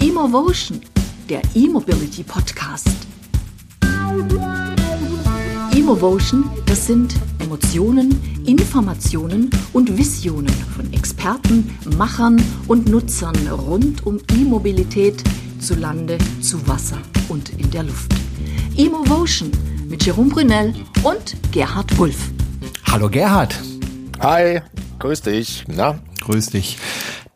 Emotion, der E-Mobility Podcast. Emotion, das sind Emotionen, Informationen und Visionen von Experten, Machern und Nutzern rund um E-Mobilität zu Lande, zu Wasser und in der Luft. Emotion mit Jerome Brunel und Gerhard Wulff. Hallo Gerhard. Hi, grüß dich. Na? Grüß dich.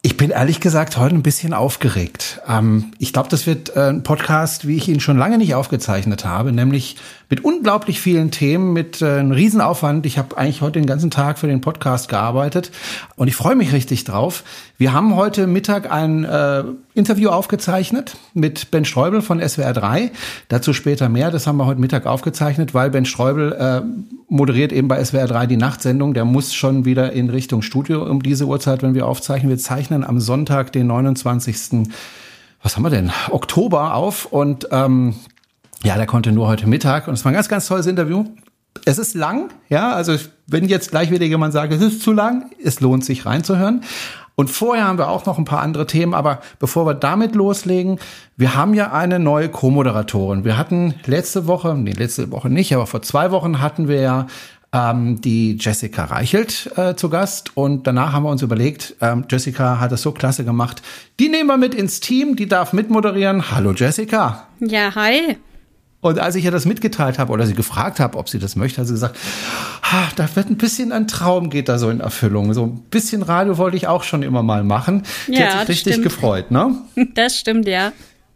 Ich bin ehrlich gesagt heute ein bisschen aufgeregt. Ähm, ich glaube, das wird äh, ein Podcast, wie ich ihn schon lange nicht aufgezeichnet habe, nämlich mit unglaublich vielen Themen, mit äh, einem Riesenaufwand. Ich habe eigentlich heute den ganzen Tag für den Podcast gearbeitet und ich freue mich richtig drauf. Wir haben heute Mittag ein äh, Interview aufgezeichnet mit Ben Streubel von SWR 3. Dazu später mehr. Das haben wir heute Mittag aufgezeichnet, weil Ben Streubel äh, moderiert eben bei SWR 3 die Nachtsendung. Der muss schon wieder in Richtung Studio um diese Uhrzeit, wenn wir aufzeichnen. Wir zeichnen am Sonntag, den 29 was haben wir denn? Oktober auf und ähm, ja, der konnte nur heute Mittag und es war ein ganz, ganz tolles Interview. Es ist lang, ja, also wenn jetzt gleich wieder jemand sagt, es ist zu lang, es lohnt sich reinzuhören. Und vorher haben wir auch noch ein paar andere Themen, aber bevor wir damit loslegen, wir haben ja eine neue Co-Moderatorin. Wir hatten letzte Woche, nee, letzte Woche nicht, aber vor zwei Wochen hatten wir ja ähm, die Jessica Reichelt äh, zu Gast und danach haben wir uns überlegt, ähm, Jessica hat das so klasse gemacht, die nehmen wir mit ins Team, die darf mitmoderieren. Hallo Jessica. Ja, hi. Und als ich ihr das mitgeteilt habe oder sie gefragt habe, ob sie das möchte, hat sie gesagt, ah, da wird ein bisschen ein Traum geht da so in Erfüllung. So ein bisschen Radio wollte ich auch schon immer mal machen. Die ja, hat sich richtig stimmt. gefreut, ne? Das stimmt, ja.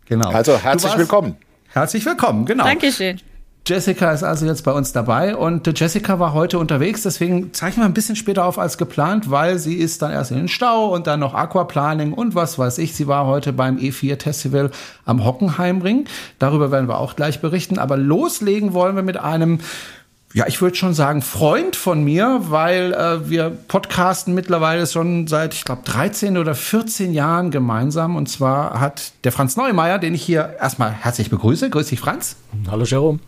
Genau. Also herzlich willkommen. Herzlich willkommen, genau. Dankeschön. Jessica ist also jetzt bei uns dabei und äh, Jessica war heute unterwegs, deswegen zeichnen wir ein bisschen später auf als geplant, weil sie ist dann erst in den Stau und dann noch Aquaplaning und was weiß ich. Sie war heute beim E4 Festival am Hockenheimring. Darüber werden wir auch gleich berichten, aber loslegen wollen wir mit einem ja, ich würde schon sagen, Freund von mir, weil äh, wir podcasten mittlerweile schon seit, ich glaube, 13 oder 14 Jahren gemeinsam. Und zwar hat der Franz Neumeier, den ich hier erstmal herzlich begrüße. Grüß dich, Franz. Hallo Jerome.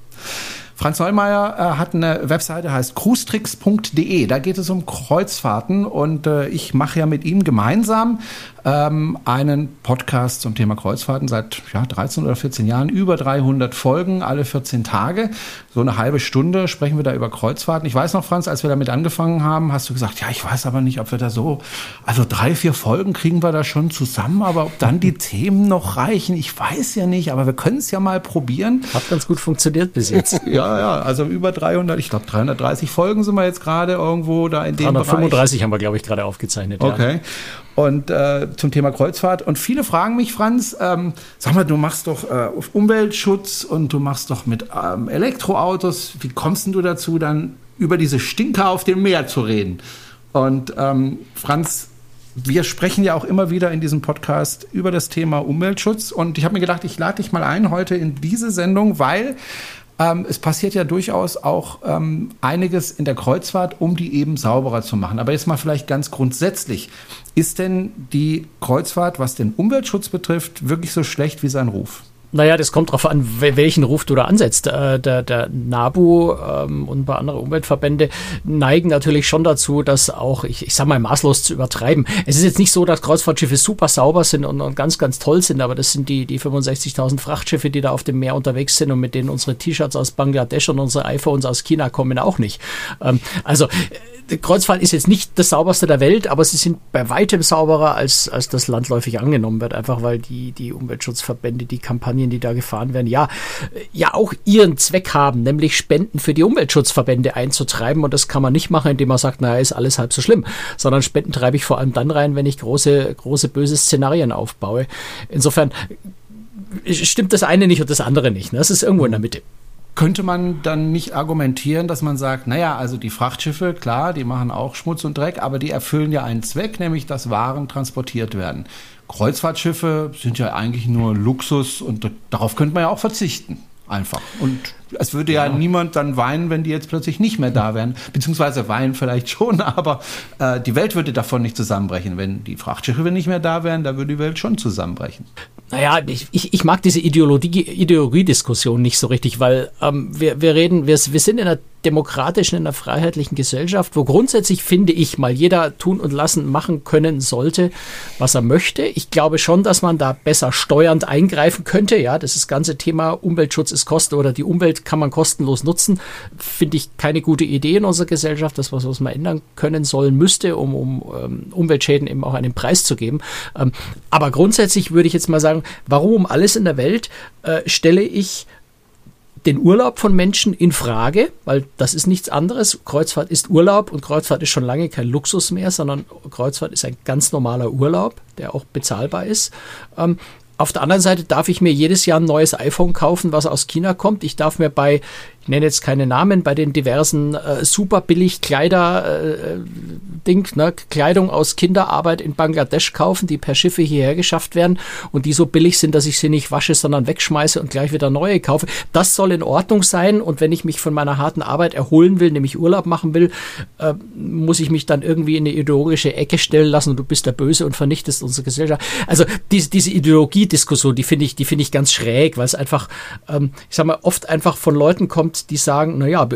Franz Neumeier äh, hat eine Webseite, heißt cruestricks.de. Da geht es um Kreuzfahrten und äh, ich mache ja mit ihm gemeinsam ähm, einen Podcast zum Thema Kreuzfahrten seit ja, 13 oder 14 Jahren, über 300 Folgen, alle 14 Tage. So eine halbe Stunde sprechen wir da über Kreuzfahrten. Ich weiß noch, Franz, als wir damit angefangen haben, hast du gesagt, ja, ich weiß aber nicht, ob wir da so, also drei, vier Folgen kriegen wir da schon zusammen, aber ob dann die Themen noch reichen, ich weiß ja nicht, aber wir können es ja mal probieren. Hat ganz gut funktioniert bis jetzt. Ja, ja, also über 300, ich glaube 330 Folgen sind wir jetzt gerade irgendwo da in dem Bereich. 335 haben wir, glaube ich, gerade aufgezeichnet. Ja. Und äh, zum Thema Kreuzfahrt. Und viele fragen mich, Franz, ähm, sag mal, du machst doch äh, Umweltschutz und du machst doch mit ähm, Elektroautos. Wie kommst denn du dazu, dann über diese Stinker auf dem Meer zu reden? Und ähm, Franz, wir sprechen ja auch immer wieder in diesem Podcast über das Thema Umweltschutz. Und ich habe mir gedacht, ich lade dich mal ein heute in diese Sendung, weil ähm, es passiert ja durchaus auch ähm, einiges in der Kreuzfahrt, um die eben sauberer zu machen. Aber jetzt mal vielleicht ganz grundsätzlich. Ist denn die Kreuzfahrt, was den Umweltschutz betrifft, wirklich so schlecht wie sein Ruf? Naja, das kommt darauf an, wel- welchen Ruf du da ansetzt. Äh, der, der NABU ähm, und ein paar andere Umweltverbände neigen natürlich schon dazu, das auch, ich, ich sag mal, maßlos zu übertreiben. Es ist jetzt nicht so, dass Kreuzfahrtschiffe super sauber sind und, und ganz, ganz toll sind, aber das sind die, die 65.000 Frachtschiffe, die da auf dem Meer unterwegs sind und mit denen unsere T-Shirts aus Bangladesch und unsere iPhones aus China kommen auch nicht. Ähm, also, die Kreuzfahrt ist jetzt nicht das sauberste der Welt, aber sie sind bei weitem sauberer, als, als das landläufig angenommen wird, einfach weil die, die Umweltschutzverbände, die Kampagnen, die da gefahren werden, ja, äh, ja auch ihren Zweck haben, nämlich Spenden für die Umweltschutzverbände einzutreiben. Und das kann man nicht machen, indem man sagt, naja, ist alles halb so schlimm, sondern Spenden treibe ich vor allem dann rein, wenn ich große, große böse Szenarien aufbaue. Insofern äh, stimmt das eine nicht und das andere nicht. Ne? Das ist irgendwo in der Mitte. Könnte man dann nicht argumentieren, dass man sagt, naja, also die Frachtschiffe, klar, die machen auch Schmutz und Dreck, aber die erfüllen ja einen Zweck, nämlich dass Waren transportiert werden. Kreuzfahrtschiffe sind ja eigentlich nur Luxus und darauf könnte man ja auch verzichten. Einfach. Und es würde ja, niemand dann weinen, wenn die jetzt plötzlich nicht mehr da wären. Beziehungsweise weinen vielleicht schon, aber äh, die Welt würde davon nicht zusammenbrechen. Wenn die Frachtschiffe nicht mehr da wären, da würde die Welt schon zusammenbrechen. Naja, ich, ich, ich mag diese Ideologie, Ideologiediskussion nicht so richtig, weil ähm, wir, wir reden, wir, wir sind in einer demokratischen, in einer freiheitlichen Gesellschaft, wo grundsätzlich, finde ich, mal jeder tun und lassen, machen können sollte, was er möchte. Ich glaube schon, dass man da besser steuernd eingreifen könnte. Ja, das, das ganze Thema Umweltschutz ist Kosten oder die Umwelt kann man kostenlos nutzen, finde ich keine gute Idee in unserer Gesellschaft. Das ist was, was man ändern können sollen müsste, um, um um Umweltschäden eben auch einen Preis zu geben. Ähm, aber grundsätzlich würde ich jetzt mal sagen, warum um alles in der Welt äh, stelle ich den Urlaub von Menschen in Frage, weil das ist nichts anderes. Kreuzfahrt ist Urlaub und Kreuzfahrt ist schon lange kein Luxus mehr, sondern Kreuzfahrt ist ein ganz normaler Urlaub, der auch bezahlbar ist. Ähm, auf der anderen Seite darf ich mir jedes Jahr ein neues iPhone kaufen, was aus China kommt. Ich darf mir bei nenne jetzt keine Namen, bei den diversen äh, super billig Kleider äh, ne, Kleidung aus Kinderarbeit in Bangladesch kaufen, die per Schiffe hierher geschafft werden und die so billig sind, dass ich sie nicht wasche, sondern wegschmeiße und gleich wieder neue kaufe. Das soll in Ordnung sein und wenn ich mich von meiner harten Arbeit erholen will, nämlich Urlaub machen will, äh, muss ich mich dann irgendwie in eine ideologische Ecke stellen lassen und du bist der Böse und vernichtest unsere Gesellschaft. Also diese, diese Ideologiediskussion, die finde ich, die finde ich ganz schräg, weil es einfach, ähm, ich sag mal, oft einfach von Leuten kommt, die sagen, naja,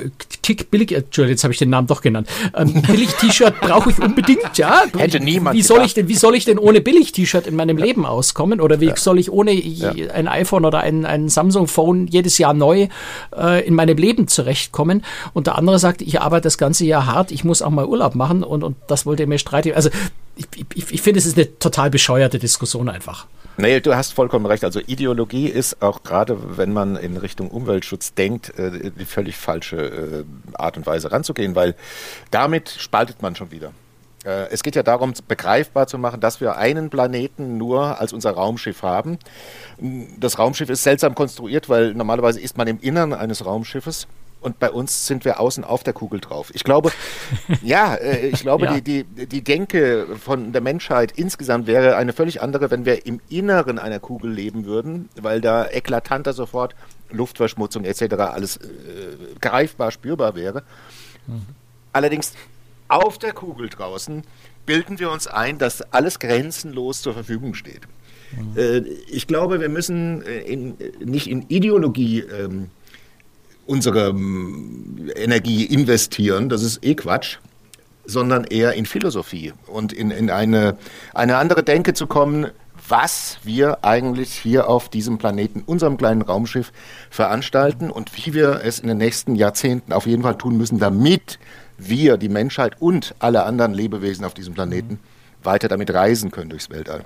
Kick billig, Entschuldigung, jetzt habe ich den Namen doch genannt. Ähm, billig T-Shirt brauche ich unbedingt, ja. Hätte niemand. Wie soll ich denn, wie soll ich denn ohne billig T-Shirt in meinem ja. Leben auskommen? Oder wie ja. soll ich ohne ja. ein iPhone oder ein, ein Samsung Phone jedes Jahr neu äh, in meinem Leben zurechtkommen? Und der andere sagt, ich arbeite das ganze Jahr hart, ich muss auch mal Urlaub machen und, und das wollte er mir streiten. Also ich, ich, ich finde, es ist eine total bescheuerte Diskussion einfach. Nee, du hast vollkommen recht. Also Ideologie ist auch gerade, wenn man in Richtung Umweltschutz denkt, äh, die völlig falsche äh, Art und Weise ranzugehen, weil damit spaltet man schon wieder. Äh, es geht ja darum, begreifbar zu machen, dass wir einen Planeten nur als unser Raumschiff haben. Das Raumschiff ist seltsam konstruiert, weil normalerweise ist man im Innern eines Raumschiffes und bei uns sind wir außen auf der Kugel drauf. Ich glaube, ja, äh, ich glaube, ja. Die, die, die Denke von der Menschheit insgesamt wäre eine völlig andere, wenn wir im Inneren einer Kugel leben würden, weil da eklatanter sofort Luftverschmutzung etc. alles äh, greifbar spürbar wäre. Mhm. Allerdings auf der Kugel draußen bilden wir uns ein, dass alles grenzenlos zur Verfügung steht. Mhm. Äh, ich glaube, wir müssen äh, in, nicht in Ideologie ähm, unsere ähm, Energie investieren, das ist eh Quatsch, sondern eher in Philosophie und in, in eine, eine andere Denke zu kommen, was wir eigentlich hier auf diesem Planeten, unserem kleinen Raumschiff, veranstalten und wie wir es in den nächsten Jahrzehnten auf jeden Fall tun müssen, damit wir, die Menschheit und alle anderen Lebewesen auf diesem Planeten, weiter damit reisen können durchs Weltall.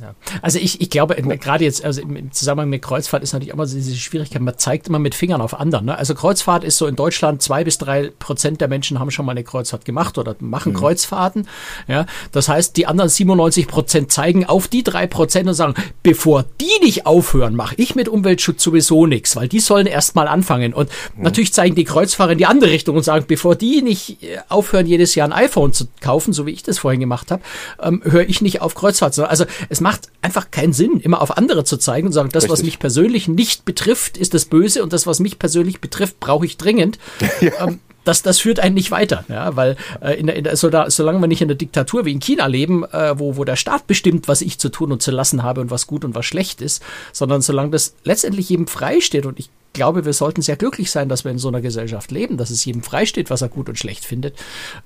Ja. Also ich, ich glaube, gerade jetzt, also im Zusammenhang mit Kreuzfahrt ist natürlich immer diese Schwierigkeit, man zeigt immer mit Fingern auf anderen. Ne? Also Kreuzfahrt ist so in Deutschland, zwei bis drei Prozent der Menschen haben schon mal eine Kreuzfahrt gemacht oder machen mhm. Kreuzfahrten. Ja? Das heißt, die anderen 97 Prozent zeigen auf die drei Prozent und sagen, bevor die nicht aufhören, mache ich mit Umweltschutz sowieso nichts, weil die sollen erst mal anfangen. Und mhm. natürlich zeigen die Kreuzfahrer in die andere Richtung und sagen, bevor die nicht äh, aufhören, jedes Jahr ein iPhone zu kaufen, so wie ich das vorhin gemacht habe, ähm, höre ich nicht auf Kreuzfahrt. Also es macht macht einfach keinen Sinn, immer auf andere zu zeigen und sagen, das, Richtig. was mich persönlich nicht betrifft, ist das Böse und das, was mich persönlich betrifft, brauche ich dringend. Ja. Ähm, das, das führt einen nicht weiter, ja, weil äh, in der, in der, so da, solange wir nicht in der Diktatur wie in China leben, äh, wo, wo der Staat bestimmt, was ich zu tun und zu lassen habe und was gut und was schlecht ist, sondern solange das letztendlich jedem frei steht und ich glaube, wir sollten sehr glücklich sein, dass wir in so einer Gesellschaft leben, dass es jedem freisteht, was er gut und schlecht findet.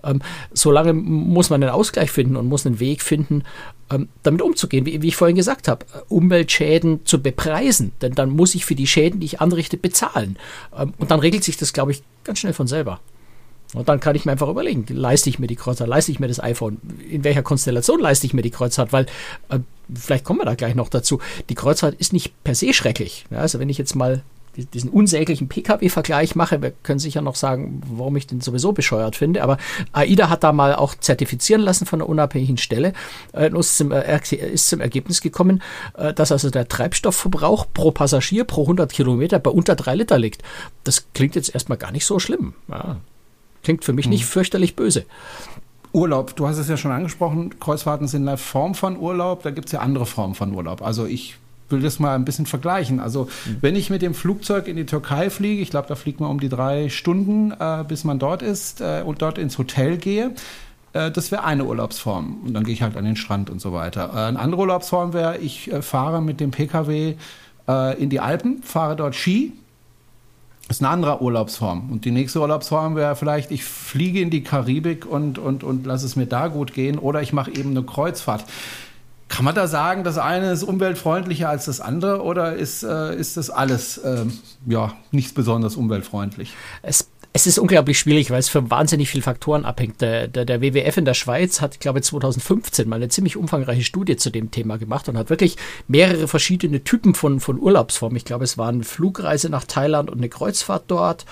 Ähm, solange muss man einen Ausgleich finden und muss einen Weg finden, ähm, damit umzugehen, wie, wie, ich vorhin gesagt habe, Umweltschäden zu bepreisen, denn dann muss ich für die Schäden, die ich anrichte, bezahlen. Ähm, und dann regelt sich das, glaube ich, ganz schnell von selber. Und dann kann ich mir einfach überlegen, leiste ich mir die Kreuzfahrt, leiste ich mir das iPhone, in welcher Konstellation leiste ich mir die Kreuzfahrt, weil äh, vielleicht kommen wir da gleich noch dazu. Die Kreuzfahrt ist nicht per se schrecklich. Ja, also wenn ich jetzt mal diesen unsäglichen Pkw-Vergleich mache, wir können sicher noch sagen, warum ich den sowieso bescheuert finde, aber AIDA hat da mal auch zertifizieren lassen von einer unabhängigen Stelle äh, und ist zum, äh, ist zum Ergebnis gekommen, äh, dass also der Treibstoffverbrauch pro Passagier pro 100 Kilometer bei unter drei Liter liegt. Das klingt jetzt erstmal gar nicht so schlimm. Ja, klingt für mich hm. nicht fürchterlich böse. Urlaub, du hast es ja schon angesprochen, Kreuzfahrten sind eine Form von Urlaub, da gibt es ja andere Formen von Urlaub. Also ich will das mal ein bisschen vergleichen. Also mhm. wenn ich mit dem Flugzeug in die Türkei fliege, ich glaube, da fliegt man um die drei Stunden, äh, bis man dort ist äh, und dort ins Hotel gehe, Äh, das wäre eine Urlaubsform. Und dann gehe ich halt an den Strand und so weiter. Äh, eine andere Urlaubsform wäre, ich äh, fahre mit dem Pkw in die Alpen, fahre dort Ski. Das ist eine andere Urlaubsform. Und die nächste Urlaubsform wäre vielleicht, ich fliege in die Karibik und, und, und lasse es mir da gut gehen. Oder ich mache eben eine Kreuzfahrt. Kann man da sagen, das eine ist umweltfreundlicher als das andere oder ist, äh, ist das alles äh, ja, nicht besonders umweltfreundlich? Es es ist unglaublich schwierig, weil es von wahnsinnig vielen Faktoren abhängt. Der, der, der WWF in der Schweiz hat, glaube ich, 2015 mal eine ziemlich umfangreiche Studie zu dem Thema gemacht und hat wirklich mehrere verschiedene Typen von, von Urlaubsformen. Ich glaube, es war eine Flugreise nach Thailand und eine Kreuzfahrt dort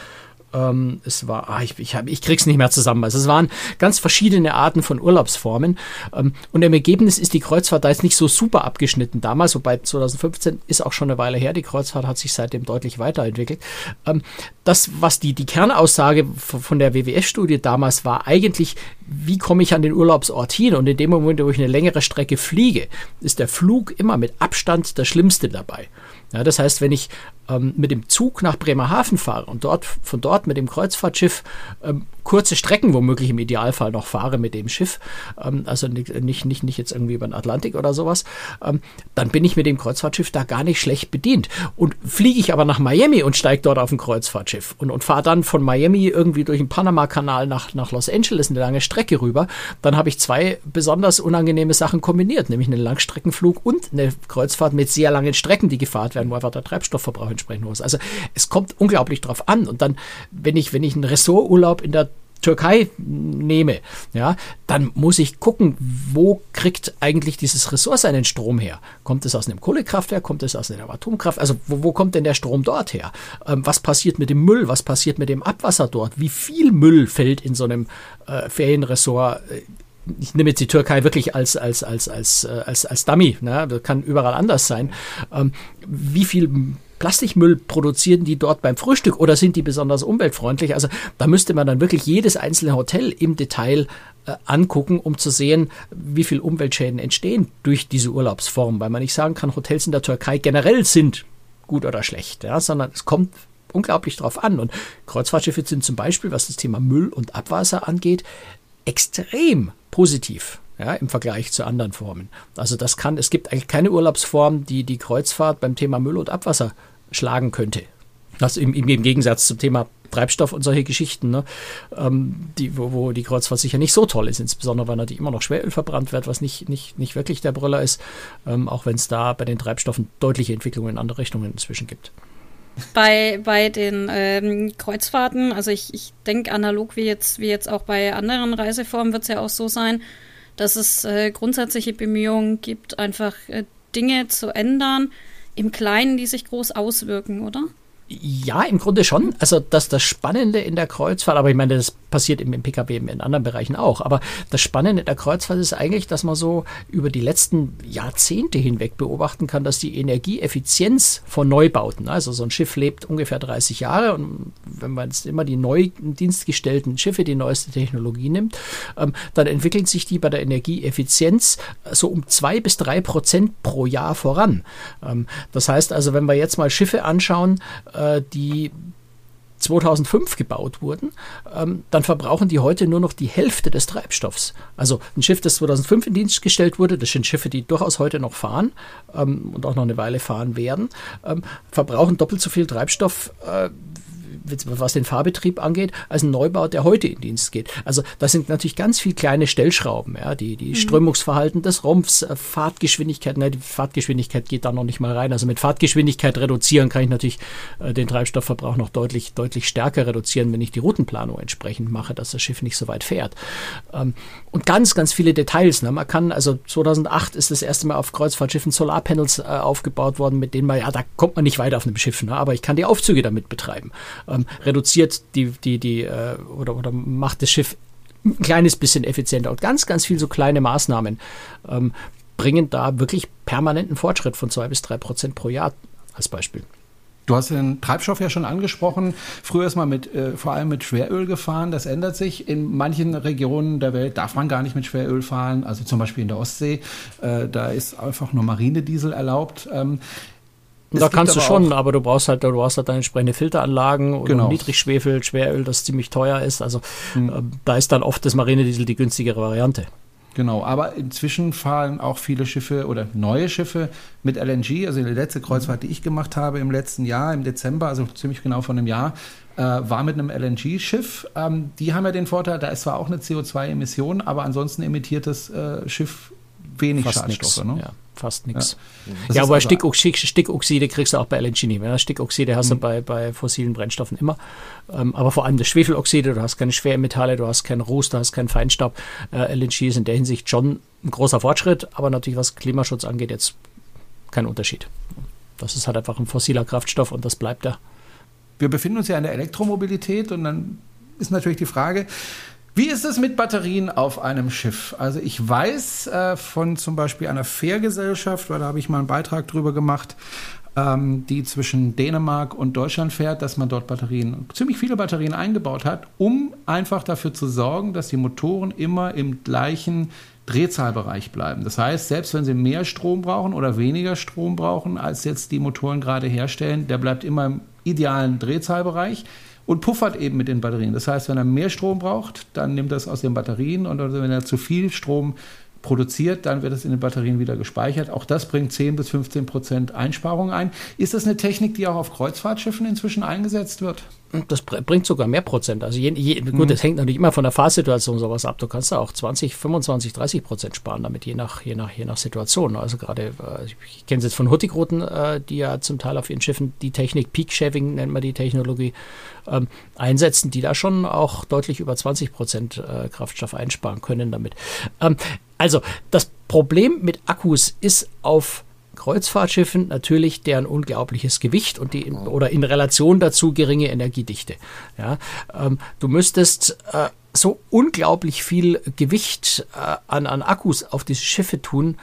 ähm, es war, ah, ich, ich, hab, ich krieg's nicht mehr zusammen. Also es waren ganz verschiedene Arten von Urlaubsformen. Ähm, und im Ergebnis ist die Kreuzfahrt da jetzt nicht so super abgeschnitten damals, wobei 2015 ist auch schon eine Weile her. Die Kreuzfahrt hat sich seitdem deutlich weiterentwickelt. Ähm, das, was die, die Kernaussage von der WWF-Studie damals war, eigentlich, wie komme ich an den Urlaubsort hin? Und in dem Moment, wo ich eine längere Strecke fliege, ist der Flug immer mit Abstand das Schlimmste dabei. Ja, das heißt, wenn ich ähm, mit dem Zug nach Bremerhaven fahre und dort von dort mit dem Kreuzfahrtschiff ähm, kurze Strecken womöglich im Idealfall noch fahre mit dem Schiff, ähm, also nicht, nicht, nicht jetzt irgendwie über den Atlantik oder sowas, ähm, dann bin ich mit dem Kreuzfahrtschiff da gar nicht schlecht bedient. Und fliege ich aber nach Miami und steige dort auf ein Kreuzfahrtschiff und, und fahre dann von Miami irgendwie durch den Panama-Kanal nach, nach Los Angeles eine lange Strecke rüber, dann habe ich zwei besonders unangenehme Sachen kombiniert, nämlich einen Langstreckenflug und eine Kreuzfahrt mit sehr langen Strecken, die gefahren werden, wo einfach der Treibstoffverbrauch entsprechend hoch ist. Also es kommt unglaublich drauf an. Und dann, wenn ich, wenn ich einen Ressorturlaub in der Türkei nehme, ja, dann muss ich gucken, wo kriegt eigentlich dieses Ressort seinen Strom her? Kommt es aus einem Kohlekraftwerk? Kommt es aus einem Atomkraft? Also wo, wo kommt denn der Strom dort her? Ähm, was passiert mit dem Müll? Was passiert mit dem Abwasser dort? Wie viel Müll fällt in so einem äh, Ferienressort? ich nehme jetzt die Türkei wirklich als, als, als, als, äh, als, als Dummy, ne? das kann überall anders sein. Ähm, wie viel Plastikmüll produzieren die dort beim Frühstück oder sind die besonders umweltfreundlich? Also da müsste man dann wirklich jedes einzelne Hotel im Detail äh, angucken, um zu sehen, wie viel Umweltschäden entstehen durch diese Urlaubsform, weil man nicht sagen kann, Hotels in der Türkei generell sind gut oder schlecht, ja, sondern es kommt unglaublich drauf an. Und Kreuzfahrtschiffe sind zum Beispiel, was das Thema Müll und Abwasser angeht, extrem positiv ja, im Vergleich zu anderen Formen. Also das kann, es gibt eigentlich keine Urlaubsform, die die Kreuzfahrt beim Thema Müll und Abwasser schlagen könnte. Das im, im, Gegensatz zum Thema Treibstoff und solche Geschichten, ne, ähm, die, wo, wo, die Kreuzfahrt sicher nicht so toll ist, insbesondere weil natürlich immer noch Schweröl verbrannt wird, was nicht, nicht, nicht wirklich der Brüller ist, ähm, auch wenn es da bei den Treibstoffen deutliche Entwicklungen in andere Richtungen inzwischen gibt. Bei, bei den ähm, Kreuzfahrten, also ich, ich denke analog wie jetzt, wie jetzt auch bei anderen Reiseformen wird es ja auch so sein, dass es äh, grundsätzliche Bemühungen gibt, einfach äh, Dinge zu ändern, im Kleinen, die sich groß auswirken, oder? Ja, im Grunde schon. Also das, das Spannende in der Kreuzfahrt, aber ich meine, das passiert im, PKW in anderen Bereichen auch, aber das Spannende in der Kreuzfahrt ist eigentlich, dass man so über die letzten Jahrzehnte hinweg beobachten kann, dass die Energieeffizienz von Neubauten, also so ein Schiff lebt ungefähr 30 Jahre und wenn man jetzt immer die neu dienstgestellten Schiffe, die neueste Technologie nimmt, ähm, dann entwickeln sich die bei der Energieeffizienz so um zwei bis drei Prozent pro Jahr voran. Ähm, das heißt also, wenn wir jetzt mal Schiffe anschauen, äh, die 2005 gebaut wurden, ähm, dann verbrauchen die heute nur noch die Hälfte des Treibstoffs. Also ein Schiff, das 2005 in Dienst gestellt wurde, das sind Schiffe, die durchaus heute noch fahren ähm, und auch noch eine Weile fahren werden, ähm, verbrauchen doppelt so viel Treibstoff äh, was den Fahrbetrieb angeht, als ein Neubau, der heute in Dienst geht. Also das sind natürlich ganz viele kleine Stellschrauben, ja, die, die mhm. Strömungsverhalten des Rumpfs, äh, Fahrtgeschwindigkeit, ne, die Fahrtgeschwindigkeit geht da noch nicht mal rein. Also mit Fahrtgeschwindigkeit reduzieren kann ich natürlich äh, den Treibstoffverbrauch noch deutlich, deutlich stärker reduzieren, wenn ich die Routenplanung entsprechend mache, dass das Schiff nicht so weit fährt. Ähm, und ganz, ganz viele Details. Ne? Man kann, also 2008 ist das erste Mal auf Kreuzfahrtschiffen Solarpanels äh, aufgebaut worden, mit denen man, ja, da kommt man nicht weiter auf einem Schiff, ne? aber ich kann die Aufzüge damit betreiben. Ähm, reduziert die, die, die, äh, oder, oder macht das Schiff ein kleines bisschen effizienter. Und ganz, ganz viel so kleine Maßnahmen ähm, bringen da wirklich permanenten Fortschritt von zwei bis drei Prozent pro Jahr als Beispiel. Du hast den Treibstoff ja schon angesprochen. Früher ist man mit, äh, vor allem mit Schweröl gefahren. Das ändert sich. In manchen Regionen der Welt darf man gar nicht mit Schweröl fahren. Also zum Beispiel in der Ostsee. Äh, da ist einfach nur Marinediesel erlaubt. Ähm, da kannst du schon, aber du brauchst halt, du brauchst halt dann entsprechende Filteranlagen und Genau. Niedrigschwefel, Schweröl, das ziemlich teuer ist. Also äh, da ist dann oft das Marinediesel die günstigere Variante. Genau, aber inzwischen fahren auch viele Schiffe oder neue Schiffe mit LNG. Also die letzte Kreuzfahrt, die ich gemacht habe im letzten Jahr, im Dezember, also ziemlich genau vor einem Jahr, äh, war mit einem LNG-Schiff. Ähm, die haben ja den Vorteil, da ist zwar auch eine CO2-Emission, aber ansonsten emittiert das äh, Schiff wenig Fast Schadstoffe. nichts. Ne? Ja, fast nichts. Ja, ist aber also- Stickoxid, Stickoxide kriegst du auch bei LNG nicht mehr. Stickoxide hast du Mhm. bei, bei fossilen Brennstoffen immer. Ähm, aber vor allem das Schwefeloxide, du hast keine Schwermetalle, du hast keinen Ruß, du hast keinen Feinstaub. Äh, LNG ist in der Hinsicht schon ein großer Fortschritt, aber natürlich was Klimaschutz angeht, jetzt kein Unterschied. Das ist halt einfach ein fossiler Kraftstoff und das bleibt da. wir befinden uns ja in der Elektromobilität und dann ist natürlich die Frage, wie ist es mit Batterien auf einem Schiff? Also ich weiß äh, von zum Beispiel einer Fährgesellschaft, weil da habe ich mal einen Beitrag drüber gemacht, ähm, die zwischen Dänemark und Deutschland fährt, dass man dort Batterien, ziemlich viele Batterien eingebaut hat, um einfach dafür zu sorgen, dass die Motoren immer im gleichen Drehzahlbereich bleiben. Das heißt, selbst wenn sie mehr Strom brauchen oder weniger Strom brauchen, als jetzt die Motoren gerade herstellen, der bleibt immer im idealen Drehzahlbereich und puffert eben mit den Batterien. Das heißt, wenn er mehr Strom braucht, dann nimmt er es aus den Batterien und also wenn er zu viel Strom produziert, dann wird es in den Batterien wieder gespeichert. Auch das bringt 10 bis 15 Prozent Einsparung ein. Ist das eine Technik, die auch auf Kreuzfahrtschiffen inzwischen eingesetzt wird? Das br- bringt sogar mehr Prozent. Also je, je, Mhm. gut, das hängt natürlich immer von der Fahrsituation sowas ab. Du kannst da auch 20, 25, 30 Prozent sparen damit, je nach, je nach, je nach Situation. Also gerade, äh, ich, ich kenne es jetzt von Hurtigruten, äh, die ja zum Teil auf ihren Schiffen die Technik Peak Shaving nennt man die Technologie ähm, einsetzen, die da schon auch deutlich über 20 Prozent äh, Kraftstoff einsparen können damit. Ähm, also das Problem mit Akkus ist auf Kreuzfahrtschiffen natürlich deren unglaubliches Gewicht und die in, oder in Relation dazu geringe Energiedichte. Ja, ähm, du müsstest äh, so unglaublich viel Gewicht äh, an, an Akkus auf diese Schiffe tun,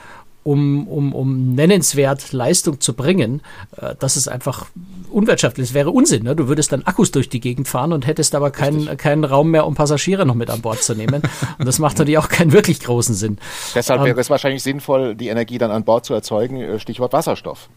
um, um, um nennenswert Leistung zu bringen, äh, dass es einfach unwirtschaftlich ist. wäre Unsinn. Ne? Du würdest dann Akkus durch die Gegend fahren und hättest aber keinen, keinen Raum mehr, um Passagiere noch mit an Bord zu nehmen. und das macht natürlich auch keinen wirklich großen Sinn. Deshalb Ähm, wäre es wahrscheinlich sinnvoll, die Energie dann an Bord zu erzeugen, äh, Stichwort Wasserstoff.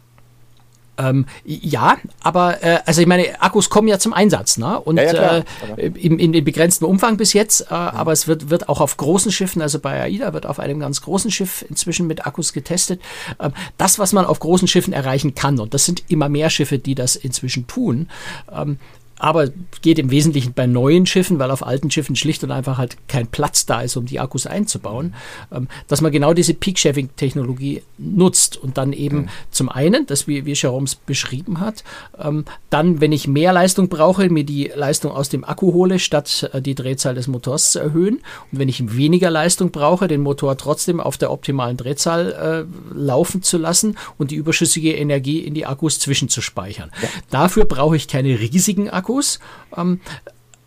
Ähm, ja, aber äh, also ich meine, Akkus kommen ja zum Einsatz, ne? Und Ja, ja, äh, im, in, in begrenztem Umfang bis jetzt, äh, aber es wird, wird auch auf großen Schiffen, also bei AIDA wird auf einem ganz großen Schiff inzwischen mit Akkus getestet. Ähm, das, was man auf großen Schiffen erreichen kann, und das sind immer mehr Schiffe, die das inzwischen tun, ähm, aber geht im Wesentlichen bei neuen Schiffen, weil auf alten Schiffen schlicht und einfach halt kein Platz da ist, um die Akkus einzubauen, ähm, dass man genau diese Peak-Shaving-Technologie nutzt und dann eben zum einen, das wie, wie Jerome es beschrieben hat, ähm, dann, wenn ich mehr Leistung brauche, mir die Leistung aus dem Akku hole, statt äh, die Drehzahl des Motors zu erhöhen. Und wenn ich weniger Leistung brauche, den Motor trotzdem auf der optimalen Drehzahl äh, laufen zu lassen und die überschüssige Energie in die Akkus zwischenzuspeichern. Dafür brauche ich keine riesigen Akkus. Ähm,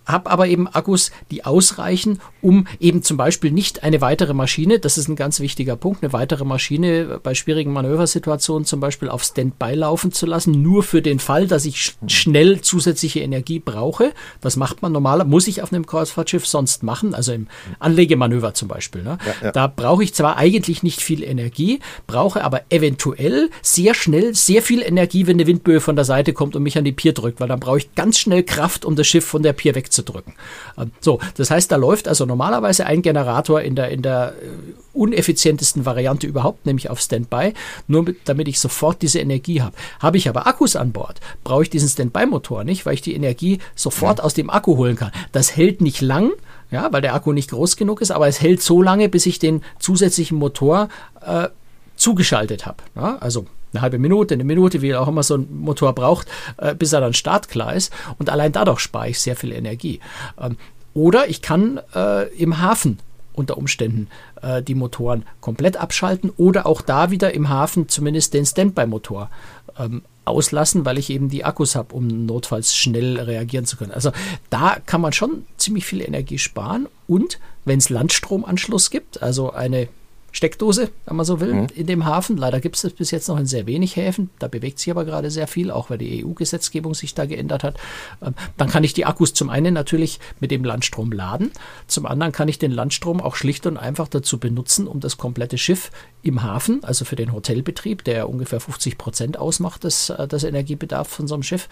habe aber eben Akkus, die ausreichen, um eben zum Beispiel nicht eine weitere Maschine, das ist ein ganz wichtiger Punkt, eine weitere Maschine bei schwierigen Manöversituationen zum Beispiel auf Standby laufen zu lassen, nur für den Fall, dass ich sch schnell zusätzliche Energie brauche. Das macht man normaler, muss ich auf einem Kreuzfahrtschiff sonst machen, also im Anlegemanöver zum Beispiel. Ne? Ja, ja. Da brauche ich zwar eigentlich nicht viel Energie, brauche aber eventuell sehr schnell sehr viel Energie, wenn eine Windböe von der Seite kommt und mich an die Pier drückt, weil dann brauche ich ganz schnell Kraft, um das Schiff von der Pier wegzudrücken. Ähm, So, das heißt, da läuft also normalerweise ein Generator in der, in der äh, uneffizientesten Variante überhaupt, nämlich auf Standby, nur mit, damit ich sofort diese Energie habe. Habe ich aber Akkus an Bord, brauche ich diesen Standby-Motor nicht, weil ich die Energie sofort aus dem Akku holen kann. Das hält nicht lang, ja, weil der Akku nicht groß genug ist, aber es hält so lange, bis ich den zusätzlichen Motor äh, zugeschaltet habe. Ja, also eine halbe Minute, eine Minute, wie auch immer so ein Motor braucht, äh, bis er dann startklar ist. Und allein dadurch spare ich sehr viel Energie. Ähm, oder ich kann äh, im Hafen unter Umständen äh, die Motoren komplett abschalten oder auch da wieder im Hafen zumindest den Standby-Motor ähm, auslassen, weil ich eben die Akkus habe, um notfalls schnell reagieren zu können. Also da kann man schon ziemlich viel Energie sparen und wenn es Landstromanschluss gibt, also eine Steckdose, wenn man so will, mhm. in dem Hafen. Leider gibt es das bis jetzt noch in sehr wenig Häfen. Da bewegt sich aber gerade sehr viel, auch weil die EU-Gesetzgebung sich da geändert hat. Ähm, dann kann ich die Akkus zum einen natürlich mit dem Landstrom laden. Zum anderen kann ich den Landstrom auch schlicht und einfach dazu benutzen, um das komplette Schiff im Hafen, also für den Hotelbetrieb, der ungefähr 50 Prozent ausmacht des, äh, des Energiebedarfs von so einem Schiff.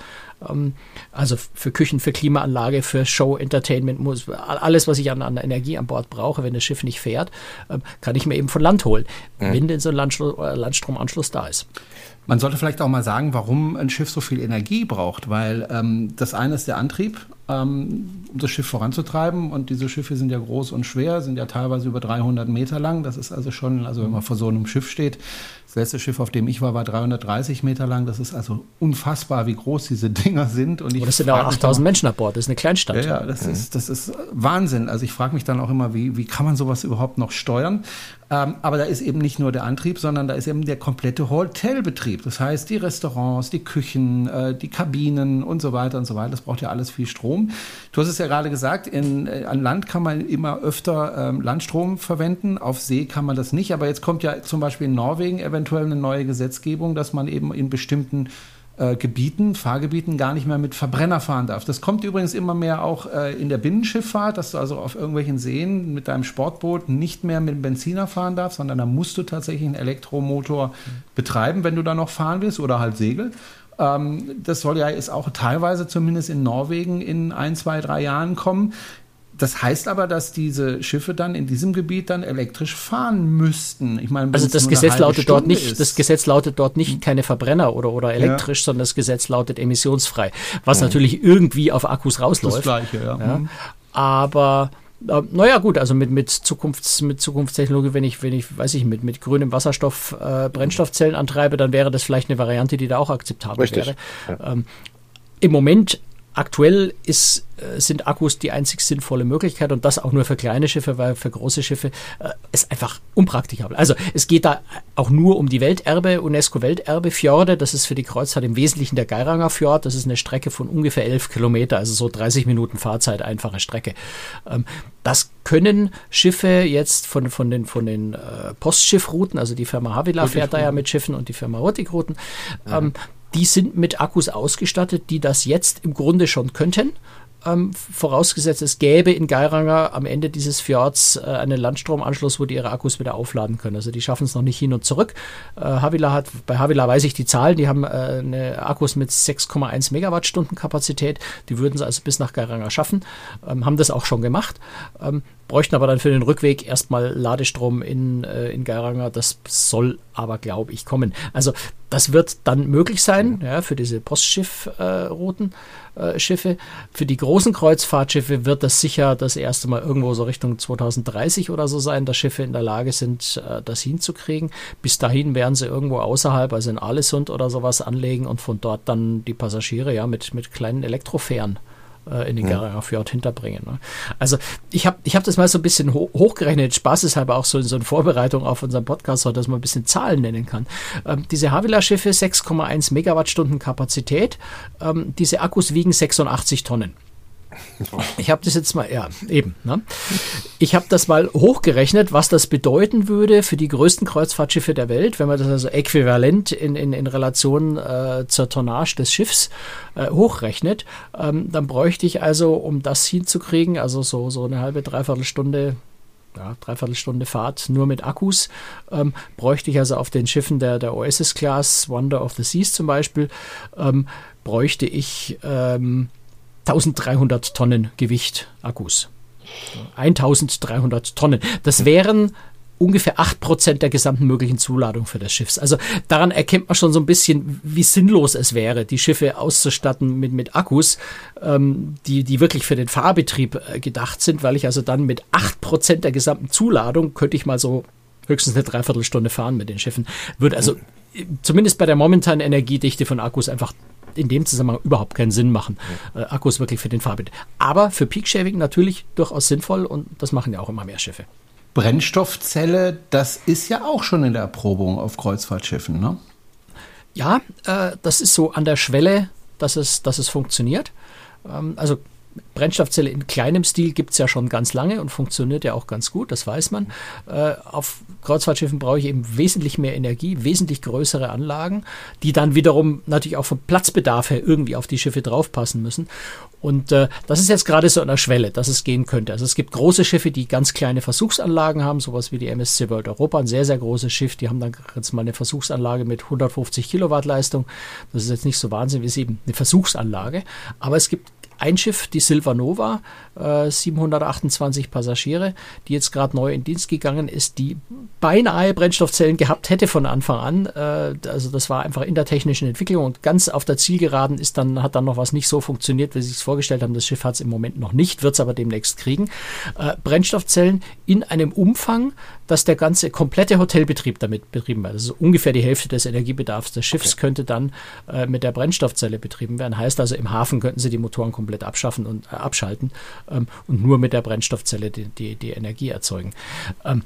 Ähm, also für Küchen, für Klimaanlage, für Show, Entertainment, alles, was ich an, an Energie an Bord brauche, wenn das Schiff nicht fährt, ähm, kann ich mir eben von Land holen, mhm. wenn denn so ein äh, Landstromanschluss da ist. Man sollte vielleicht auch mal sagen, warum ein Schiff so viel Energie braucht, weil ähm, das eine ist der Antrieb, ähm, um das Schiff voranzutreiben. Und diese Schiffe sind ja groß und schwer, sind ja teilweise über 300 Meter lang. Das ist also schon, also wenn man vor so einem Schiff steht, das letzte Schiff, auf dem ich war, war 330 Meter lang. Das ist also unfassbar, wie groß diese Dinger sind. Und ich das sind auch 8000 Menschen an Bord. Das ist eine Kleinstadt. Ja, ja das, mhm. ist, das ist Wahnsinn. Also ich frage mich dann auch immer, wie, wie kann man sowas überhaupt noch steuern? Ähm, aber da ist eben nicht nur der Antrieb, sondern da ist eben der komplette Hotelbetrieb. Das heißt, die Restaurants, die Küchen, äh, die Kabinen und so weiter und so weiter. Das braucht ja alles viel Strom. Du hast es ja gerade gesagt, in, äh, an Land kann man immer öfter ähm, Landstrom verwenden, auf See kann man das nicht. Aber jetzt kommt ja zum Beispiel in Norwegen eventuell eine neue Gesetzgebung, dass man eben in bestimmten äh, Gebieten, Fahrgebieten gar nicht mehr mit Verbrenner fahren darf. Das kommt übrigens immer mehr auch äh, in der Binnenschifffahrt, dass du also auf irgendwelchen Seen mit deinem Sportboot nicht mehr mit Benziner fahren darfst, sondern da musst du tatsächlich einen Elektromotor mhm. betreiben, wenn du da noch fahren willst oder halt Segel. Ähm, das soll ja ist auch teilweise zumindest in Norwegen in ein, zwei, drei Jahren kommen. Das heißt aber, dass diese Schiffe dann in diesem Gebiet dann elektrisch fahren müssten. Ich meine, also das Gesetz lautet dort nicht, ist. das Gesetz lautet dort nicht keine Verbrenner oder, oder elektrisch, ja. sondern das Gesetz lautet emissionsfrei. Was mhm. natürlich irgendwie auf Akkus rausläuft. Das Gleiche, ja. ja. Mhm. Aber äh, naja, gut, also mit, mit, Zukunfts, mit Zukunftstechnologie, wenn ich, wenn ich, weiß ich, mit, mit grünem Wasserstoff äh, Brennstoffzellen antreibe, dann wäre das vielleicht eine Variante, die da auch akzeptabel Richtig. wäre. Ja. Ähm, Im Moment Aktuell ist, äh, sind Akkus die einzig sinnvolle Möglichkeit und das auch nur für kleine Schiffe, weil für große Schiffe äh, ist einfach unpraktikabel. Also es geht da auch nur um die Welterbe, UNESCO-Welterbe Fjorde. Das ist für die Kreuzfahrt im Wesentlichen der Geiranger Fjord. Das ist eine Strecke von ungefähr elf Kilometer, also so 30 Minuten Fahrzeit, einfache Strecke. Ähm, das können Schiffe jetzt von, von den, von den äh, Postschiffrouten, also die Firma Havila fährt da ja mit Schiffen und die Firma Hurtigruten, ähm, die sind mit Akkus ausgestattet, die das jetzt im Grunde schon könnten. Ähm, vorausgesetzt, es gäbe in Geiranger am Ende dieses Fjords äh, einen Landstromanschluss, wo die ihre Akkus wieder aufladen können. Also die schaffen es noch nicht hin und zurück. Äh, Havila hat, bei Havila weiß ich die Zahlen, die haben äh, eine Akkus mit 6,1 Megawattstunden Kapazität. Die würden sie also bis nach Geiranger schaffen, ähm, haben das auch schon gemacht. Ähm, bräuchten aber dann für den Rückweg erstmal Ladestrom in, äh, in Geiranger. Das soll aber, glaube ich, kommen. Also das wird dann möglich sein ja, für diese Postschiffrouten. Äh, Schiffe. Für die großen Kreuzfahrtschiffe wird das sicher das erste Mal irgendwo so Richtung 2030 oder so sein, dass Schiffe in der Lage sind, äh, das hinzukriegen. Bis dahin werden sie irgendwo außerhalb, also in Alesund oder sowas anlegen und von dort dann die Passagiere ja mit, mit kleinen Elektrofähren äh, in den Garager Fjord hinterbringen. Ne? Also ich habe ich hab das mal so ein bisschen ho hochgerechnet, spaßeshalber auch so, so in Vorbereitung auf unseren Podcast, dass man ein bisschen Zahlen nennen kann. Ähm, diese Havila-Schiffe 6,1 Megawattstunden Kapazität, ähm, diese Akkus wiegen 86 Tonnen. Ich habe das jetzt mal, ja, eben. Ne? Ich habe das mal hochgerechnet, was das bedeuten würde für die größten Kreuzfahrtschiffe der Welt, wenn man das also äquivalent in, in, in Relation äh, zur Tonnage des Schiffs äh, hochrechnet. Ähm, dann bräuchte ich also, um das hinzukriegen, also so, so eine halbe, dreiviertel Stunde ja, dreiviertel Stunde Fahrt nur mit Akkus, ähm, bräuchte ich also auf den Schiffen der, der Oasis Class, Wonder of the Seas zum Beispiel, ähm, bräuchte ich ähm, 1300 Tonnen Gewicht Akkus. 1300 Tonnen. Das wären ungefähr 8% der gesamten möglichen Zuladung für das Schiff. Also daran erkennt man schon so ein bisschen, wie sinnlos es wäre, die Schiffe auszustatten mit, mit Akkus, ähm, die, die wirklich für den Fahrbetrieb äh, gedacht sind, weil ich also dann mit 8% der gesamten Zuladung könnte ich mal so höchstens eine Dreiviertelstunde fahren mit den Schiffen. Würde also zumindest bei der momentanen Energiedichte von Akkus einfach in dem Zusammenhang überhaupt keinen Sinn machen. Ja. Äh, Akkus wirklich für den Fahrbild. Aber für Peak Shaving natürlich durchaus sinnvoll und das machen ja auch immer mehr Schiffe. Brennstoffzelle, das ist ja auch schon in der Erprobung auf Kreuzfahrtschiffen, ne? Ja, äh, das ist so an der Schwelle, dass es, dass es funktioniert. Ähm, also Brennstoffzelle in kleinem Stil gibt es ja schon ganz lange und funktioniert ja auch ganz gut, das weiß man. Äh, auf Kreuzfahrtschiffen brauche ich eben wesentlich mehr Energie, wesentlich größere Anlagen, die dann wiederum natürlich auch vom Platzbedarf her irgendwie auf die Schiffe draufpassen müssen. Und äh, das ist jetzt gerade so an der Schwelle, dass es gehen könnte. Also es gibt große Schiffe, die ganz kleine Versuchsanlagen haben, sowas wie die MSC World Europa, ein sehr, sehr großes Schiff. Die haben dann jetzt mal eine Versuchsanlage mit 150 Kilowatt Leistung. Das ist jetzt nicht so wahnsinnig, ist eben eine Versuchsanlage. Aber es gibt ein Schiff, die Silva Nova, äh, 728 Passagiere, die jetzt gerade neu in Dienst gegangen ist, die beinahe Brennstoffzellen gehabt hätte von Anfang an. Äh, also das war einfach in der technischen Entwicklung und ganz auf der Zielgeraden ist dann, hat dann noch was nicht so funktioniert, wie sie es vorgestellt haben. Das Schiff hat es im Moment noch nicht, wird es aber demnächst kriegen. Äh, Brennstoffzellen in einem Umfang, dass der ganze komplette Hotelbetrieb damit betrieben wird. Also ungefähr die Hälfte des Energiebedarfs des Schiffs okay. könnte dann äh, mit der Brennstoffzelle betrieben werden. Heißt also, im Hafen könnten sie die Motoren komplett komplett abschaffen und äh, abschalten ähm, und nur mit der Brennstoffzelle die, die, die Energie erzeugen. Ähm,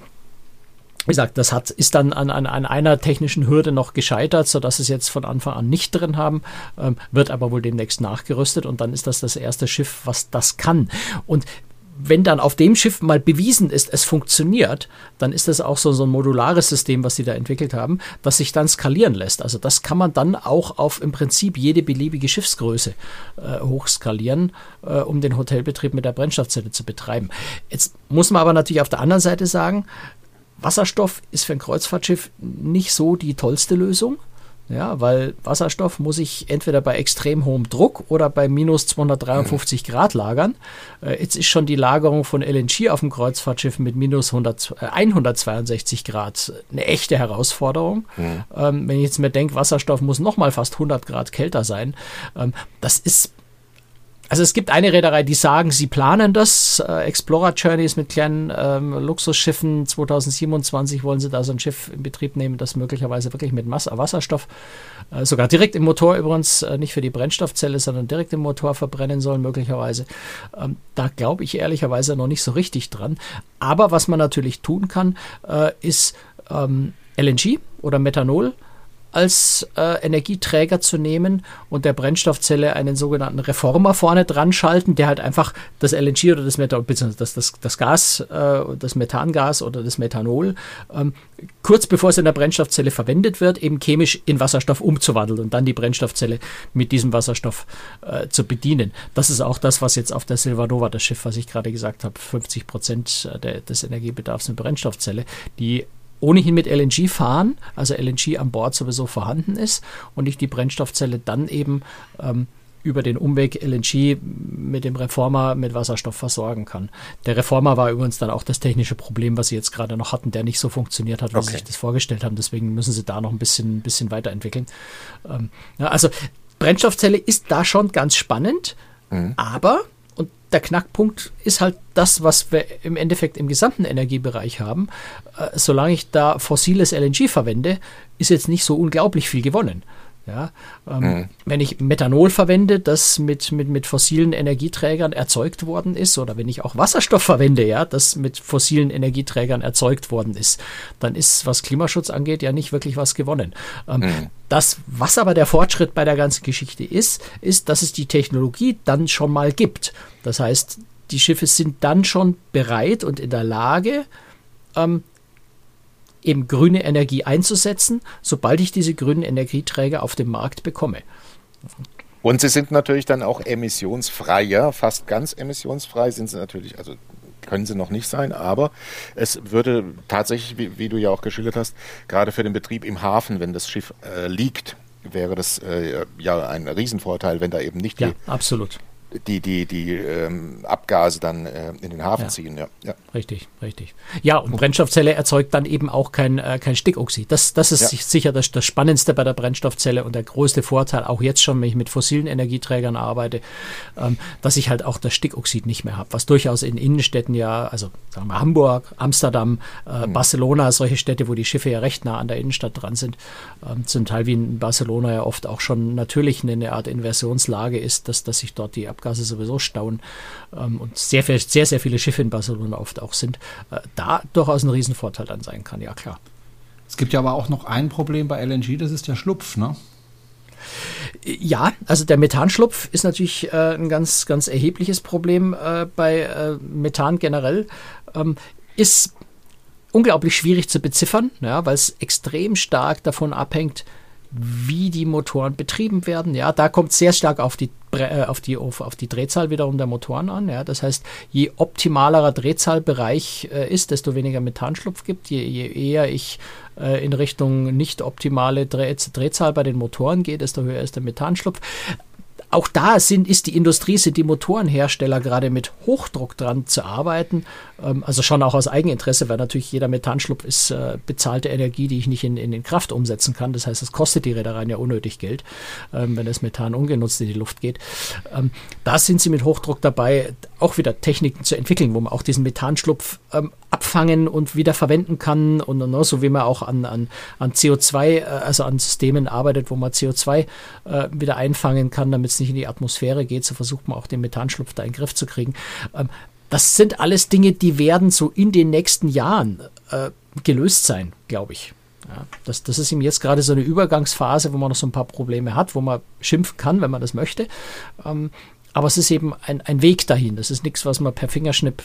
wie gesagt, das hat, ist dann an, an, an einer technischen Hürde noch gescheitert, sodass es jetzt von Anfang an nicht drin haben, ähm, wird aber wohl demnächst nachgerüstet und dann ist das das erste Schiff, was das kann. Und wenn dann auf dem Schiff mal bewiesen ist, es funktioniert, dann ist das auch so, so ein modulares System, was sie da entwickelt haben, das sich dann skalieren lässt. Also das kann man dann auch auf im Prinzip jede beliebige Schiffsgröße äh, hochskalieren, äh, um den Hotelbetrieb mit der Brennstoffzelle zu betreiben. Jetzt muss man aber natürlich auf der anderen Seite sagen, Wasserstoff ist für ein Kreuzfahrtschiff nicht so die tollste Lösung. Ja, weil Wasserstoff muss ich entweder bei extrem hohem Druck oder bei minus 253 mhm. Grad lagern. Äh, jetzt ist schon die Lagerung von LNG auf dem Kreuzfahrtschiff mit minus 100, äh, 162 Grad eine echte Herausforderung. Mhm. Ähm, wenn ich jetzt mir denke, Wasserstoff muss nochmal fast 100 Grad kälter sein, ähm, das ist also es gibt eine Reederei, die sagen, sie planen das. Äh, Explorer Journeys mit kleinen ähm, Luxusschiffen. 2027 wollen sie da so ein Schiff in Betrieb nehmen, das möglicherweise wirklich mit Mass Wasserstoff, äh, sogar direkt im Motor übrigens, äh, nicht für die Brennstoffzelle, sondern direkt im Motor verbrennen soll, möglicherweise. Ähm, da glaube ich ehrlicherweise noch nicht so richtig dran. Aber was man natürlich tun kann, äh, ist ähm, LNG oder Methanol als äh, Energieträger zu nehmen und der Brennstoffzelle einen sogenannten Reformer vorne dran schalten, der halt einfach das LNG oder das Methanol, beziehungsweise das, das, das Gas, äh, das Methangas oder das Methanol, ähm, kurz bevor es in der Brennstoffzelle verwendet wird, eben chemisch in Wasserstoff umzuwandeln und dann die Brennstoffzelle mit diesem Wasserstoff äh, zu bedienen. Das ist auch das, was jetzt auf der Silvanova, das Schiff, was ich gerade gesagt habe, 50 Prozent äh, des Energiebedarfs mit Brennstoffzelle, die ohnehin mit LNG fahren, also LNG an Bord sowieso vorhanden ist und ich die Brennstoffzelle dann eben ähm, über den Umweg LNG mit dem Reformer mit Wasserstoff versorgen kann. Der Reformer war übrigens dann auch das technische Problem, was sie jetzt gerade noch hatten, der nicht so funktioniert hat, wie okay. sie sich das vorgestellt haben. Deswegen müssen sie da noch ein bisschen, bisschen weiterentwickeln. Ähm, ja, also Brennstoffzelle ist da schon ganz spannend, mhm. aber der Knackpunkt ist halt das, was wir im Endeffekt im gesamten Energiebereich haben. Äh, solange ich da fossiles LNG verwende, ist jetzt nicht so unglaublich viel gewonnen. Ja, ähm, mhm. Wenn ich Methanol verwende, das mit, mit, mit fossilen Energieträgern erzeugt worden ist, oder wenn ich auch Wasserstoff verwende, ja, das mit fossilen Energieträgern erzeugt worden ist, dann ist, was Klimaschutz angeht, ja nicht wirklich was gewonnen. Ähm, mhm. Das, was aber der Fortschritt bei der ganzen Geschichte ist, ist, dass es die Technologie dann schon mal gibt. Das heißt, die Schiffe sind dann schon bereit und in der Lage, ähm, eben grüne Energie einzusetzen, sobald ich diese grünen Energieträger auf dem Markt bekomme. Und sie sind natürlich dann auch emissionsfreier, fast ganz emissionsfrei sind sie natürlich, also können sie noch nicht sein, aber es würde tatsächlich, wie, wie du ja auch geschildert hast, gerade für den Betrieb im Hafen, wenn das Schiff äh, liegt, wäre das äh, ja ein Riesenvorteil, wenn da eben nicht die, ja, absolut die, die, die ähm, Abgase dann äh, in den Hafen ja. ziehen. Ja. ja. Richtig, richtig. Ja, und Brennstoffzelle erzeugt dann eben auch kein, äh, kein Stickoxid. Das, das ist ja. sicher das, das Spannendste bei der Brennstoffzelle und der größte Vorteil, auch jetzt schon, wenn ich mit fossilen Energieträgern arbeite, ähm, dass ich halt auch das Stickoxid nicht mehr habe, was durchaus in Innenstädten ja, also sagen wir Hamburg, Amsterdam, äh, mhm. Barcelona, solche Städte, wo die Schiffe ja recht nah an der Innenstadt dran sind, ähm, zum Teil wie in Barcelona ja oft auch schon natürlich eine Art Inversionslage ist, dass, dass sich dort die Abgase Abgase sowieso stauen ähm, und sehr, sehr, sehr viele Schiffe in Barcelona oft auch sind, äh, da durchaus ein Riesenvorteil dann sein kann, ja klar. Es gibt ja aber auch noch ein Problem bei LNG, das ist der Schlupf, ne? Ja, also der Methanschlupf ist natürlich äh, ein ganz, ganz erhebliches Problem äh, bei äh, Methan generell. Ähm, ist unglaublich schwierig zu beziffern, ja, weil es extrem stark davon abhängt, wie die Motoren betrieben werden. Ja, da kommt sehr stark auf die, äh, auf die, auf, auf die Drehzahl wiederum der Motoren an. Ja, das heißt, je optimalerer Drehzahlbereich äh, ist, desto weniger Methanschlupf gibt. Je, je eher ich äh, in Richtung nicht optimale Dreh, Drehzahl bei den Motoren gehe, desto höher ist der Methanschlupf auch da sind, ist die Industrie, sind die Motorenhersteller gerade mit Hochdruck dran zu arbeiten. Ähm, also schon auch aus Eigeninteresse, weil natürlich jeder Methanschlupf ist äh, bezahlte Energie, die ich nicht in, in den Kraft umsetzen kann. Das heißt, es kostet die Reedereien ja unnötig Geld, ähm, wenn das Methan ungenutzt in die Luft geht. Ähm, da sind sie mit Hochdruck dabei, auch wieder Techniken zu entwickeln, wo man auch diesen Methanschlupf ähm, abfangen und wieder verwenden kann und, und so wie man auch an, an, an CO2, äh, also an Systemen arbeitet, wo man CO2 äh, wieder einfangen kann, damit es nicht in die Atmosphäre geht, so versucht man auch den Methanschlupf da in den Griff zu kriegen. Ähm, das sind alles Dinge, die werden so in den nächsten Jahren äh, gelöst sein, glaube ich. Ja, das, das ist ihm jetzt gerade so eine Übergangsphase, wo man noch so ein paar Probleme hat, wo man schimpfen kann, wenn man das möchte. Ähm, aber es ist eben ein, ein Weg dahin. Das ist nichts, was man per Fingerschnipp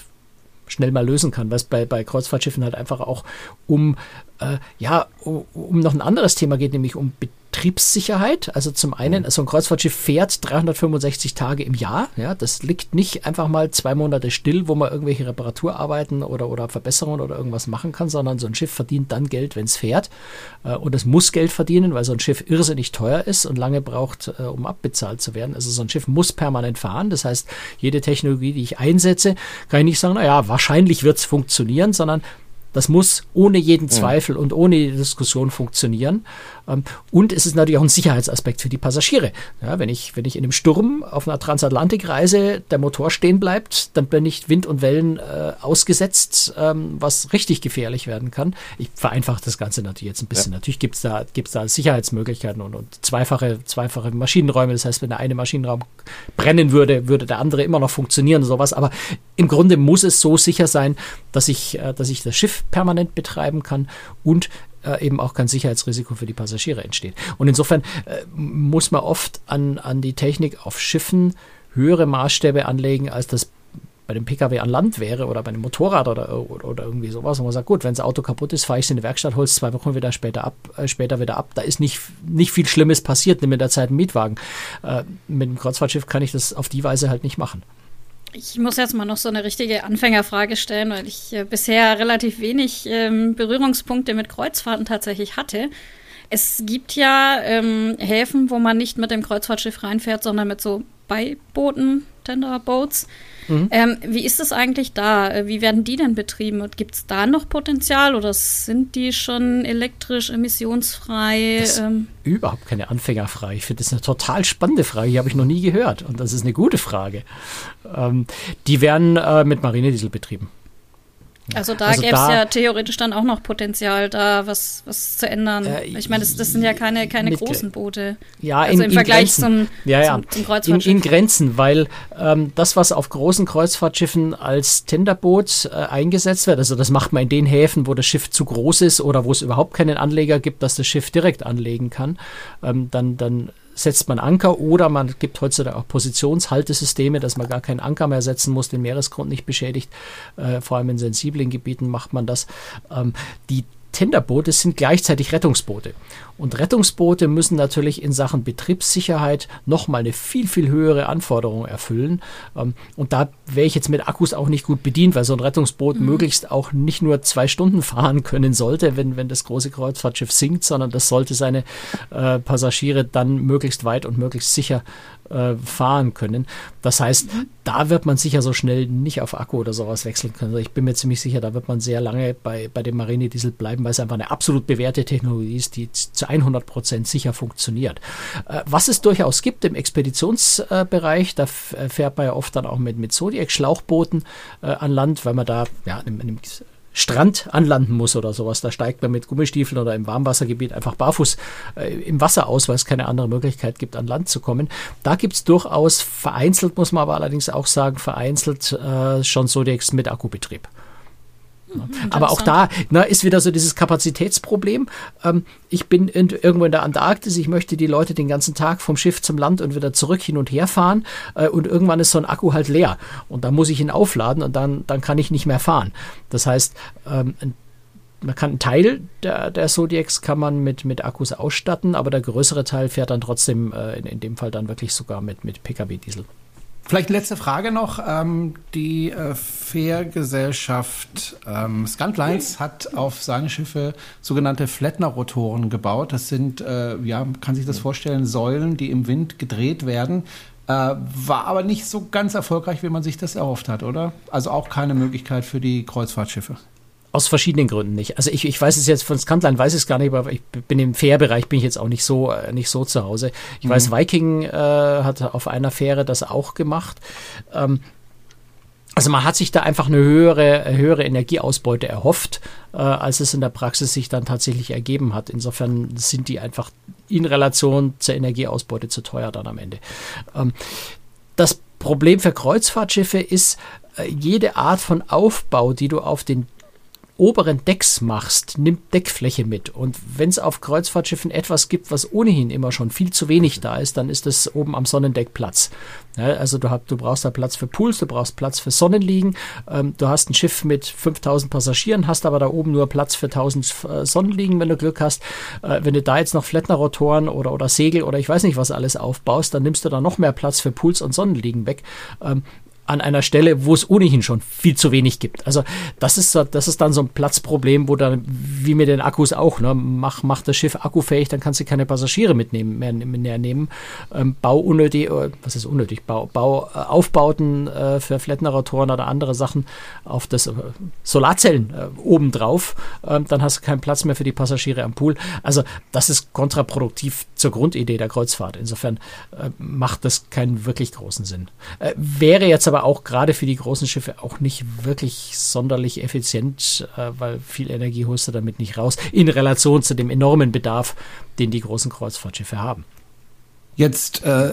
schnell mal lösen kann, was bei, bei Kreuzfahrtschiffen halt einfach auch um, äh, ja, um, um noch ein anderes Thema geht, nämlich um Betriebssicherheit. Also zum einen, also ein Kreuzfahrtschiff fährt 365 Tage im Jahr. Ja, das liegt nicht einfach mal zwei Monate still, wo man irgendwelche Reparaturarbeiten oder, oder Verbesserungen oder irgendwas machen kann, sondern so ein Schiff verdient dann Geld, wenn es fährt. Äh, und es muss Geld verdienen, weil so ein Schiff irrsinnig teuer ist und lange braucht, äh, um abbezahlt zu werden. Also so ein Schiff muss permanent fahren. Das heißt, jede Technologie, die ich einsetze, kann ich nicht sagen, naja, wahrscheinlich wird es funktionieren, sondern das muss ohne jeden Zweifel und ohne Diskussion funktionieren. Ähm, und es ist natürlich auch ein Sicherheitsaspekt für die Passagiere. Ja, wenn, ich, wenn ich in einem Sturm auf einer Transatlantikreise der Motor stehen bleibt, dann bin ich Wind und Wellen äh, ausgesetzt, ähm, was richtig gefährlich werden kann. Ich vereinfache das Ganze natürlich jetzt ein bisschen. Ja. Natürlich gibt es da, gibt's da Sicherheitsmöglichkeiten und, und zweifache, zweifache Maschinenräume. Das heißt, wenn der eine Maschinenraum brennen würde, würde der andere immer noch funktionieren, sowas. Aber im Grunde muss es so sicher sein, dass ich, äh, dass ich das Schiff permanent betreiben kann und äh, eben auch kein Sicherheitsrisiko für die Passagiere entsteht. Und insofern äh, muss man oft an, an die Technik auf Schiffen höhere Maßstäbe anlegen, als das bei dem Pkw an Land wäre oder bei einem Motorrad oder, oder, oder irgendwie sowas. Und man sagt, gut, wenn das Auto kaputt ist, fahre ich es in die Werkstatt, hol es zwei Wochen wieder später ab, äh, später wieder ab. Da ist nicht, nicht viel Schlimmes passiert, nimm in der Zeit einen Mietwagen. Äh, mit einem Kreuzfahrtschiff kann ich das auf die Weise halt nicht machen. Ich muss jetzt mal noch so eine richtige Anfängerfrage stellen, weil ich äh, bisher relativ wenig ähm, Berührungspunkte mit Kreuzfahrten tatsächlich hatte. Es gibt ja ähm, Häfen, wo man nicht mit dem Kreuzfahrtschiff reinfährt, sondern mit so Beibooten, Tenderboats. Mhm. Ähm, wie ist es eigentlich da? Äh, wie werden die denn betrieben? Gibt es da noch Potenzial oder sind die schon elektrisch emissionsfrei? Das ähm? Überhaupt keine Anfängerfrage. Ich finde das eine total spannende Frage. Die habe ich noch nie gehört. Und das ist eine gute Frage. Ähm, die werden äh, mit Marinediesel betrieben. Also da also gäbe es ja theoretisch dann auch noch Potenzial, da was, was zu ändern. Äh, ich meine, das, das, sind ja keine, keine großen Boote. Ja, also in, im Vergleich Grenzen. zum, ja, ja. zum, zum Kreuzfahrtschiff. In, in, Grenzen, weil ähm, das, was auf großen Kreuzfahrtschiffen als Tenderboot äh, eingesetzt wird, also das macht man in den Häfen, wo das Schiff zu groß ist oder wo es überhaupt keinen Anleger gibt, dass das Schiff direkt anlegen kann, ähm, dann, dann setzt man Anker oder man gibt heutzutage auch Positionshaltesysteme, dass man gar keinen Anker mehr setzen muss, den Meeresgrund nicht beschädigt. Äh, vor allem in sensiblen Gebieten macht man das. Ähm, die Tenderboote sind gleichzeitig Rettungsboote. Und Rettungsboote müssen natürlich in Sachen Betriebssicherheit nochmal eine viel, viel höhere Anforderung erfüllen. Ähm, und da wäre ich jetzt mit Akkus auch nicht gut bedient, weil so ein Rettungsboot mhm. möglichst auch nicht nur zwei Stunden fahren können sollte, wenn, wenn das große Kreuzfahrtschiff sinkt, sondern das sollte seine äh, Passagiere dann möglichst weit und möglichst sicher äh, fahren können. Das heißt, mhm. da wird man sicher so schnell nicht auf Akku oder sowas wechseln können. Also ich bin mir ziemlich sicher, da wird man sehr lange bei, bei dem Marine-Diesel bleiben, weil es einfach eine absolut bewährte Technologie ist, die zu 100 Prozent sicher funktioniert. Äh, was es durchaus gibt im Expeditionsbereich, da äh, fährt man ja oft dann auch mit, mit Zodiac-Schlauchbooten äh, an Land, weil man da ja, in, in Strand anlanden muss oder sowas. Da steigt man mit Gummistiefeln oder im Warmwassergebiet einfach barfuß äh, im Wasser aus, weil es keine andere Möglichkeit gibt, an Land zu kommen. Da gibt es durchaus vereinzelt, muss man aber allerdings auch sagen, vereinzelt äh, schon Sodex mit Akkubetrieb. Aber auch da na, ist wieder so dieses Kapazitätsproblem. Ähm, ich bin in, irgendwo in der Antarktis, ich möchte die Leute den ganzen Tag vom Schiff zum Land und wieder zurück hin und her fahren äh, und irgendwann ist so ein Akku halt leer und dann muss ich ihn aufladen und dann, dann kann ich nicht mehr fahren. Das heißt, ähm, man kann einen Teil der, der Zodiacs kann man mit, mit Akkus ausstatten, aber der größere Teil fährt dann trotzdem äh, in, in dem Fall dann wirklich sogar mit, mit Pkw-Diesel. Vielleicht letzte Frage noch. Ähm, die äh, Fährgesellschaft ähm, Scantlines hat auf seine Schiffe sogenannte Flettner-Rotoren gebaut. Das sind, äh, ja, man kann sich das vorstellen, Säulen, die im Wind gedreht werden. Äh, war aber nicht so ganz erfolgreich, wie man sich das erhofft hat, oder? Also auch keine Möglichkeit für die Kreuzfahrtschiffe. Aus verschiedenen Gründen nicht. Also ich, ich weiß es jetzt von Scantline weiß ich es gar nicht, aber ich bin im Fährbereich bin ich jetzt auch nicht so äh, nicht so zu Hause. Ich mhm. weiß, Viking äh, hat auf einer Fähre das auch gemacht. Ähm, also man hat sich da einfach eine höhere, höhere Energieausbeute erhofft, äh, als es in der Praxis sich dann tatsächlich ergeben hat. Insofern sind die einfach in Relation zur Energieausbeute zu teuer dann am Ende. Ähm, das Problem für Kreuzfahrtschiffe ist, äh, jede Art von Aufbau, die du auf den oberen Decks machst, nimmt Deckfläche mit. Und wenn es auf Kreuzfahrtschiffen etwas gibt, was ohnehin immer schon viel zu wenig da ist, dann ist es oben am Sonnendeck Platz. Ja, also du, hab, du brauchst da Platz für Pools, du brauchst Platz für Sonnenliegen. Ähm, du hast ein Schiff mit 5000 Passagieren, hast aber da oben nur Platz für 1000 äh, Sonnenliegen, wenn du Glück hast. Äh, wenn du da jetzt noch Flettner-Rotoren oder, oder Segel oder ich weiß nicht was alles aufbaust, dann nimmst du da noch mehr Platz für Pools und Sonnenliegen weg. Ähm, an einer Stelle, wo es ohnehin schon viel zu wenig gibt. Also das ist, das ist dann so ein Platzproblem, wo dann, wie mit den Akkus auch, ne, mach, mach das Schiff akkufähig, dann kannst du keine Passagiere mitnehmen, mehr, mehr nehmen. Ähm, bau unnötig, äh, was ist unnötig? Bau, bau äh, Aufbauten äh, für Flettner-Rotoren oder andere Sachen auf das äh, Solarzellen äh, obendrauf, ähm, dann hast du keinen Platz mehr für die Passagiere am Pool. Also das ist kontraproduktiv zur Grundidee der Kreuzfahrt. Insofern äh, macht das keinen wirklich großen Sinn. Äh, wäre jetzt aber auch gerade für die großen Schiffe auch nicht wirklich sonderlich effizient, äh, weil viel Energie holst du damit nicht raus, in Relation zu dem enormen Bedarf, den die großen Kreuzfahrtschiffe haben. Jetzt äh,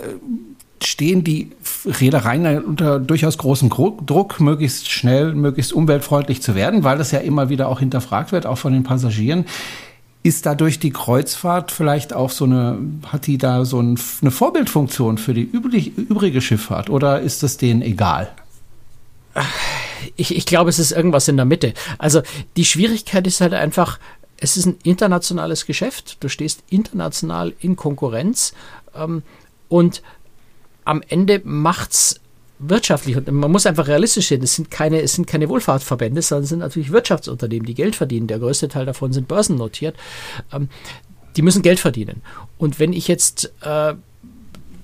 stehen die Reedereien unter durchaus großem Druck, möglichst schnell, möglichst umweltfreundlich zu werden, weil das ja immer wieder auch hinterfragt wird, auch von den Passagieren. Ist dadurch die Kreuzfahrt vielleicht auch so eine, hat die da so ein, eine Vorbildfunktion für die übrig, übrige Schifffahrt oder ist das denen egal? Ich, ich glaube, es ist irgendwas in der Mitte. Also die Schwierigkeit ist halt einfach, es ist ein internationales Geschäft. Du stehst international in Konkurrenz ähm, und am Ende macht es wirtschaftlich und man muss einfach realistisch sehen, es sind keine, es sind keine Wohlfahrtsverbände, sondern es sind natürlich Wirtschaftsunternehmen, die Geld verdienen. Der größte Teil davon sind börsennotiert. Ähm, die müssen Geld verdienen. Und wenn ich jetzt äh,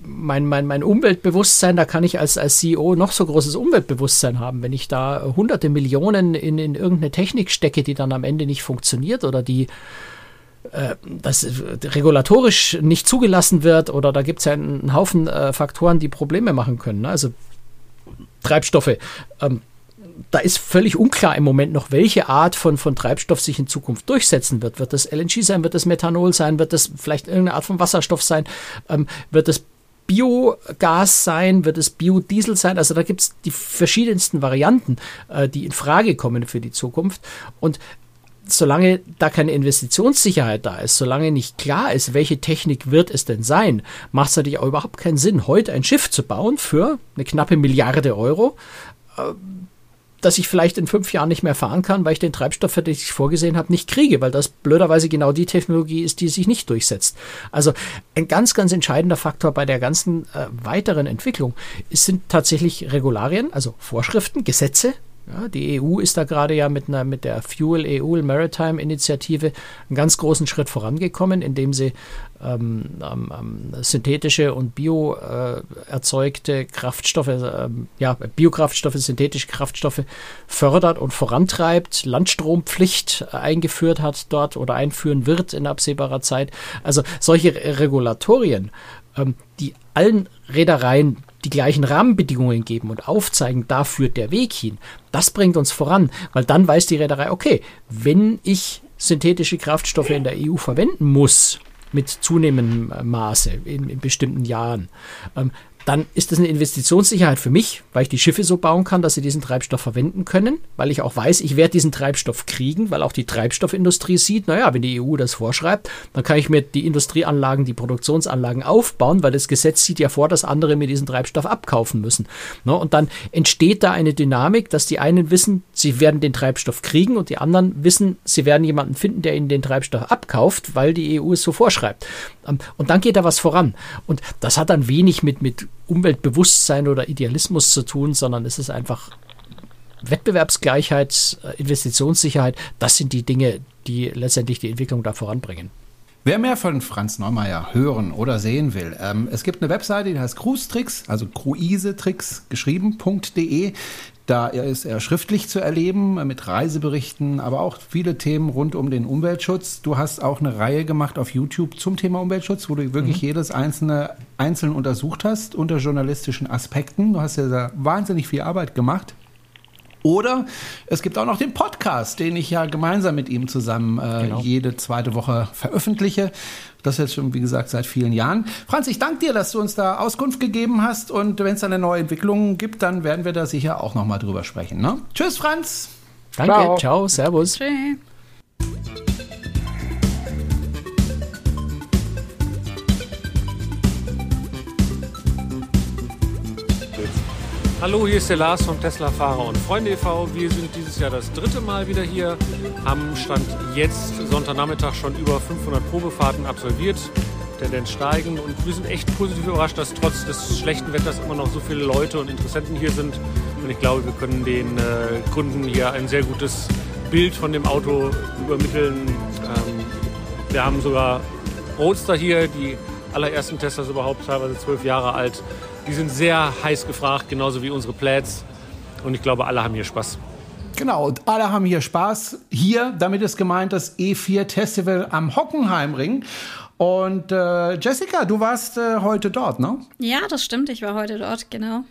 mein, mein, mein Umweltbewusstsein, da kann ich als, als CEO noch so großes Umweltbewusstsein haben. Wenn ich da hunderte Millionen in, in irgendeine Technik stecke, die dann am Ende nicht funktioniert oder die äh, das regulatorisch nicht zugelassen wird oder da gibt es ja einen Haufen äh, Faktoren, die Probleme machen können. Ne? Also Treibstoffe. Ähm, da ist völlig unklar im Moment noch, welche Art von, von Treibstoff sich in Zukunft durchsetzen wird. Wird das LNG sein? Wird das Methanol sein? Wird das vielleicht irgendeine Art von Wasserstoff sein? Ähm, wird das Biogas sein? Wird es Biodiesel sein? Also da gibt es die verschiedensten Varianten, äh, die in Frage kommen für die Zukunft. Und solange da keine Investitionssicherheit da ist, solange nicht klar ist, welche Technik wird es denn sein, macht es natürlich auch überhaupt keinen Sinn, heute ein Schiff zu bauen für eine knappe Milliarde Euro, äh, dass ich vielleicht in fünf Jahren nicht mehr fahren kann, weil ich den Treibstoff, den ich vorgesehen habe, nicht kriege, weil das blöderweise genau die Technologie ist, die sich nicht durchsetzt. Also ein ganz, ganz entscheidender Faktor bei der ganzen äh, weiteren Entwicklung sind tatsächlich Regularien, also Vorschriften, Gesetze, ja, die EU ist da gerade ja mit, einer, mit der Fuel EU Maritime Initiative einen ganz großen Schritt vorangekommen, indem sie ähm, ähm, synthetische und bio äh, Kraftstoffe, äh, ja, Biokraftstoffe, synthetische Kraftstoffe fördert und vorantreibt, Landstrompflicht eingeführt hat dort oder einführen wird in absehbarer Zeit. Also solche Regulatorien, ähm, die allen Reedereien die gleichen Rahmenbedingungen geben und aufzeigen, da führt der Weg hin, das bringt uns voran, weil dann weiß die Reederei, okay, wenn ich synthetische Kraftstoffe in der EU verwenden muss, mit zunehmendem Maße in, in bestimmten Jahren, ähm, dann ist das eine Investitionssicherheit für mich, weil ich die Schiffe so bauen kann, dass sie diesen Treibstoff verwenden können, weil ich auch weiß, ich werde diesen Treibstoff kriegen, weil auch die Treibstoffindustrie sieht, naja, wenn die EU das vorschreibt, dann kann ich mir die Industrieanlagen, die Produktionsanlagen aufbauen, weil das Gesetz sieht ja vor, dass andere mir diesen Treibstoff abkaufen müssen. Ne? Und dann entsteht da eine Dynamik, dass die einen wissen, sie werden den Treibstoff kriegen und die anderen wissen, sie werden jemanden finden, der ihnen den Treibstoff abkauft, weil die EU es so vorschreibt. Ähm, und dann geht da was voran. Und das hat dann wenig mit, mit Umweltbewusstsein oder Idealismus zu tun, sondern es ist einfach Wettbewerbsgleichheit, äh, Investitionssicherheit. Das sind die Dinge, die letztendlich die Entwicklung da voranbringen. Wer mehr von Franz Neumeier hören oder sehen will, ähm, es gibt eine Webseite, die heißt Cruise-Tricks, also Cruisetricks geschrieben.de. Da ist er schriftlich zu erleben mit Reiseberichten, aber auch viele Themen rund um den Umweltschutz. Du hast auch eine Reihe gemacht auf YouTube zum Thema Umweltschutz, wo du wirklich mhm. jedes einzelne einzeln untersucht hast unter journalistischen Aspekten. Du hast ja da wahnsinnig viel Arbeit gemacht. Oder es gibt auch noch den Podcast, den ich ja gemeinsam mit ihm zusammen äh, genau. jede zweite Woche veröffentliche. Das jetzt schon, wie gesagt, seit vielen Jahren. Franz, ich danke dir, dass du uns da Auskunft gegeben hast. Und wenn es da eine neue Entwicklung gibt, dann werden wir da sicher auch nochmal drüber sprechen. Ne? Tschüss, Franz. Danke, ciao, ciao servus. Tschüss. Hallo, hier ist der Lars vom Tesla Fahrer und Freunde e.V. Wir sind dieses Jahr das dritte Mal wieder hier, haben Stand jetzt Sonntagnachmittag schon über 500 Probefahrten absolviert, Tendenz steigen und wir sind echt positiv überrascht, dass trotz des schlechten Wetters immer noch so viele Leute und Interessenten hier sind und ich glaube, wir können den äh, Kunden hier ein sehr gutes Bild von dem Auto übermitteln. Ähm, wir haben sogar Roadster hier, die allerersten Teslas überhaupt, teilweise zwölf Jahre alt. Die sind sehr heiß gefragt, genauso wie unsere Plaids. Und ich glaube, alle haben hier Spaß. Genau, und alle haben hier Spaß. Hier, damit ist gemeint das E4 Festival am Hockenheimring. Und äh, Jessica, du warst äh, heute dort, ne? Ja, das stimmt. Ich war heute dort, genau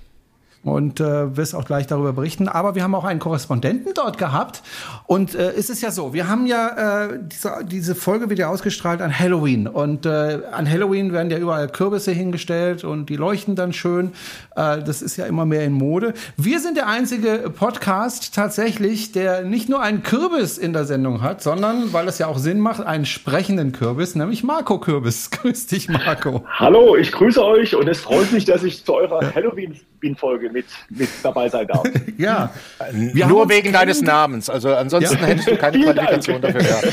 und äh, wirst auch gleich darüber berichten. Aber wir haben auch einen Korrespondenten dort gehabt. Und äh, es ist ja so, wir haben ja äh, diese, diese Folge wieder ausgestrahlt an Halloween. Und äh, an Halloween werden ja überall Kürbisse hingestellt und die leuchten dann schön. Äh, das ist ja immer mehr in Mode. Wir sind der einzige Podcast tatsächlich, der nicht nur einen Kürbis in der Sendung hat, sondern, weil es ja auch Sinn macht, einen sprechenden Kürbis, nämlich Marco Kürbis. Grüß dich, Marco. Hallo, ich grüße euch und es freut mich, dass ich zu eurer Halloween-Folge mit, mit dabei sein darf. ja. Wir Nur wegen deines Namens. Also ansonsten ja. hättest du keine Qualifikation dafür gehabt.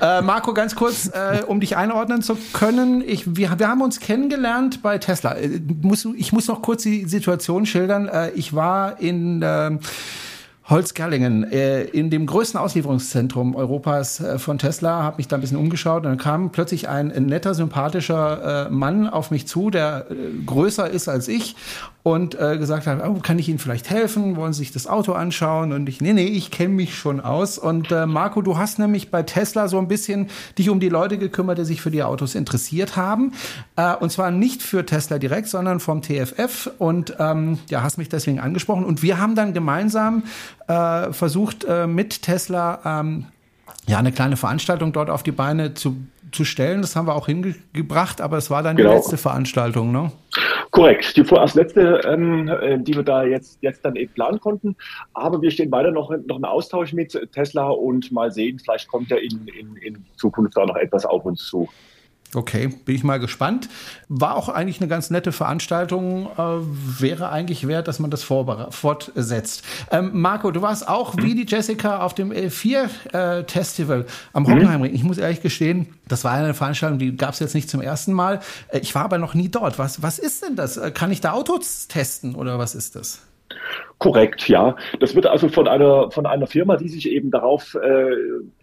äh, Marco, ganz kurz, äh, um dich einordnen zu können. Ich, wir, wir haben uns kennengelernt bei Tesla. Ich äh, muss, ich muss noch kurz die Situation schildern. Äh, ich war in ähm, Holzgerlingen, äh, in dem größten Auslieferungszentrum Europas äh, von Tesla, habe mich da ein bisschen umgeschaut und dann kam plötzlich ein netter, sympathischer äh, Mann auf mich zu, der größer ist als ich und gesagt hat, oh, kann ich Ihnen vielleicht helfen? Wollen Sie sich das Auto anschauen? Und ich, nee, nee, ich kenne mich schon aus. Und Marco, du hast nämlich bei Tesla so ein bisschen dich um die Leute gekümmert, die sich für die Autos interessiert haben. Und zwar nicht für Tesla direkt, sondern vom TFF. Und ähm, ja, hast mich deswegen angesprochen. Und wir haben dann gemeinsam äh, versucht, äh, mit Tesla ähm, ja eine kleine Veranstaltung dort auf die Beine zu zu stellen. Das haben wir auch hingebracht, aber es war dann genau. die letzte Veranstaltung, ne? Korrekt, die vorerst letzte, ähm, äh, die wir da jetzt, jetzt dann eben planen konnten. Aber wir stehen weiter noch, noch im Austausch mit Tesla und mal sehen, vielleicht kommt ja in, in, in Zukunft da noch etwas auf uns zu. Okay, bin ich mal gespannt. War auch eigentlich eine ganz nette Veranstaltung. Äh, wäre eigentlich wert, dass man das fortsetzt. Ähm, Marco, du warst auch wie die Jessica auf dem L4-Festival äh, am mhm. Hockenheimring. Ich muss ehrlich gestehen, das war eine Veranstaltung, die gab es jetzt nicht zum ersten Mal. Äh, ich war aber noch nie dort. Was, was ist denn das? Äh, kann ich da Autos testen oder was ist das? Korrekt, ja. Das wird also von einer, von einer Firma, die sich eben darauf äh,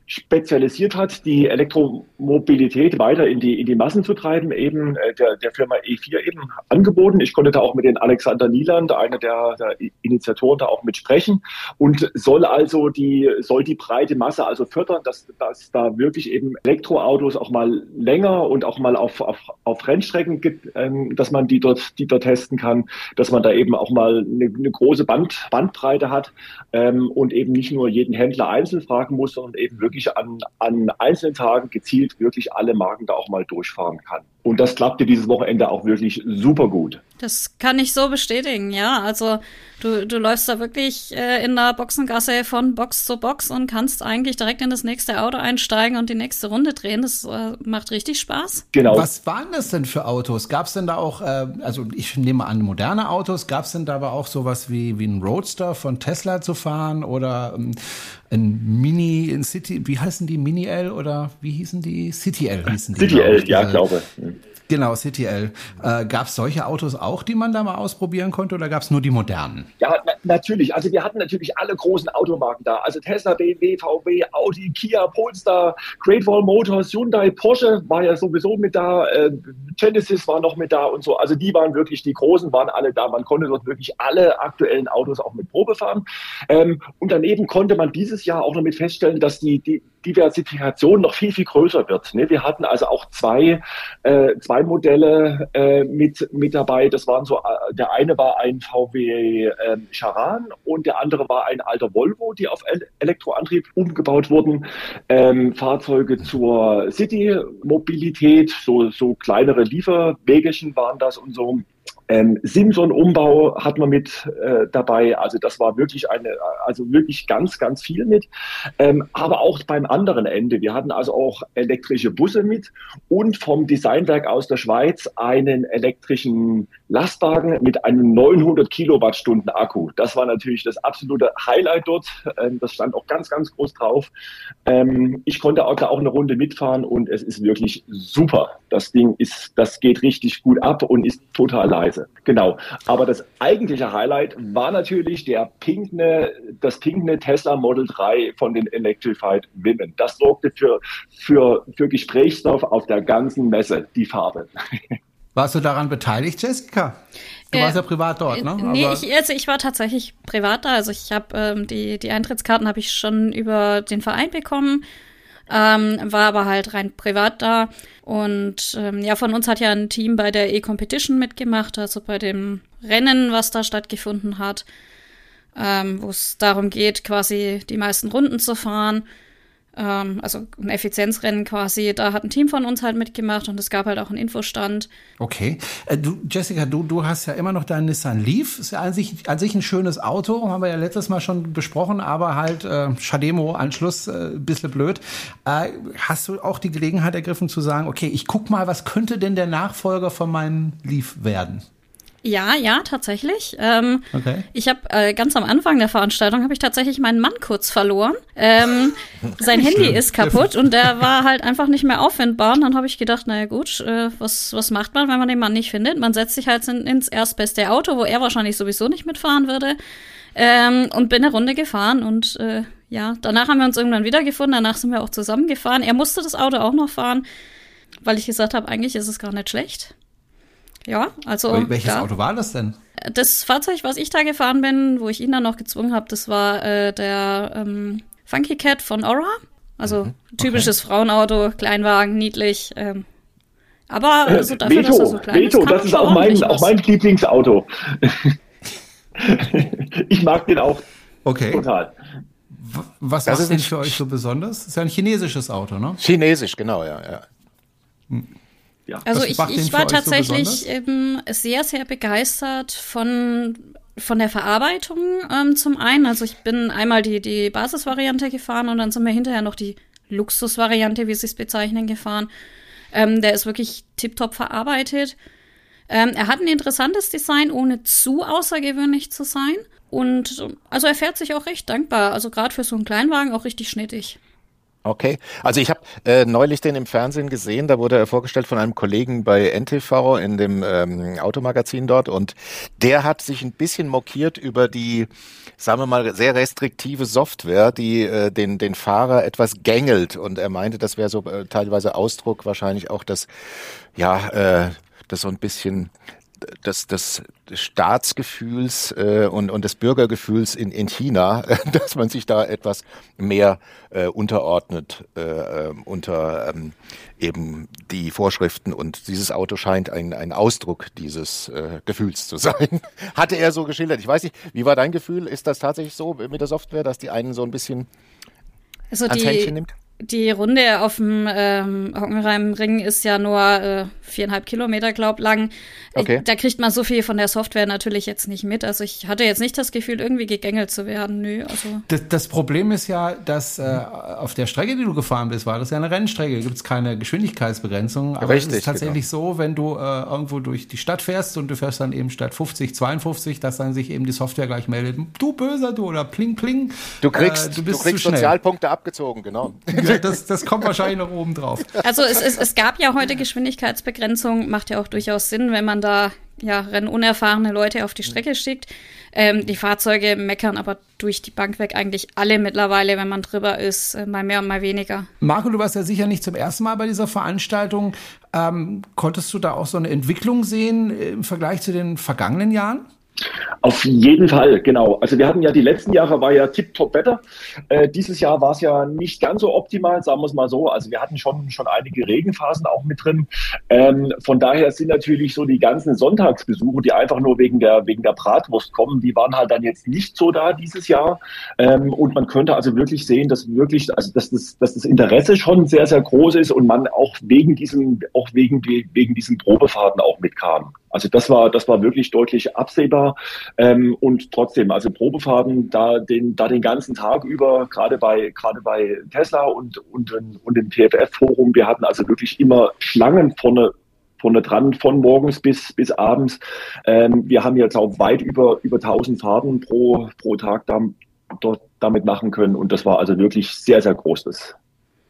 spezialisiert hat, die Elektromobilität weiter in die, in die Massen zu treiben, eben äh, der, der Firma E4 eben angeboten. Ich konnte da auch mit den Alexander Nieland, einer der, der Initiatoren, da auch mitsprechen und soll also die, soll die breite Masse also fördern, dass, dass da wirklich eben Elektroautos auch mal länger und auch mal auf, auf, auf Rennstrecken gibt, ähm, dass man die dort, die dort testen kann, dass man da eben auch mal eine, eine große Band, Bandbreite hat ähm, und eben nicht nur jeden Händler einzeln fragen muss, sondern eben wirklich wirklich an, an einzelnen Tagen gezielt wirklich alle Marken da auch mal durchfahren kann. Und das klappte dieses Wochenende auch wirklich super gut. Das kann ich so bestätigen, ja. Also du, du läufst da wirklich äh, in der Boxengasse von Box zu Box und kannst eigentlich direkt in das nächste Auto einsteigen und die nächste Runde drehen. Das äh, macht richtig Spaß. Genau. Was waren das denn für Autos? Gab es denn da auch, äh, also ich nehme an, moderne Autos, gab es denn da aber auch sowas wie, wie ein Roadster von Tesla zu fahren oder ähm, ein Mini, in City, wie heißen die? Mini L oder wie hießen die? City L hießen die. City L, ja, glaube. Genau, CTL. Äh, gab es solche Autos auch, die man da mal ausprobieren konnte oder gab es nur die modernen? Ja, na, natürlich. Also wir hatten natürlich alle großen Automarken da. Also Tesla, BMW, VW, Audi, Kia, Polestar, Great Wall Motors, Hyundai, Porsche war ja sowieso mit da, äh, Genesis war noch mit da und so. Also die waren wirklich, die großen waren alle da. Man konnte dort wirklich alle aktuellen Autos auch mit Probe fahren. Ähm, und daneben konnte man dieses Jahr auch noch mit feststellen, dass die, die Diversifikation noch viel, viel größer wird. Ne? Wir hatten also auch zwei, äh, zwei Modelle äh, mit, mit dabei. Das waren so, äh, der eine war ein VW äh, Charan und der andere war ein alter Volvo, die auf Elektroantrieb umgebaut wurden. Ähm, Fahrzeuge zur City-Mobilität, so, so kleinere Lieferwägelchen waren das und so. Ähm, Simson-Umbau hat man mit äh, dabei. Also das war wirklich eine, also wirklich ganz, ganz viel mit. Ähm, aber auch beim anderen Ende. Wir hatten also auch elektrische Busse mit und vom Designwerk aus der Schweiz einen elektrischen Lastwagen mit einem 900 Kilowattstunden Akku. Das war natürlich das absolute Highlight dort. Ähm, das stand auch ganz, ganz groß drauf. Ähm, ich konnte auch da auch eine Runde mitfahren und es ist wirklich super. Das Ding ist, das geht richtig gut ab und ist total leise. Genau. Aber das eigentliche Highlight war natürlich der pinkne, das pinkne Tesla Model 3 von den Electrified Women. Das sorgte für, für, für Gesprächsstoff auf der ganzen Messe, die Farbe. Warst du daran beteiligt, Jessica? Du äh, warst ja privat dort, ne? Nee, ich, also ich war tatsächlich privat da. Also ich habe ähm, die, die Eintrittskarten habe ich schon über den Verein bekommen, ähm, war aber halt rein privat da. Und ähm, ja, von uns hat ja ein Team bei der E-Competition mitgemacht, also bei dem Rennen, was da stattgefunden hat, ähm, wo es darum geht, quasi die meisten Runden zu fahren ähm, also ein Effizienzrennen quasi. Da hat ein Team von uns halt mitgemacht und es gab halt auch einen Infostand. Okay. Äh, du, Jessica, du, du hast ja immer noch deinen Nissan Leaf. Ist ja an sich, an sich ein schönes Auto, haben wir ja letztes Mal schon besprochen, aber halt äh, Schademo-Anschluss, äh, bisschen blöd. Äh, hast du auch die Gelegenheit ergriffen zu sagen, okay, ich guck mal, was könnte denn der Nachfolger von meinem Leaf werden? Ja, ja, tatsächlich. Ähm, okay. Ich habe äh, ganz am Anfang der Veranstaltung habe ich tatsächlich meinen Mann kurz verloren. Ähm, sein Handy ist kaputt und der war halt einfach nicht mehr auffindbar. Und dann habe ich gedacht, naja gut, äh, was was macht man, wenn man den Mann nicht findet? Man setzt sich halt in, ins erstbeste Auto, wo er wahrscheinlich sowieso nicht mitfahren würde. Ähm, und bin eine Runde gefahren und äh, ja, danach haben wir uns irgendwann wiedergefunden. Danach sind wir auch zusammengefahren. Er musste das Auto auch noch fahren, weil ich gesagt habe, eigentlich ist es gar nicht schlecht. Ja, also. Welches ja. Auto war das denn? Das Fahrzeug, was ich da gefahren bin, wo ich ihn dann noch gezwungen habe, das war äh, der ähm, Funky Cat von Aura. Also mhm. typisches okay. Frauenauto, Kleinwagen, niedlich. Ähm, aber also äh, dafür, Veto, dass er so klein Veto, ist, das ist auch mein, auch mein Lieblingsauto. ich mag den auch okay. total. Was das ist denn für euch so besonders? Das ist ja ein chinesisches Auto, ne? Chinesisch, genau, ja. ja. Hm. Ja. Also ich, ich war tatsächlich so eben sehr, sehr begeistert von, von der Verarbeitung ähm, zum einen. Also ich bin einmal die, die Basisvariante gefahren und dann sind wir hinterher noch die Luxusvariante, wie sie es bezeichnen, gefahren. Ähm, der ist wirklich tiptop verarbeitet. Ähm, er hat ein interessantes Design, ohne zu außergewöhnlich zu sein. Und also er fährt sich auch recht dankbar. Also gerade für so einen Kleinwagen auch richtig schnittig. Okay, also ich habe äh, neulich den im Fernsehen gesehen, da wurde er vorgestellt von einem Kollegen bei NTV in dem ähm, Automagazin dort. Und der hat sich ein bisschen mokiert über die, sagen wir mal, sehr restriktive Software, die äh, den, den Fahrer etwas gängelt. Und er meinte, das wäre so äh, teilweise Ausdruck wahrscheinlich auch das, ja, äh, das so ein bisschen des, des Staatsgefühls äh, und, und des Bürgergefühls in, in China, dass man sich da etwas mehr äh, unterordnet äh, unter ähm, eben die Vorschriften. Und dieses Auto scheint ein, ein Ausdruck dieses äh, Gefühls zu sein. Hatte er so geschildert. Ich weiß nicht, wie war dein Gefühl? Ist das tatsächlich so mit der Software, dass die einen so ein bisschen also die, die Runde auf dem ähm, Hockenheimring ist ja nur äh, viereinhalb Kilometer, glaub, lang. Okay. Da kriegt man so viel von der Software natürlich jetzt nicht mit. Also ich hatte jetzt nicht das Gefühl, irgendwie gegängelt zu werden. Nö, also. Das, das Problem ist ja, dass äh, auf der Strecke, die du gefahren bist, war das ja eine Rennstrecke. Gibt es keine Geschwindigkeitsbegrenzung. Aber Richtig, es ist tatsächlich so, wenn du äh, irgendwo durch die Stadt fährst und du fährst dann eben statt 50, 52, dass dann sich eben die Software gleich meldet, du böser du oder pling pling. Du kriegst, äh, du du, bist kriegst zu schnell. Sozialpunkte abgezogen, genau. Das, das kommt wahrscheinlich noch oben drauf. Also es, es, es gab ja heute Geschwindigkeitsbegrenzung, macht ja auch durchaus Sinn, wenn man da ja rennunerfahrene Leute auf die Strecke schickt. Ähm, die Fahrzeuge meckern aber durch die Bank weg eigentlich alle mittlerweile, wenn man drüber ist, äh, mal mehr und mal weniger. Marco, du warst ja sicher nicht zum ersten Mal bei dieser Veranstaltung. Ähm, konntest du da auch so eine Entwicklung sehen äh, im Vergleich zu den vergangenen Jahren? Auf jeden Fall, genau. Also wir hatten ja die letzten Jahre war ja tip-top Wetter. Äh, dieses Jahr war es ja nicht ganz so optimal, sagen wir es mal so. Also wir hatten schon, schon einige Regenphasen auch mit drin. Ähm, von daher sind natürlich so die ganzen Sonntagsbesuche, die einfach nur wegen der, wegen der Bratwurst kommen, die waren halt dann jetzt nicht so da dieses Jahr. Ähm, und man könnte also wirklich sehen, dass wirklich, also dass das, dass das Interesse schon sehr, sehr groß ist und man auch wegen diesem, auch wegen, wegen diesen Probefahrten auch mitkam. Also das war, das war wirklich deutlich absehbar. Ähm, und trotzdem, also Probefahrten da den, da den ganzen Tag über, gerade bei, gerade bei Tesla und, und, und dem TFF-Forum, wir hatten also wirklich immer Schlangen vorne vorne dran von morgens bis, bis abends. Ähm, wir haben jetzt auch weit über, über 1000 Fahrten pro, pro Tag da, dort damit machen können. Und das war also wirklich sehr, sehr großes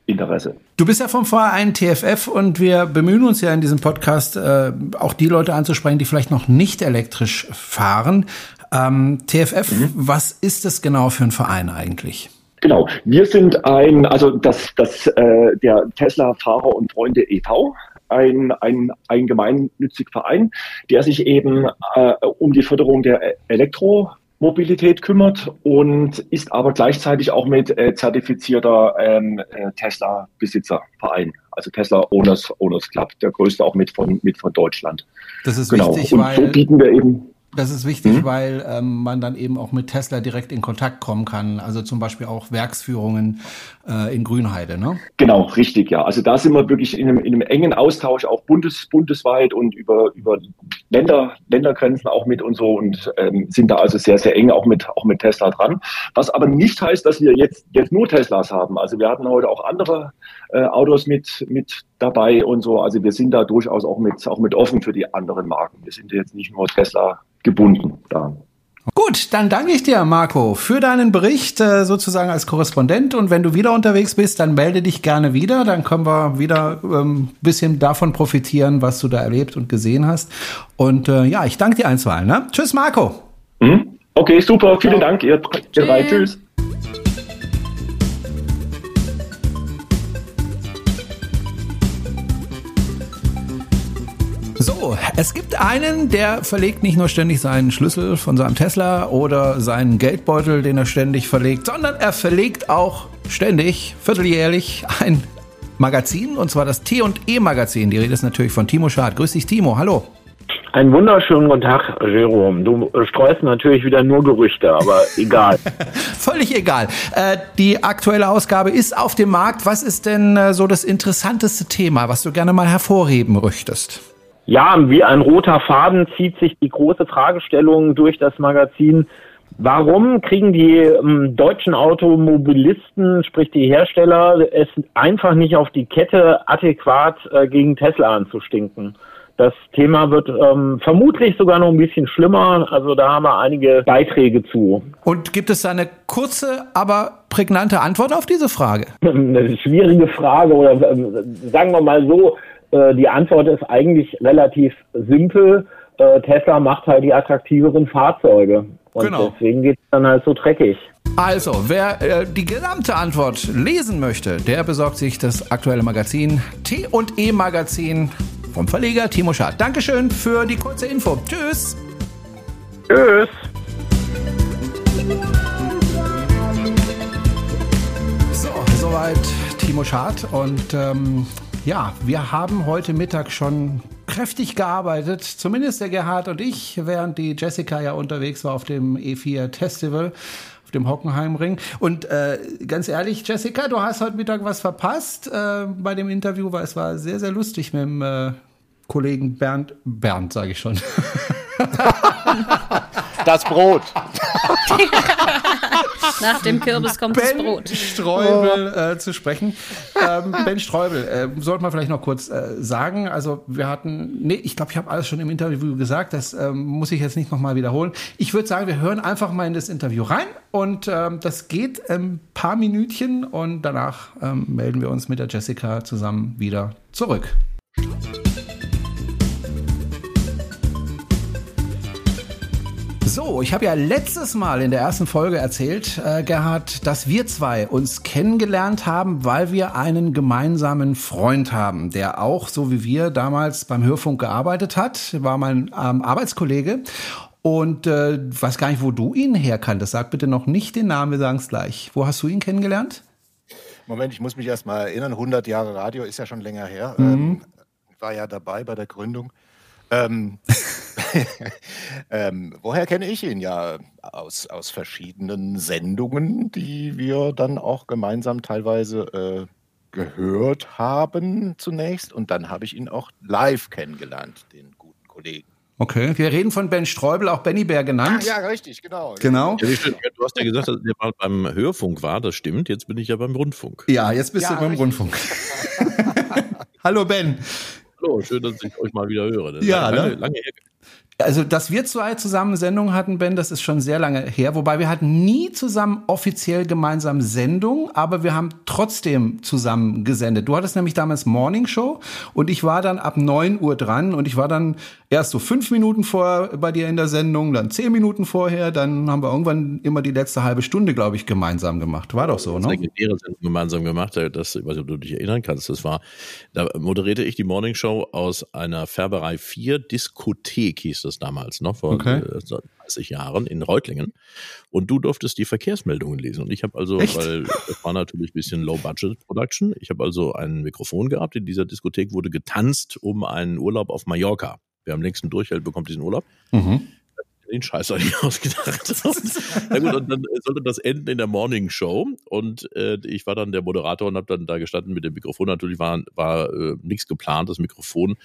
Interesse. Du bist ja vom Verein TFF und wir bemühen uns ja in diesem Podcast äh, auch die Leute anzusprechen, die vielleicht noch nicht elektrisch fahren. Ähm, TFF, mhm. was ist das genau für ein Verein eigentlich? Genau, wir sind ein, also das, das äh, der Tesla Fahrer und Freunde e.V., ein, ein, ein gemeinnütziger Verein, der sich eben äh, um die Förderung der Elektro Mobilität kümmert und ist aber gleichzeitig auch mit äh, zertifizierter ähm, äh, Tesla-Besitzer-Verein, also Tesla Owners, Owners Club, der größte auch mit von, mit von Deutschland. Das ist genau. wichtig, und weil so bieten wir eben das ist wichtig, Mhm. weil ähm, man dann eben auch mit Tesla direkt in Kontakt kommen kann. Also zum Beispiel auch Werksführungen äh, in Grünheide, ne? Genau, richtig, ja. Also da sind wir wirklich in einem, in einem engen Austausch, auch bundes, bundesweit und über, über Länder, Ländergrenzen auch mit und so und ähm, sind da also sehr, sehr eng auch mit, auch mit Tesla dran. Was aber nicht heißt, dass wir jetzt, jetzt nur Teslas haben. Also wir hatten heute auch andere Autos mit, mit dabei und so. Also wir sind da durchaus auch mit, auch mit offen für die anderen Marken. Wir sind jetzt nicht nur Tesla gebunden da. Gut, dann danke ich dir, Marco, für deinen Bericht äh, sozusagen als Korrespondent. Und wenn du wieder unterwegs bist, dann melde dich gerne wieder. Dann können wir wieder ein ähm, bisschen davon profitieren, was du da erlebt und gesehen hast. Und äh, ja, ich danke dir einstweilen. Ne? Tschüss, Marco. Mhm. Okay, super. Vielen Dank, ihr, ihr drei. Tschüss. So, es gibt einen, der verlegt nicht nur ständig seinen Schlüssel von seinem Tesla oder seinen Geldbeutel, den er ständig verlegt, sondern er verlegt auch ständig, vierteljährlich ein Magazin, und zwar das T&E Magazin. Die Rede ist natürlich von Timo Schad. Grüß dich, Timo. Hallo. Einen wunderschönen guten Tag, Jerome. Du streust natürlich wieder nur Gerüchte, aber egal. Völlig egal. Äh, die aktuelle Ausgabe ist auf dem Markt. Was ist denn äh, so das interessanteste Thema, was du gerne mal hervorheben möchtest? Ja, wie ein roter Faden zieht sich die große Fragestellung durch das Magazin. Warum kriegen die ähm, deutschen Automobilisten, sprich die Hersteller, es einfach nicht auf die Kette, adäquat äh, gegen Tesla anzustinken? Das Thema wird ähm, vermutlich sogar noch ein bisschen schlimmer. Also da haben wir einige Beiträge zu. Und gibt es da eine kurze, aber prägnante Antwort auf diese Frage? Eine schwierige Frage oder äh, sagen wir mal so, die Antwort ist eigentlich relativ simpel. Äh, Tesla macht halt die attraktiveren Fahrzeuge. Und Genau. deswegen geht es dann halt so dreckig. Also, wer äh, die gesamte Antwort lesen möchte, der besorgt sich das aktuelle Magazin T&E Magazin vom Verleger Timo Schad. Dankeschön für die kurze Info. Tschüss. Tschüss. So, soweit Timo Schad. Und ähm, ja, wir haben heute Mittag schon kräftig gearbeitet, zumindest der Gerhard und ich, während die Jessica ja unterwegs war auf dem E4 Festival auf dem Hockenheimring. Und äh, ganz ehrlich, Jessica, du hast heute Mittag was verpasst äh, bei dem Interview, weil es war sehr, sehr lustig mit dem äh, Kollegen Bernd, Bernd sage ich schon. Das Brot. Nach dem Kürbis kommt das Ben Brot. Streubel äh, zu sprechen. Ähm, ben Streubel, äh, sollte man vielleicht noch kurz äh, sagen. Also wir hatten, nee, ich glaube, ich habe alles schon im Interview gesagt. Das ähm, muss ich jetzt nicht nochmal wiederholen. Ich würde sagen, wir hören einfach mal in das Interview rein und ähm, das geht ein paar Minütchen und danach ähm, melden wir uns mit der Jessica zusammen wieder zurück. So, ich habe ja letztes Mal in der ersten Folge erzählt, äh, Gerhard, dass wir zwei uns kennengelernt haben, weil wir einen gemeinsamen Freund haben, der auch, so wie wir, damals beim Hörfunk gearbeitet hat, war mein ähm, Arbeitskollege. Und äh, weiß gar nicht, wo du ihn herkanntest. Sag bitte noch nicht den Namen, wir sagen es gleich. Wo hast du ihn kennengelernt? Moment, ich muss mich erst mal erinnern. 100 Jahre Radio ist ja schon länger her. Ähm, war ja dabei bei der Gründung. Ähm, ähm, woher kenne ich ihn? Ja, aus, aus verschiedenen Sendungen, die wir dann auch gemeinsam teilweise äh, gehört haben zunächst. Und dann habe ich ihn auch live kennengelernt, den guten Kollegen. Okay, wir reden von Ben Streubel, auch Benny Bär genannt. Ja, richtig, genau. Genau. Ja. Du hast ja gesagt, dass ihr mal beim Hörfunk war, das stimmt. Jetzt bin ich ja beim Rundfunk. Ja, jetzt bist Ja, du beim richtig. Rundfunk. Hallo Ben. Hallo, schön, dass ich euch mal wieder höre. Das Ja, lange, ne? lange her. Also, dass wir zwei zusammen Sendungen hatten, Ben, das ist schon sehr lange her. Wobei wir hatten nie zusammen offiziell gemeinsam Sendung, aber wir haben trotzdem zusammen gesendet. Du hattest nämlich damals Morning Show und ich war dann ab 9 Uhr dran und ich war dann erst so fünf Minuten vor bei dir in der Sendung, dann zehn Minuten vorher, dann haben wir irgendwann immer die letzte halbe Stunde, glaube ich, gemeinsam gemacht. War doch so, ne? legendäre Sendung gemeinsam gemacht, das, ich weiß nicht, ob du dich erinnern kannst, das war, da moderierte ich die Morning Show aus einer Färberei 4 Diskothek, hieß das damals noch, vor Okay. äh, so 30 Jahren in Reutlingen. Und du durftest die Verkehrsmeldungen lesen. Und ich habe also, Echt? weil das war natürlich ein bisschen Low-Budget-Production, ich habe also ein Mikrofon gehabt. In dieser Diskothek wurde getanzt um einen Urlaub auf Mallorca. Wer am längsten durchhält, bekommt diesen Urlaub Mhm. Den Scheiß habe ich ausgedacht. Na gut, und dann äh, sollte das enden in der Morning Show und äh, ich war dann der Moderator und habe dann da gestanden mit dem Mikrofon. Natürlich war, war äh, nichts geplant. Das Mikrofon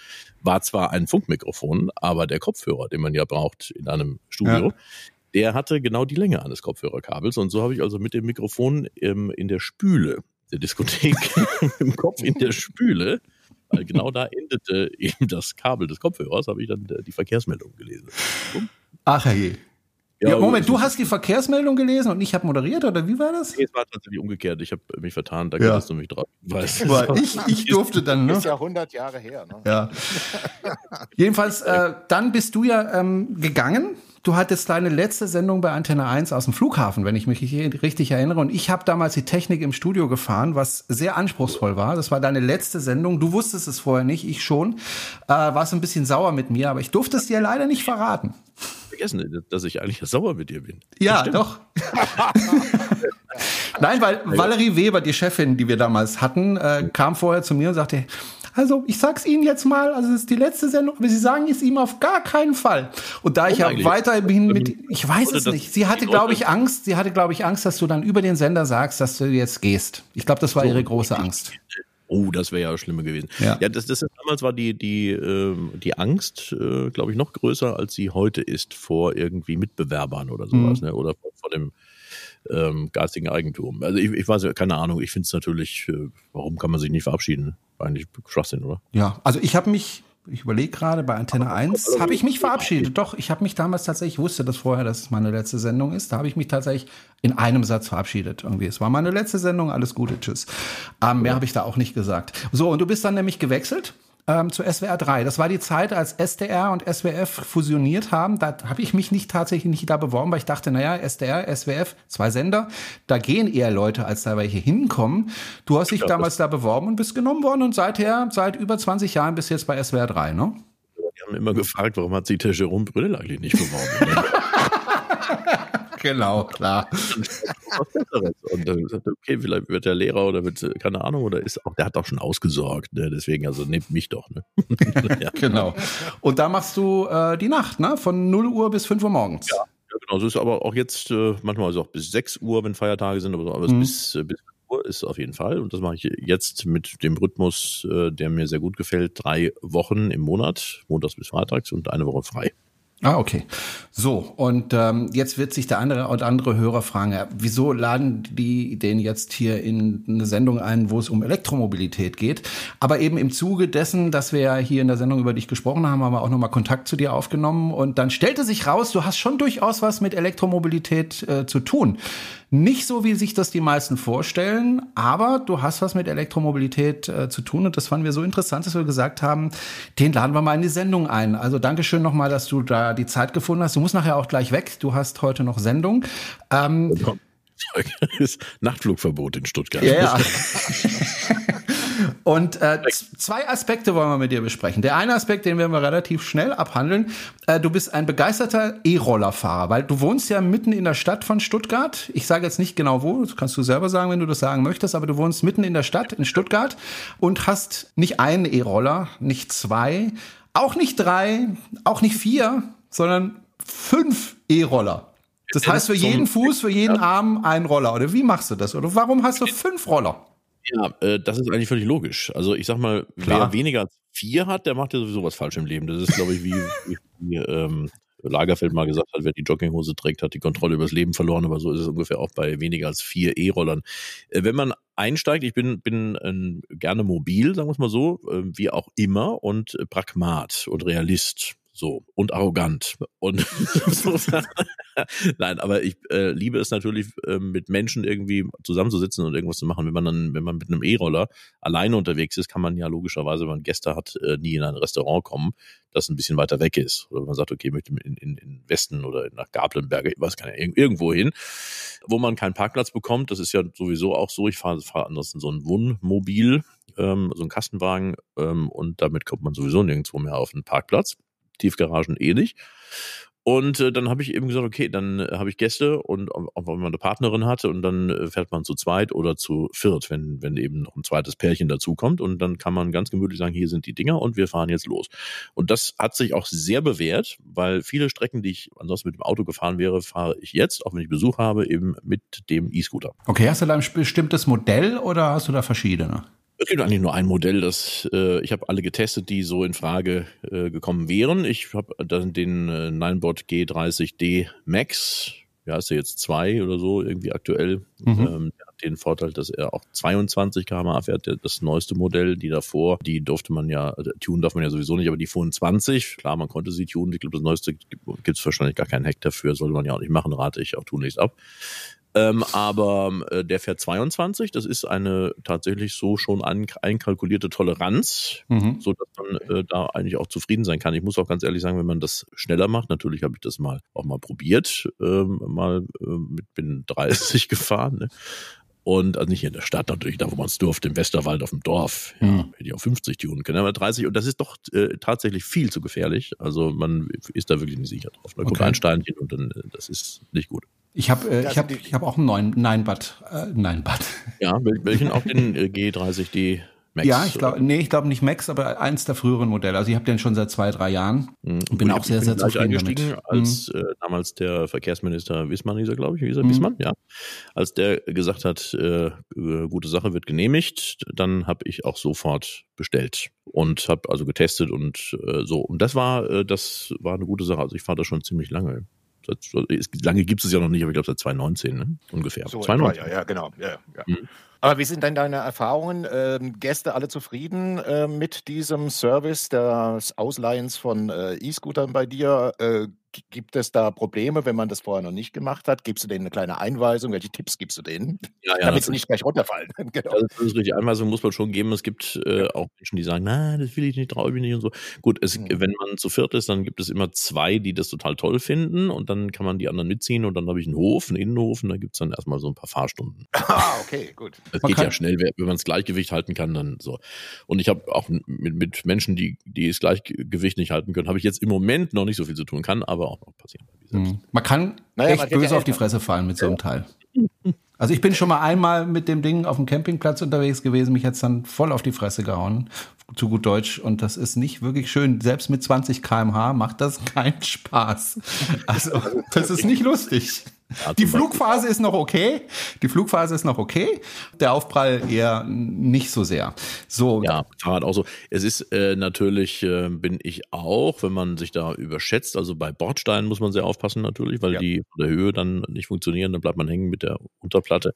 war zwar ein Funkmikrofon, aber der Kopfhörer, den man ja braucht in einem Studio, Ja. der hatte genau die Länge eines Kopfhörerkabels. Und so habe ich also mit dem Mikrofon ähm, in der Spüle der Diskothek im Kopf in der Spüle, weil genau da endete eben das Kabel des Kopfhörers, habe ich dann äh, die Verkehrsmeldung gelesen. Ach je. Ja, Moment, so- du hast die Verkehrsmeldung gelesen und ich habe moderiert, oder wie war das? Nee, es war tatsächlich umgekehrt. Ich habe mich vertan, da Ja. kannst du mich drauf. Weißt. Aber ich, ich durfte dann, ne? Ist ja 100 Jahre her. Ne? Ja. Jedenfalls, äh, dann bist du ja ähm, gegangen. Du hattest deine letzte Sendung bei Antenne 1 aus dem Flughafen, wenn ich mich richtig- erinnere. Und ich habe damals die Technik im Studio gefahren, was sehr anspruchsvoll war. Das war deine letzte Sendung. Du wusstest es vorher nicht, ich schon. Äh, warst ein bisschen sauer mit mir, aber ich durfte es dir leider nicht verraten. vergessen, dass ich eigentlich sauer mit dir bin. Ja, doch. Nein, weil Valerie Weber, die Chefin, die wir damals hatten, äh, kam vorher zu mir und sagte, also ich sag's Ihnen jetzt mal, also es ist die letzte Sendung, aber Sie sagen es ihm auf gar keinen Fall. Und da ich ja weiterhin mit, ich weiß es nicht. Sie hatte, glaube ich, Angst. Sie hatte, glaube ich, Angst, dass du dann über den Sender sagst, dass du jetzt gehst. Ich glaube, das war ihre große Angst. Oh, das wäre ja schlimmer gewesen. Ja. Ja, das, das ist, damals war die die ähm, die Angst, äh, glaube ich, noch größer als sie heute ist vor irgendwie Mitbewerbern oder sowas, Mhm. ne? Oder vor, vor dem ähm, geistigen Eigentum. Also ich, ich weiß ja, keine Ahnung. Ich finde es natürlich, äh, warum kann man sich nicht verabschieden? Eigentlich Schwachsinn, oder? Ja, also ich habe mich, ich überlege gerade, bei Antenne 1 habe ich mich verabschiedet. Doch, ich habe mich damals tatsächlich, ich wusste das vorher, dass es meine letzte Sendung ist. Da habe ich mich tatsächlich in einem Satz verabschiedet. Irgendwie, es war meine letzte Sendung, alles Gute, tschüss. Ähm, mehr habe ich da auch nicht gesagt. So, und du bist dann nämlich gewechselt ähm, zu SWR 3. Das war die Zeit, als SDR und SWF fusioniert haben. Da habe ich mich nicht tatsächlich nicht da beworben, weil ich dachte, naja, SDR, SWF, zwei Sender, da gehen eher Leute, als da welche hinkommen. Du hast dich Ja, damals da beworben und bist genommen worden und seither, seit über 20 Jahren bist du jetzt bei SWR 3, ne? Die haben immer gefragt, warum hat sich der Jerome Brüll eigentlich nicht beworben? Genau, klar. was Besseres. Und dann gesagt, okay, vielleicht wird der Lehrer oder wird, keine Ahnung, oder ist auch, der hat auch schon ausgesorgt, ne? deswegen, also nehmt mich doch. Ne? ja. Genau. Und da machst du äh, die Nacht, ne? Von 0 Uhr bis 5 Uhr morgens. Ja. Ja, genau. So ist aber auch jetzt, äh, manchmal ist es auch bis 6 Uhr, wenn Feiertage sind, aber, so, aber mhm. bis, äh, bis Uhr ist auf jeden Fall. Und das mache ich jetzt mit dem Rhythmus, äh, der mir sehr gut gefällt. Drei Wochen im Monat, montags bis freitags und eine Woche frei. Ah, okay. So, und ähm, jetzt wird sich der andere und andere Hörer fragen, wieso laden die den jetzt hier in eine Sendung ein, wo es um Elektromobilität geht? Aber eben im Zuge dessen, dass wir ja hier in der Sendung über dich gesprochen haben, haben wir auch nochmal Kontakt zu dir aufgenommen und dann stellte sich raus, du hast schon durchaus was mit Elektromobilität äh, zu tun. Nicht so, wie sich das die meisten vorstellen, aber du hast was mit Elektromobilität äh, zu tun und das fanden wir so interessant, dass wir gesagt haben, den laden wir mal in die Sendung ein. Also Dankeschön nochmal, dass du da die Zeit gefunden hast. Du musst nachher auch gleich weg. Du hast heute noch Sendung. Ähm, Nachtflugverbot in Stuttgart. Ja, ja. Und äh, zwei Aspekte wollen wir mit dir besprechen. Der eine Aspekt, den werden wir relativ schnell abhandeln. Äh, du bist ein begeisterter E-Rollerfahrer, weil du wohnst ja mitten in der Stadt von Stuttgart. Ich sage jetzt nicht genau wo, das kannst du selber sagen, wenn du das sagen möchtest, aber du wohnst mitten in der Stadt in Stuttgart und hast nicht einen E-Roller, nicht zwei, auch nicht drei, auch nicht vier, sondern fünf E-Roller. Das heißt für jeden Fuß, für jeden Arm ein Roller. Oder wie machst du das? Oder warum hast du fünf Roller? Ja, äh, das ist eigentlich völlig logisch. Also ich sag mal, Klar. wer weniger als vier hat, der macht ja sowieso was falsch im Leben. Das ist, glaube ich, wie, wie ähm, Lagerfeld mal gesagt hat, wer die Jogginghose trägt, hat die Kontrolle über das Leben verloren, aber so ist es ungefähr auch bei weniger als vier E-Rollern. Äh, wenn man einsteigt, ich bin, bin äh, gerne mobil, sagen wir es mal so, äh, wie auch immer und Pragmat und Realist. So, und arrogant. Und nein, aber ich äh, liebe es natürlich, äh, mit Menschen irgendwie zusammenzusitzen und irgendwas zu machen. Wenn man dann, wenn man mit einem E-Roller alleine unterwegs ist, kann man ja logischerweise, wenn man Gäste hat, äh, nie in ein Restaurant kommen, das ein bisschen weiter weg ist. Oder wenn man sagt, okay, ich möchte in, in, in Westen oder nach Gablenberge, was kann ja irgendwo hin, wo man keinen Parkplatz bekommt. Das ist ja sowieso auch so. Ich fahre fahr ansonsten so ein Wohnmobil, ähm, so ein Kastenwagen, ähm, und damit kommt man sowieso nirgendwo mehr auf einen Parkplatz. Tiefgaragen eh nicht. Und äh, dann habe ich eben gesagt, okay, dann äh, habe ich Gäste und auch wenn man eine Partnerin hatte und dann äh, fährt man zu zweit oder zu viert, wenn, wenn eben noch ein zweites Pärchen dazukommt und dann kann man ganz gemütlich sagen, hier sind die Dinger und wir fahren jetzt los. Und das hat sich auch sehr bewährt, weil viele Strecken, die ich ansonsten mit dem Auto gefahren wäre, fahre ich jetzt, auch wenn ich Besuch habe, eben mit dem E-Scooter. Okay, hast du da ein bestimmtes Modell oder hast du da verschiedene? Es gibt eigentlich nur ein Modell, das äh, ich habe alle getestet, die so in Frage äh, gekommen wären. Ich habe dann den äh, Ninebot G30D Max, ja ist er jetzt zwei oder so irgendwie aktuell. Mhm. Ähm, der hat den Vorteil, dass er auch 22 km/h fährt. Das neueste Modell, die davor, die durfte man ja, äh, tunen darf man ja sowieso nicht, aber die fuhren 20. Klar, man konnte sie tunen. Ich glaube, das neueste gibt es wahrscheinlich gar keinen Hack dafür, sollte man ja auch nicht machen, rate ich auch tunlichst ab. Ähm, aber äh, der fährt 22, das ist eine tatsächlich so schon ein, einkalkulierte Toleranz, mhm. so dass man äh, da eigentlich auch zufrieden sein kann. Ich muss auch ganz ehrlich sagen, wenn man das schneller macht, natürlich habe ich das mal auch mal probiert, ähm, mal äh, mit bin 30 gefahren, ne? Und also nicht in der Stadt natürlich, da wo man es durfte, im Westerwald auf dem Dorf. Ja, mhm. hätte ich auch 50 tunen können, aber 30. Und das ist doch äh, tatsächlich viel zu gefährlich. Also man ist da wirklich nicht sicher drauf. Da okay. kommt ein Steinchen und dann, äh, das ist nicht gut. Ich habe äh, ich hab, ich hab auch einen neuen Nine-Bud. Äh. Ja, welchen auch den äh, G30D Max? Ja, ich glaube, nee, ich glaube nicht Max, aber eins der früheren Modelle. Also ich habe den schon seit zwei, drei Jahren mhm. und bin ich auch sehr, sehr zufrieden eingestiegen, damit. als mhm. äh, damals der Verkehrsminister Wissmann, hieß er, glaube ich, hieß er, mhm. Wissmann, ja. Als der gesagt hat, äh, gute Sache wird genehmigt, dann habe ich auch sofort bestellt und habe also getestet und äh, so. Und das war, äh, das war eine gute Sache. Also ich fahre da schon ziemlich lange. Lange gibt es ja noch nicht, aber ich glaube seit 2019 ne? ungefähr. So, 2019. Ja, ja, genau. Ja, ja. Mhm. Aber wie sind denn deine Erfahrungen? Ähm, Gäste alle zufrieden äh, mit diesem Service des Ausleihens von äh, E-Scootern bei dir? Äh, Gibt es da Probleme, wenn man das vorher noch nicht gemacht hat? Gibst du denen eine kleine Einweisung? Welche Tipps gibst du denen? Ja, ja, Damit sie nicht gleich runterfallen. genau. Das ist richtig. Einweisung muss man schon geben. Es gibt äh, auch Menschen, die sagen, na, das will ich nicht, traue ich nicht und so. Gut, es, mhm. wenn man zu viert ist, dann gibt es immer zwei, die das total toll finden und dann kann man die anderen mitziehen und dann habe ich einen Hof, einen Innenhof und da gibt es dann erstmal so ein paar Fahrstunden. Ah, okay, gut. Das geht ja schnell, wenn man das Gleichgewicht halten kann, dann so. Und ich habe auch mit, mit Menschen, die, die das Gleichgewicht nicht halten können, habe ich jetzt im Moment noch nicht so viel zu tun, kann, aber auch noch passieren. Mhm. Man kann naja, echt man böse auf die Fresse fallen mit so einem Teil. Also ich bin schon mal einmal mit dem Ding auf dem Campingplatz unterwegs gewesen, mich hat's dann voll auf die Fresse gehauen, zu gut Deutsch. Und das ist nicht wirklich schön. Selbst mit 20 kmh macht das keinen Spaß. Also das ist nicht lustig. Ja, Die. Flugphase ist noch okay. Die Flugphase ist noch okay. Der Aufprall eher nicht so sehr. So, Ja, Fahrrad auch so. Es ist äh, natürlich, äh, bin ich auch, wenn man sich da überschätzt, also bei Bordsteinen muss man sehr aufpassen natürlich, weil Ja. die von der Höhe dann nicht funktionieren, dann bleibt man hängen mit der Unterplatte.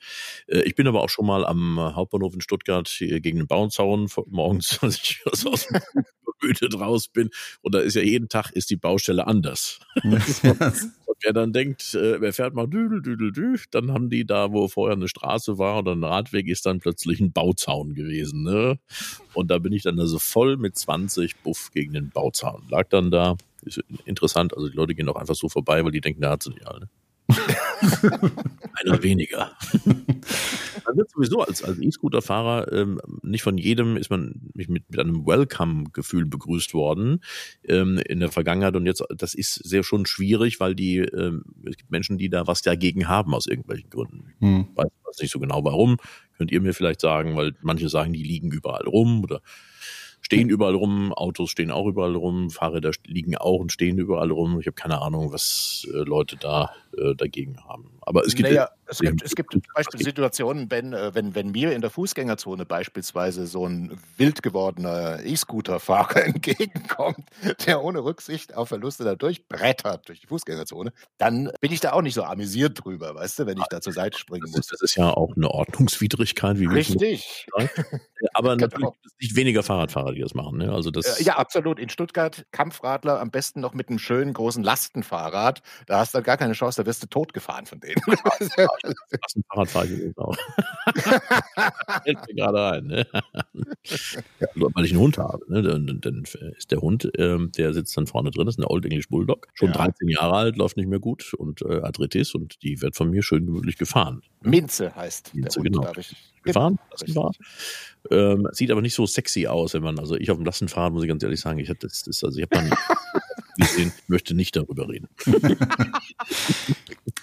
Äh, ich bin aber auch schon mal am Hauptbahnhof in Stuttgart hier gegen den Bauzaun vor- morgens, als ich aus aus dem Flug übermüdet raus bin. Und da ist ja jeden Tag ist die Baustelle anders. Und wer dann denkt, äh, wer fährt mal düdel, düdel, dü, dann haben die da, wo vorher eine Straße war oder ein Radweg, ist dann plötzlich ein Bauzaun gewesen. Ne? Und da bin ich dann also voll mit 20 Buff gegen den Bauzaun. Lag dann da. Ist interessant, also die Leute gehen auch einfach so vorbei, weil die denken, da hat sie nicht alle. Einer weniger. Man wird sowieso als, als E-Scooter-Fahrer ähm, nicht von jedem ist man mit, mit einem Welcome-Gefühl begrüßt worden ähm, in der Vergangenheit und jetzt das ist sehr schon schwierig, weil die ähm, es gibt Menschen, die da was dagegen haben aus irgendwelchen Gründen. Hm. Ich weiß nicht so genau warum. Könnt ihr mir vielleicht sagen, weil manche sagen, die liegen überall rum oder stehen überall rum, Autos stehen auch überall rum, Fahrräder liegen auch und stehen überall rum. Ich habe keine Ahnung, was äh, Leute da äh, dagegen haben. Aber es gibt naja, es gibt, es gibt zum Beispiel Situationen, wenn, äh, wenn, wenn mir in der Fußgängerzone beispielsweise so ein wild gewordener E-Scooter-Fahrer entgegenkommt, der ohne Rücksicht auf Verluste da durchbrettert durch die Fußgängerzone, dann bin ich da auch nicht so amüsiert drüber, weißt du, wenn ich da zur Seite springen muss. das ist ja auch eine Ordnungswidrigkeit, wie wir Richtig. Aber Genau. natürlich gibt es nicht weniger Fahrradfahrer, die das machen. Ne? Also das, Äh, Ja, absolut. In Stuttgart Kampfradler am besten noch mit einem schönen großen Lastenfahrrad. Da hast du dann gar keine Chance, da wirst du totgefahren von denen. das ein Fahrradfahrer übrigens auch. Fällt mir gerade ein. Ne? Nur Weil ich einen Hund habe. Ne? Dann, dann ist der Hund, ähm, der sitzt dann vorne drin, das ist eine Old English Bulldog. Schon Ja. 13 Jahre alt, läuft nicht mehr gut und äh, Arthritis und die wird von mir schön gemütlich gefahren. Minze heißt Minze, der Hund, genau. ich. Gefahren, Richtig. Lastenfahrrad. Ähm, sieht aber nicht so sexy aus, wenn man, also ich auf dem Lastenfahrrad, muss ich ganz ehrlich sagen, ich habe das, das, also ich habe dann gesehen, möchte nicht darüber reden.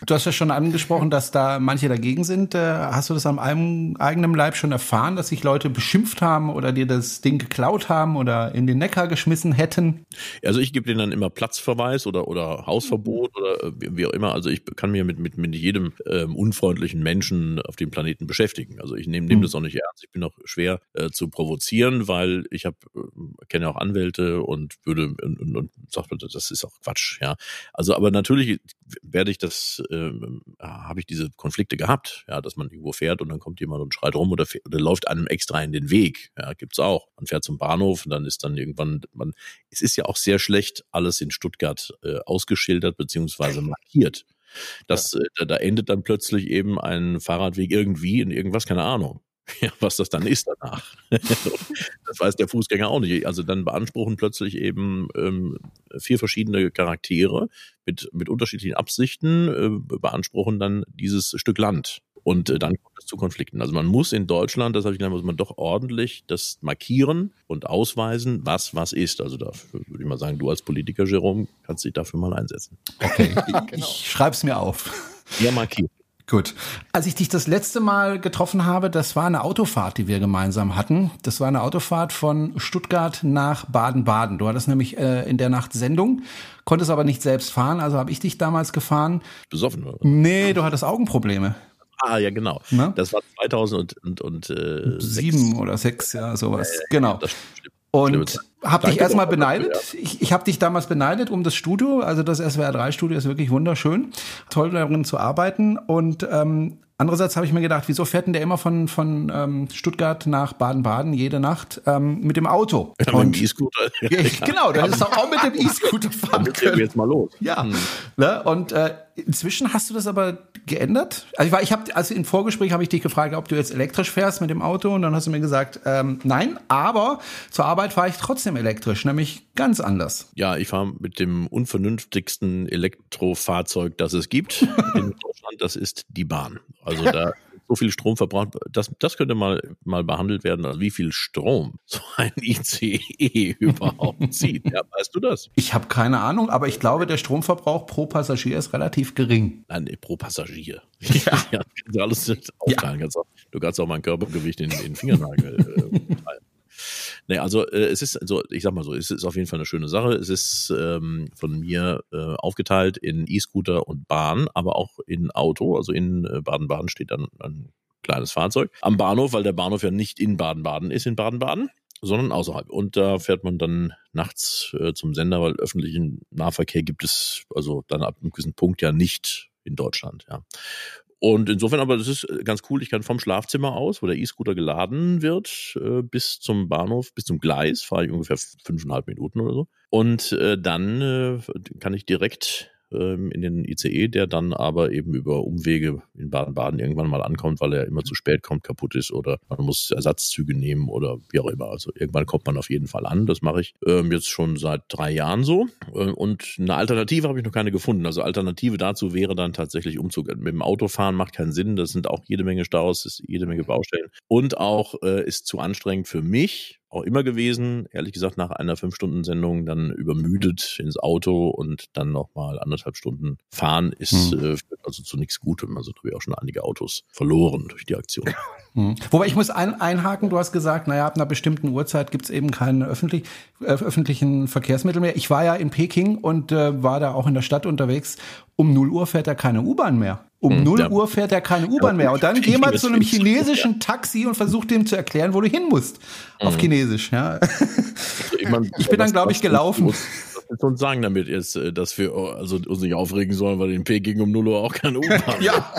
Du hast ja schon angesprochen, dass da manche dagegen sind. Äh, Hast du das am eigenen Leib schon erfahren, dass sich Leute beschimpft haben oder dir das Ding geklaut haben oder in den Neckar geschmissen hätten? Also ich gebe denen dann immer Platzverweis oder, oder Hausverbot oder äh, wie, auch immer. Also ich kann mir mit, mit, mit jedem ähm, unfreundlichen Menschen auf dem Planeten beschäftigen. Also ich nehme nehm Mhm. das auch nicht ernst. Ich bin auch schwer äh, zu provozieren, weil ich habe äh, kenne auch Anwälte und würde und, und, und sagt, das ist auch Quatsch. Ja, also aber natürlich werde ich das, ähm, habe ich diese Konflikte gehabt, ja, dass man irgendwo fährt und dann kommt jemand und schreit rum oder, fährt, oder läuft einem extra in den Weg. Ja, gibt's auch. Man fährt zum Bahnhof und dann ist dann irgendwann, man, es ist ja auch sehr schlecht alles in Stuttgart äh, ausgeschildert beziehungsweise markiert. Das, äh, da, da endet dann plötzlich eben ein Fahrradweg irgendwie in irgendwas, keine Ahnung. Ja, was das dann ist danach. das weiß der Fußgänger auch nicht. Also dann beanspruchen plötzlich eben ähm, vier verschiedene Charaktere mit, mit unterschiedlichen Absichten, äh, beanspruchen dann dieses Stück Land. Und äh, dann kommt es zu Konflikten. Also man muss in Deutschland, das habe ich gelernt, muss man doch ordentlich das markieren und ausweisen, was was ist. Also da würde ich mal sagen, du als Politiker, Jerome, kannst dich dafür mal einsetzen. Okay, Genau. ich schreib's mir auf. Ja, markiert. Gut. Als ich dich das letzte Mal getroffen habe, das war eine Autofahrt, die wir gemeinsam hatten. Das war eine Autofahrt von Stuttgart nach Baden-Baden. Du hattest nämlich äh, in der Nacht Sendung, konntest aber nicht selbst fahren, also habe ich dich damals gefahren. Besoffen, oder? Nee, du hattest Augenprobleme. Ah, ja, genau. Na? Das war 2000 und, und, und äh, Sieben sechs. oder sechs, ja, sowas. Genau. Das stimmt. Und Zeit. hab dich erstmal beneidet. Ich, ich habe dich damals beneidet um das Studio. Also das SWR 3 Studio ist wirklich wunderschön. Toll darin zu arbeiten. Und ähm, andererseits habe ich mir gedacht, wieso fährt denn der immer von, von ähm, Stuttgart nach Baden-Baden jede Nacht ähm, mit dem Auto? Ja, mit Und dem E-Scooter. Ja, genau, du hättest doch auch mit dem E-Scooter fahren können. jetzt mal los. Ja, Hm. ne? und äh, inzwischen hast du das aber geändert. Also ich war, ich habe, also im Vorgespräch habe ich dich gefragt, ob du jetzt elektrisch fährst mit dem Auto, und dann hast du mir gesagt, ähm, nein, aber zur Arbeit fahre ich trotzdem elektrisch, nämlich ganz anders. Ja, ich fahre mit dem unvernünftigsten Elektrofahrzeug, das es gibt in Deutschland. Das ist die Bahn. Also da so viel Strom verbraucht. Das, das könnte mal, mal behandelt werden, also wie viel Strom so ein ICE überhaupt zieht. Ja, weißt du das? Ich habe keine Ahnung, aber ich glaube, der Stromverbrauch pro Passagier ist relativ gering. Nein, nee, pro Passagier. Ja. ja alles aufteilen. Ja. Du kannst auch mein Körpergewicht in den Fingernagel äh, teilen. Nee, also äh, es ist, also ich sag mal so, es ist auf jeden Fall eine schöne Sache. Es ist ähm, von mir äh, aufgeteilt in E-Scooter und Bahn, aber auch in Auto. Also in äh, Baden-Baden steht dann ein kleines Fahrzeug am Bahnhof, weil der Bahnhof ja nicht in Baden-Baden ist, in Baden-Baden sondern außerhalb. Und da fährt man dann nachts äh, zum Sender, weil öffentlichen Nahverkehr gibt es also dann ab einem gewissen Punkt ja nicht in Deutschland, ja. Und insofern aber, das ist äh, ganz cool. Ich kann vom Schlafzimmer aus, wo der E-Scooter geladen wird, äh, bis zum Bahnhof, bis zum Gleis, fahre ich ungefähr fünfeinhalb Minuten oder so. Und äh, dann kann ich direkt ähm, in den ICE, der dann aber eben über Umwege in Baden-Baden irgendwann mal ankommt, weil er immer zu spät kommt, kaputt ist oder man muss Ersatzzüge nehmen oder wie auch immer. Also irgendwann kommt man auf jeden Fall an. Das mache ich ähm, jetzt schon seit drei Jahren so. Äh, und eine Alternative habe ich noch keine gefunden. Also Alternative dazu wäre dann tatsächlich Umzug. Mit dem Autofahren macht keinen Sinn. Das sind auch jede Menge Staus, ist jede Menge Baustellen. Und auch äh, ist zu anstrengend für mich, auch immer gewesen. Ehrlich gesagt, nach einer Fünf-Stunden-Sendung dann übermüdet ins Auto und dann nochmal anderthalb Stunden fahren ist hm. äh, also zu nichts Gutem. Also da habe ich auch schon einige Autos verloren durch die Aktion. Hm. Wobei ich muss ein, einhaken, du hast gesagt, naja, ab einer bestimmten Uhrzeit gibt es eben keine öffentlich, äh, öffentlichen Verkehrsmittel mehr. Ich war ja in Peking und äh, war da auch in der Stadt unterwegs. Um 0 Uhr fährt da keine U-Bahn mehr. Um hm, 0 ja. Uhr fährt er keine U-Bahn mehr. Und dann geh mal zu einem chinesischen Taxi und versuch dem zu erklären, wo du hin musst. Auf hm. Chinesisch, ja. Also ich, mein, ich bin dann, glaube ich, gelaufen. Muss, uns sagen damit jetzt, äh, dass wir also uns nicht aufregen sollen, weil in Peking um 0 Uhr auch keine U-Bahn Ja,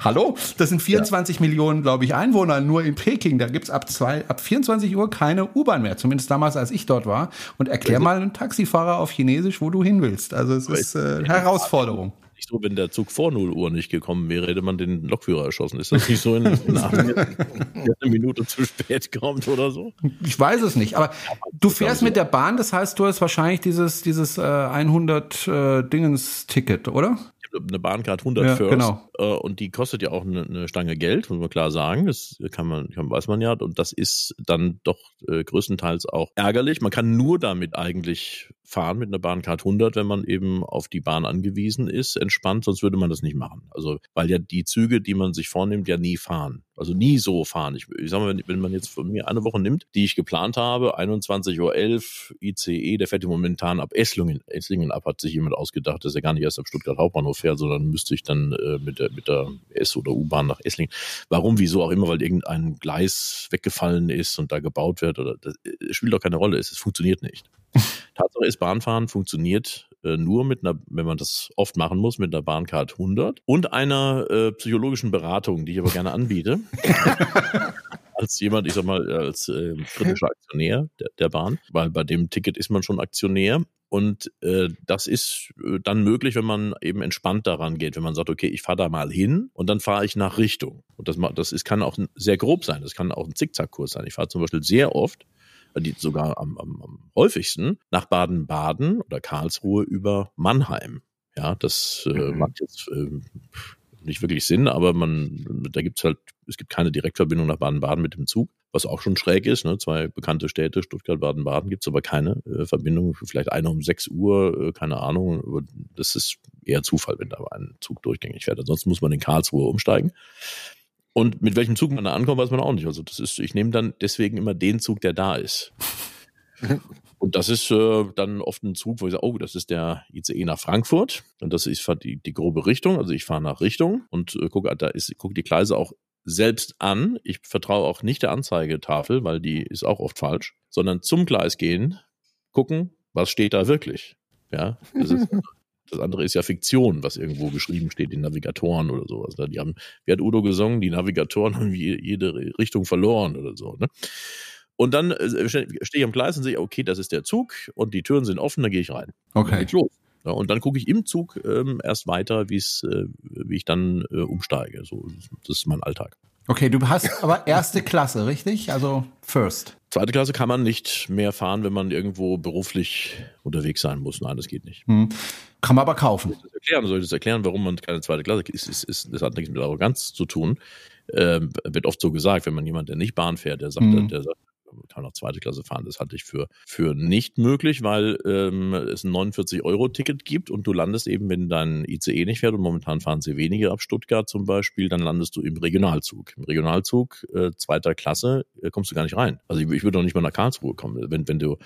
hallo, das sind 24 ja. Millionen, glaube ich, Einwohner nur in Peking. Da gibt's ab, zwei, ab 24 Uhr keine U-Bahn mehr, zumindest damals, als ich dort war. Und erklär also, mal einem Taxifahrer auf Chinesisch, wo du hin willst. Also es ist äh, Herausforderung nicht so, wenn der Zug vor 0 Uhr nicht gekommen wäre, hätte man den Lokführer erschossen. Ist das nicht so, in, in eine Minute zu spät kommt oder so? Ich weiß es nicht, aber du fährst mit der Bahn, das heißt, du hast wahrscheinlich dieses, dieses äh, 100 äh, Dingens-Ticket, oder? eine Bahncard 100 ja, First genau. äh, und die kostet ja auch eine, eine, Stange Geld, muss man klar sagen. Das kann man, kann, weiß man ja. Und das ist dann doch äh, größtenteils auch ärgerlich. Man kann nur damit eigentlich fahren mit einer Bahncard 100, wenn man eben auf die Bahn angewiesen ist, entspannt, sonst würde man das nicht machen. Also, weil ja die Züge, die man sich vornimmt, ja nie fahren. Also nie so fahren. Ich, ich sag mal, wenn, wenn man jetzt von mir eine Woche nimmt, die ich geplant habe, 21.11 Uhr ICE, der fährt ja momentan ab Esslingen, Esslingen ab, hat sich jemand ausgedacht, dass er gar nicht erst am Stuttgart Hauptbahnhof fährt, sondern müsste ich dann äh, mit der, mit der S- oder U-Bahn nach Esslingen. Warum, wieso auch immer, weil irgendein Gleis weggefallen ist und da gebaut wird oder, das äh, spielt doch keine Rolle. Es, es funktioniert nicht. Tatsache ist, Bahnfahren funktioniert äh, nur mit einer, wenn man das oft machen muss, mit einer Bahncard 100 und einer äh, psychologischen Beratung, die ich aber gerne anbiete. als jemand, ich sag mal, als äh, kritischer Aktionär der, der Bahn, weil bei dem Ticket ist man schon Aktionär. Und äh, das ist äh, dann möglich, wenn man eben entspannt daran geht, wenn man sagt, okay, ich fahre da mal hin und dann fahre ich nach Richtung. Und das, das ist, kann auch sehr grob sein, das kann auch ein Zickzackkurs sein. Ich fahre zum Beispiel sehr oft die sogar am, am, am häufigsten nach Baden-Baden oder Karlsruhe über Mannheim. Ja, das äh, mhm. macht jetzt äh, nicht wirklich Sinn, aber man, da gibt's halt, es gibt keine Direktverbindung nach Baden-Baden mit dem Zug, was auch schon schräg ist. Ne? Zwei bekannte Städte, Stuttgart, Baden-Baden, gibt's aber keine äh, Verbindung. Vielleicht eine um 6 Uhr, äh, keine Ahnung. Das ist eher Zufall, wenn da ein Zug durchgängig fährt. Ansonsten muss man in Karlsruhe umsteigen. Und mit welchem Zug man da ankommt, weiß man auch nicht. Also das ist, ich nehme dann deswegen immer den Zug, der da ist. Und das ist äh, dann oft ein Zug, wo ich sage, oh, das ist der ICE nach Frankfurt. Und das ist die, die grobe Richtung. Also ich fahre nach Richtung und äh, gucke da ist, guck die Gleise auch selbst an. Ich vertraue auch nicht der Anzeigetafel, weil die ist auch oft falsch, sondern zum Gleis gehen, gucken, was steht da wirklich. Ja, das ist Das andere ist ja Fiktion, was irgendwo geschrieben steht, die Navigatoren oder sowas. Ne? Die haben, wie hat Udo gesungen, die Navigatoren haben jede Richtung verloren oder so. Ne? Und dann äh, stehe ich am Gleis und sehe, okay, das ist der Zug und die Türen sind offen, dann gehe ich rein. Okay. Dann los. Ja, und dann gucke ich im Zug ähm, erst weiter, äh, wie ich dann äh, umsteige. So, das ist mein Alltag. Okay, du hast aber erste Klasse, richtig? Also First. Zweite Klasse kann man nicht mehr fahren, wenn man irgendwo beruflich unterwegs sein muss. Nein, das geht nicht. Hm. Kann man aber kaufen. Soll ich das erklären? Soll ich das erklären, warum man keine zweite Klasse ist? ist, ist das hat nichts mit Arroganz zu tun. Ähm, wird oft so gesagt, wenn man jemand, der nicht Bahn fährt, der sagt, Mhm. der sagt, kann auch zweite Klasse fahren. Das halte ich für, für nicht möglich, weil ähm, es ein 49-Euro-Ticket gibt und du landest eben, wenn dein ICE nicht fährt und momentan fahren sie weniger ab Stuttgart zum Beispiel, dann landest du im Regionalzug. Im Regionalzug äh, zweiter Klasse äh, kommst du gar nicht rein. Also ich, ich würde noch nicht mal nach Karlsruhe kommen. Wenn, wenn du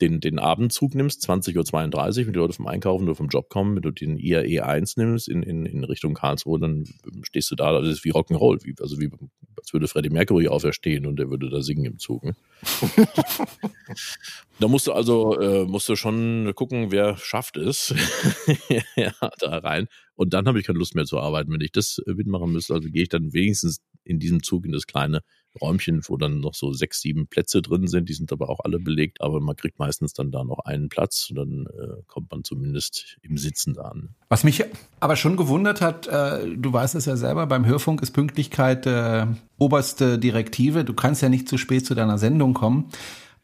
den, den Abendzug nimmst, 20.32 Uhr, wenn die Leute vom Einkaufen oder vom Job kommen, wenn du den IAE 1 nimmst in, in, in Richtung Karlsruhe, dann stehst du da, das ist wie Rock'n'Roll, wie, also wie, als würde Freddie Mercury auferstehen und der würde da singen im Zug. Ne? da musst du also äh, musst du schon gucken, wer schafft es ja, da rein. Und dann habe ich keine Lust mehr zu arbeiten. Wenn ich das äh, mitmachen müsste, also gehe ich dann wenigstens in diesem Zug in das kleine Räumchen, wo dann noch so sechs, sieben Plätze drin sind. Die sind aber auch alle belegt, aber man kriegt meistens dann da noch einen Platz und dann äh, kommt man zumindest im Sitzen da an. Was mich aber schon gewundert hat, äh, du weißt es ja selber, beim Hörfunk ist Pünktlichkeit äh, oberste Direktive. Du kannst ja nicht zu spät zu deiner Sendung kommen.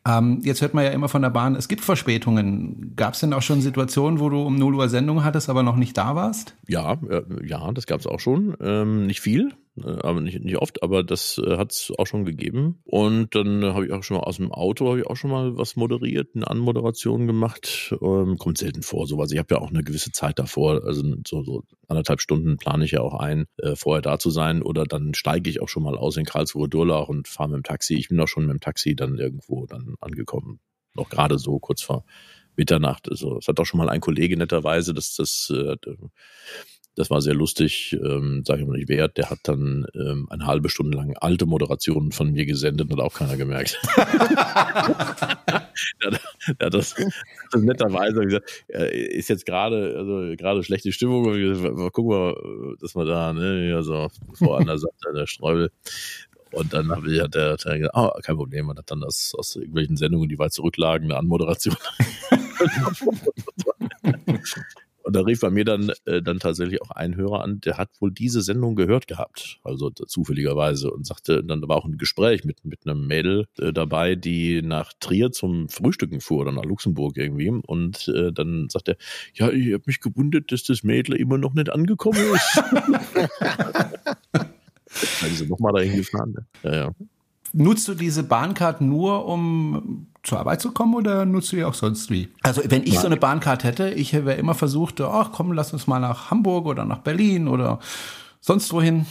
Ähm, jetzt hört man ja immer von der Bahn, es gibt Verspätungen. Gab es denn auch schon Situationen, wo du um 0 Uhr Sendung hattest, aber noch nicht da warst? Ja, äh, ja, das gab es auch schon. Ähm, nicht viel, aber nicht, nicht oft, aber das äh, hat es auch schon gegeben. Und dann äh, habe ich auch schon mal aus dem Auto, habe ich auch schon mal was moderiert, eine Anmoderation gemacht. Ähm, kommt selten vor, sowas. Ich habe ja auch eine gewisse Zeit davor, also so, so anderthalb Stunden plane ich ja auch ein, äh, vorher da zu sein. Oder dann steige ich auch schon mal aus in Karlsruhe Durlach und fahre mit dem Taxi. Ich bin auch schon mit dem Taxi dann irgendwo dann angekommen. Noch gerade so kurz vor Mitternacht. Also es hat auch schon mal ein Kollege netterweise, dass das äh, das war sehr lustig, ähm, sage ich mal nicht wer, der hat dann ähm, eine halbe Stunde lang alte Moderationen von mir gesendet und hat auch keiner gemerkt. der, hat- der hat das, das netterweise gesagt, äh, ist jetzt gerade, also gerade schlechte Stimmung, mal gucken wir, dass wir da, ne, ja, so vor an der Seite der Streubel. Und dann hat der, hat der gesagt, ah, kein Problem, und hat dann das aus irgendwelchen Sendungen, die weit zurücklagen, eine Anmoderation Und da rief bei mir dann, äh, dann tatsächlich auch ein Hörer an, der hat wohl diese Sendung gehört gehabt, also zufälligerweise, und sagte, dann war auch ein Gespräch mit, mit einem Mädel äh, dabei, die nach Trier zum Frühstücken fuhr oder nach Luxemburg irgendwie. Und äh, dann sagt er, ja, ich habe mich gewundert, dass das Mädel immer noch nicht angekommen ist. Dann ist er nochmal dahin gefahren. Ne? Ja, ja. Nutzt du diese Bahncard nur, um zur Arbeit zu kommen oder nutzt du die auch sonst wie? Also wenn ich so eine Bahncard hätte, ich wäre immer versucht, ach komm, lass uns mal nach Hamburg oder nach Berlin oder sonst wohin.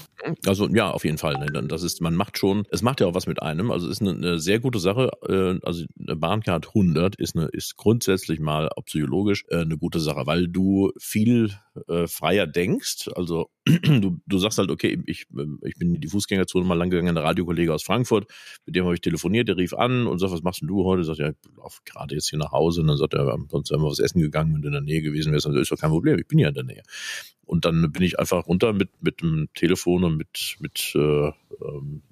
Also ja, auf jeden Fall. Ne? Das ist, man macht schon, es macht ja auch was mit einem. Also es ist eine, eine sehr gute Sache. Äh, Also eine Bahncard 100 ist eine, ist grundsätzlich mal psychologisch äh, eine gute Sache, weil du viel äh, freier denkst. Also du, du sagst halt, okay, ich, ähm, ich bin in die Fußgängerzone mal lang gegangen, ein Radiokollege aus Frankfurt, mit dem habe ich telefoniert, der rief an und sagt, was machst denn du heute? Sagt er, ich lauf gerade jetzt hier nach Hause. Und dann sagt er, sonst wären wir was essen gegangen, wenn du in der Nähe gewesen wärst. Also ist doch kein Problem, ich bin ja in der Nähe. Und dann bin ich einfach runter mit, mit dem Telefon und mit, mit äh, ähm,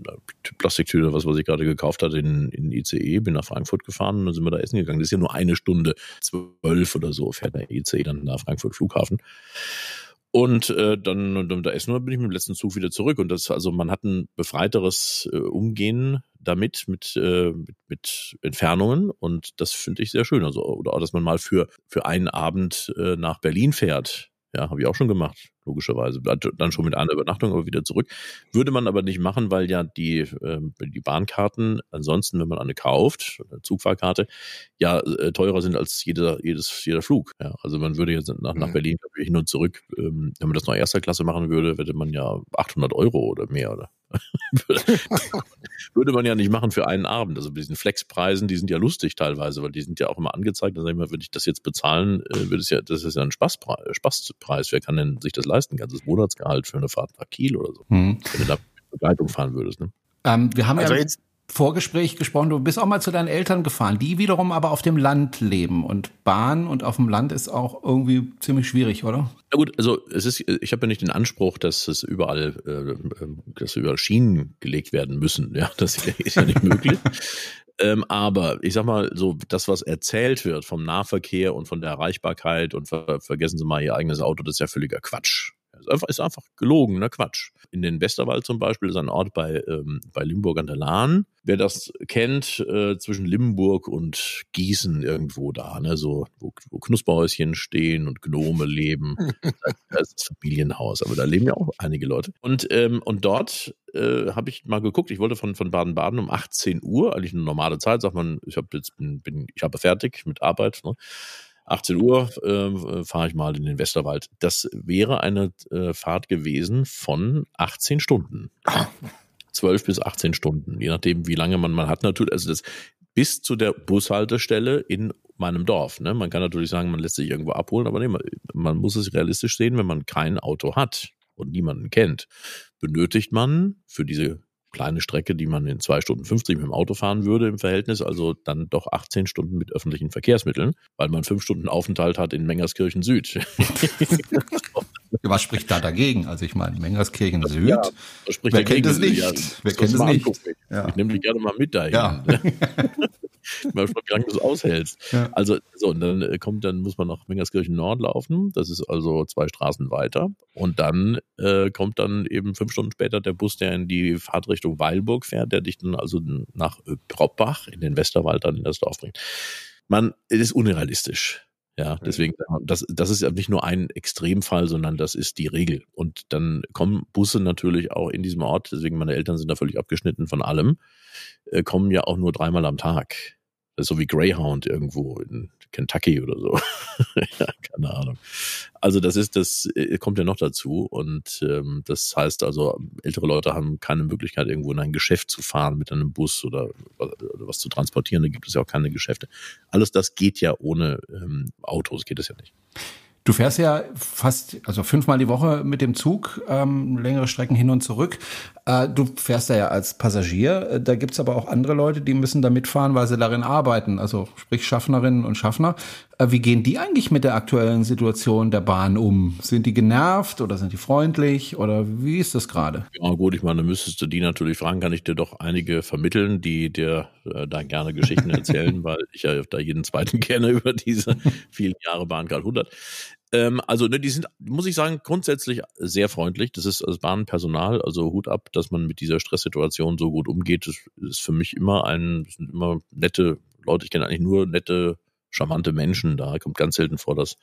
Plastiktüte, was, was ich gerade gekauft hatte, in, in ICE, bin nach Frankfurt gefahren und dann sind wir da essen gegangen. Das ist ja nur eine Stunde, zwölf oder so, fährt der ICE dann nach Frankfurt Flughafen. Und äh, dann, dann da essen und bin ich mit dem letzten Zug wieder zurück. Und das, also man hat ein befreiteres äh, Umgehen damit, mit, äh, mit, mit Entfernungen. Und das finde ich sehr schön. Also, oder auch, dass man mal für, für einen Abend äh, nach Berlin fährt. Ja, habe ich auch schon gemacht, logischerweise. Dann schon mit einer Übernachtung, aber wieder zurück. Würde man aber nicht machen, weil ja die, ähm, die Bahnkarten ansonsten, wenn man eine kauft, eine Zugfahrkarte, ja äh, teurer sind als jeder, jedes, jeder Flug. Ja, also man würde jetzt nach, nach Mhm. Berlin hin und zurück, ähm, wenn man das noch erster Klasse machen würde, hätte man ja 800 Euro oder mehr. Oder? würde man ja nicht machen für einen Abend. Also mit diesen Flexpreisen, die sind ja lustig teilweise, weil die sind ja auch immer angezeigt. Dann sag ich mal, würde ich das jetzt bezahlen, äh, würde es ja, das ist ja ein Spaßpreis, Spaßpreis. Wer kann denn sich das leisten? Ein ganzes Monatsgehalt für eine Fahrt nach Kiel oder so. Hm. Wenn du da mit Begleitung fahren würdest, ne? Ähm, wir haben Also ja jetzt- Vorgespräch gesprochen, du bist auch mal zu deinen Eltern gefahren, die wiederum aber auf dem Land leben. Und Bahn und auf dem Land ist auch irgendwie ziemlich schwierig, oder? Na gut, also es ist, ich habe ja nicht den Anspruch, dass es überall, äh, dass überall Schienen gelegt werden müssen. Ja, das ist ja nicht möglich. Ähm, aber ich sag mal, so das, was erzählt wird vom Nahverkehr und von der Erreichbarkeit und ver vergessen Sie mal Ihr eigenes Auto, das ist ja völliger Quatsch. Ist einfach gelogener Quatsch. In den Westerwald zum Beispiel ist ein Ort bei, ähm, bei Limburg an der Lahn. Wer das kennt, äh, zwischen Limburg und Gießen irgendwo da, ne, so, wo, wo Knusperhäuschen stehen und Gnome leben. das ist Familienhaus, aber da leben ja auch einige Leute. Und, ähm, und dort äh, habe ich mal geguckt, ich wollte von, von Baden-Baden um 18 Uhr, eigentlich eine normale Zeit, sagt man, ich habe jetzt bin, bin, ich habe fertig mit Arbeit, ne? 18 Uhr äh, fahre ich mal in den Westerwald. Das wäre eine äh, Fahrt gewesen von 18 Stunden. 12 bis 18 Stunden, je nachdem, wie lange man man hat. Natürlich, also das bis zu der Bushaltestelle in meinem Dorf. Ne? Man kann natürlich sagen, man lässt sich irgendwo abholen, aber nee, man, man muss es realistisch sehen, wenn man kein Auto hat und niemanden kennt, benötigt man für diese kleine Strecke, die man in zwei Stunden 50 mit dem Auto fahren würde im Verhältnis, also dann doch 18 Stunden mit öffentlichen Verkehrsmitteln, weil man fünf Stunden Aufenthalt hat in Mengerskirchen Süd. Was spricht da dagegen? Also ich meine, Mengerskirchen Süd. Ja, wer kennt es nicht? Ja, wer kennt es nicht? Ja. Ich nehme dich gerne mal mit dahin. Ja. mal wie lange du es aushältst. Ja. Also, so, und dann äh, kommt, dann muss man nach Mengerskirchen Nord laufen. Das ist also zwei Straßen weiter. Und dann äh, kommt dann eben fünf Stunden später der Bus, der in die Fahrtrichtung Weilburg fährt, der dich dann also nach Proppbach in den Westerwald dann in das Dorf bringt. Man, es ist unrealistisch. Ja, deswegen, das, das ist ja nicht nur ein Extremfall, sondern das ist die Regel. Und dann kommen Busse natürlich auch in diesem Ort, deswegen meine Eltern sind da völlig abgeschnitten von allem, äh, kommen ja auch nur dreimal am Tag so wie Greyhound irgendwo in Kentucky oder so. ja, keine Ahnung. Also das ist, das äh, kommt ja noch dazu und ähm, das heißt also, ältere Leute haben keine Möglichkeit, irgendwo in ein Geschäft zu fahren mit einem Bus oder, oder was zu transportieren. Da gibt es ja auch keine Geschäfte. Alles das geht ja ohne ähm, Autos, geht es ja nicht. Du fährst ja fast, also fünfmal die Woche mit dem Zug, ähm, längere Strecken hin und zurück. Äh, du fährst da ja als Passagier. Äh, da gibt's aber auch andere Leute, die müssen da mitfahren, weil sie darin arbeiten. Also sprich Schaffnerinnen und Schaffner. Äh, wie gehen die eigentlich mit der aktuellen Situation der Bahn um? Sind die genervt oder sind die freundlich oder wie ist das gerade? Ja gut, ich meine, müsstest du die natürlich fragen, kann ich dir doch einige vermitteln, die dir äh, da gerne Geschichten erzählen, weil ich ja da jeden zweiten kenne über diese vielen Jahre Bahncard 100. Ähm, also, ne, die sind, muss ich sagen, grundsätzlich sehr freundlich. Das ist das Bahnpersonal, also Hut ab, dass man mit dieser Stresssituation so gut umgeht. Das ist für mich immer ein, sind immer nette Leute. Ich kenne eigentlich nur nette, charmante Menschen. Da kommt ganz selten vor, dass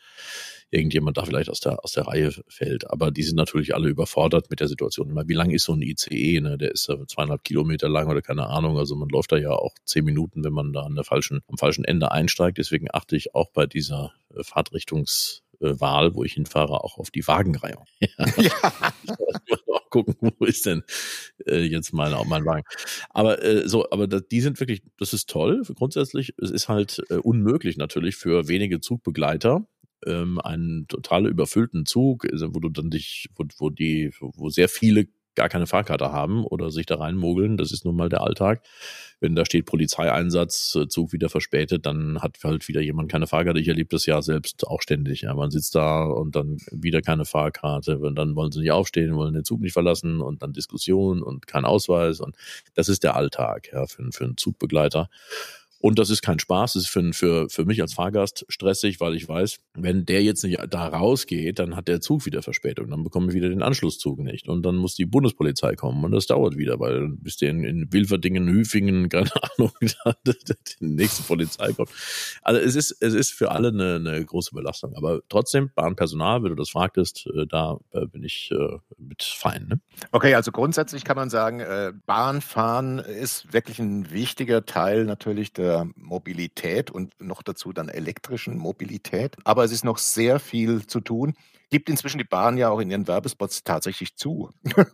irgendjemand da vielleicht aus der, aus der Reihe fällt. Aber die sind natürlich alle überfordert mit der Situation. Wie lang ist so ein ICE? Ne? Der ist zweieinhalb Kilometer lang oder keine Ahnung. Also man läuft da ja auch zehn Minuten, wenn man da an der falschen, am falschen Ende einsteigt. Deswegen achte ich auch bei dieser äh, Fahrtrichtungs- Wahl, wo ich hinfahre, auch auf die Wagenreihung. Ja. ja. gucken, wo ist denn äh, jetzt mein, mein Wagen. Aber äh, so, aber das, die sind wirklich, das ist toll. Grundsätzlich, es ist halt äh, unmöglich natürlich für wenige Zugbegleiter ähm, einen total überfüllten Zug, wo du dann dich, wo, wo die, wo sehr viele gar keine Fahrkarte haben oder sich da reinmogeln. Das ist nun mal der Alltag. Wenn da steht Polizeieinsatz, äh, Zug wieder verspätet, dann hat halt wieder jemand keine Fahrkarte. Ich erlebe das ja selbst auch ständig. Ja. Man sitzt da und dann wieder keine Fahrkarte. Und dann wollen sie nicht aufstehen, wollen den Zug nicht verlassen und dann Diskussion und kein Ausweis. Und das ist der Alltag ja, für, für einen Zugbegleiter. Und das ist kein Spaß, das ist für, für, für mich als Fahrgast stressig, weil ich weiß, wenn der jetzt nicht da rausgeht, dann hat der Zug wieder Verspätung, dann bekommen wir wieder den Anschlusszug nicht. Und dann muss die Bundespolizei kommen und das dauert wieder, weil dann bist du in, in Wilferdingen, Hüfingen, keine Ahnung, die nächste Polizei kommt. Also es ist, es ist für alle eine, eine große Belastung. Aber trotzdem, Bahnpersonal, wenn du das fragtest, äh, da äh, bin ich äh, mit fein. Ne? Okay, also grundsätzlich kann man sagen, Bahnfahren ist wirklich ein wichtiger Teil natürlich der Mobilität und noch dazu dann elektrischen Mobilität. Aber es ist noch sehr viel zu tun. Gibt inzwischen die Bahn ja auch in ihren Werbespots tatsächlich zu.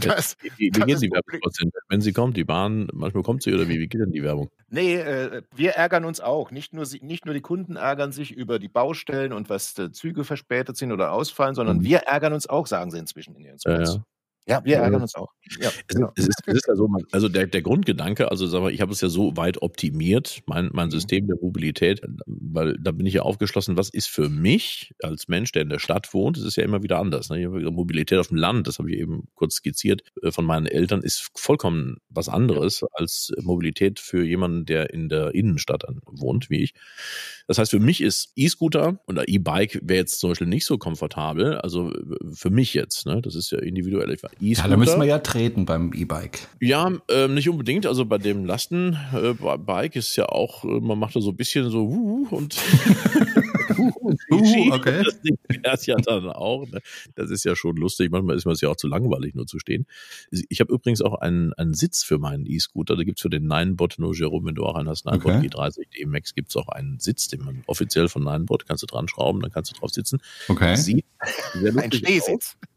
Das, wie, wie gehen die Werbespots denn? Wenn sie kommt, die Bahn, manchmal kommt sie oder wie, wie geht denn die Werbung? Nee, äh, wir ärgern uns auch. Nicht nur, nicht nur die Kunden ärgern sich über die Baustellen und was äh, Züge verspätet sind oder ausfallen, sondern mhm. wir ärgern uns auch, sagen sie inzwischen in ihren Spots. Ja, ja. Ja, wir ärgern uns auch. Ja, es, genau. es, ist, es ist ja so, also der, der Grundgedanke, also sag mal, ich habe es ja so weit optimiert, mein, mein mhm. System der Mobilität, weil da bin ich ja aufgeschlossen, was ist für mich als Mensch, der in der Stadt wohnt, das ist ja immer wieder anders. Ne? Mobilität auf dem Land, das habe ich eben kurz skizziert, äh, von meinen Eltern ist vollkommen was anderes als Mobilität für jemanden, der in der Innenstadt wohnt, wie ich. Das heißt, für mich ist E-Scooter oder E-Bike wäre jetzt zum Beispiel nicht so komfortabel. Also für mich jetzt, ne? Das ist ja individuell. Ja, da müssen wir ja treten beim E-Bike. Ja, ähm, nicht unbedingt. Also bei dem Lastenbike ist ja auch, äh, man macht da so ein bisschen so uh, und uh, okay. Das fährt ja dann auch. Ne? Das ist ja schon lustig. Manchmal ist man es ja auch zu langweilig, nur zu stehen. Ich habe übrigens auch einen, einen Sitz für meinen E-Scooter. Da gibt's für den Ninebot, nur Jerome, wenn du auch einen hast, Ninebot okay. G30 D-Max, gibt's auch einen Sitz, den man offiziell von Ninebot kannst du dran schrauben, dann kannst du drauf sitzen. Okay. Sieht sehr Ein Stehsitz. Nee,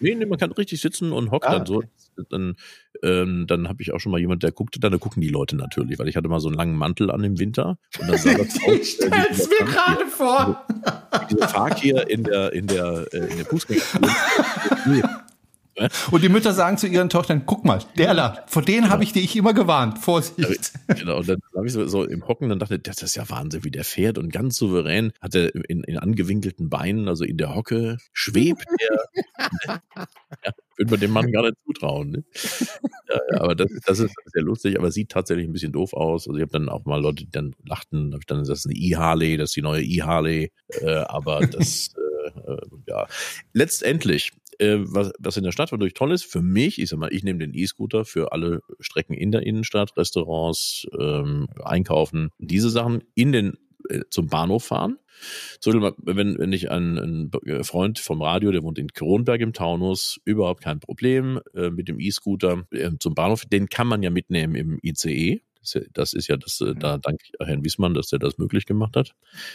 nee, man kann richtig sitzen und hockt ah, dann so. Dann, ähm, dann habe ich auch schon mal jemand, der guckte dann, da gucken die Leute natürlich, weil ich hatte mal so einen langen Mantel an im Winter. Und dann sah das aus, ich stell's mir gerade vor. Diese Fahrkier in der, in der, äh, in der Fußgänger. Und die Mütter sagen zu ihren Tochtern, guck mal, der da, vor denen habe ich dich immer gewarnt. Vorsicht. Genau, und dann habe ich so, so, im Hocken dann dachte, das ist ja Wahnsinn, wie der fährt und ganz souverän hat er in, in angewinkelten Beinen, also in der Hocke, schwebt er. ja, würde man dem Mann gar nicht zutrauen. Ne? Ja, aber das, das ist sehr lustig, aber sieht tatsächlich ein bisschen doof aus. Also ich habe dann auch mal Leute, die dann lachten, habe ich dann, das ist eine E-Harley, das ist die neue E-Harley, äh, aber das, äh, äh, ja. Letztendlich äh, was, was in der Stadt natürlich toll ist, für mich, ich sag mal, ich nehme den E-Scooter für alle Strecken in der Innenstadt, Restaurants, ähm, Einkaufen, diese Sachen in den äh, zum Bahnhof fahren. So, wenn, wenn ich einen, einen Freund vom Radio, der wohnt in Kronberg im Taunus, überhaupt kein Problem äh, mit dem E-Scooter äh, zum Bahnhof, den kann man ja mitnehmen im ICE. Das ist ja das, äh, da danke ich Herrn Wiesmann, dass er das möglich gemacht hat.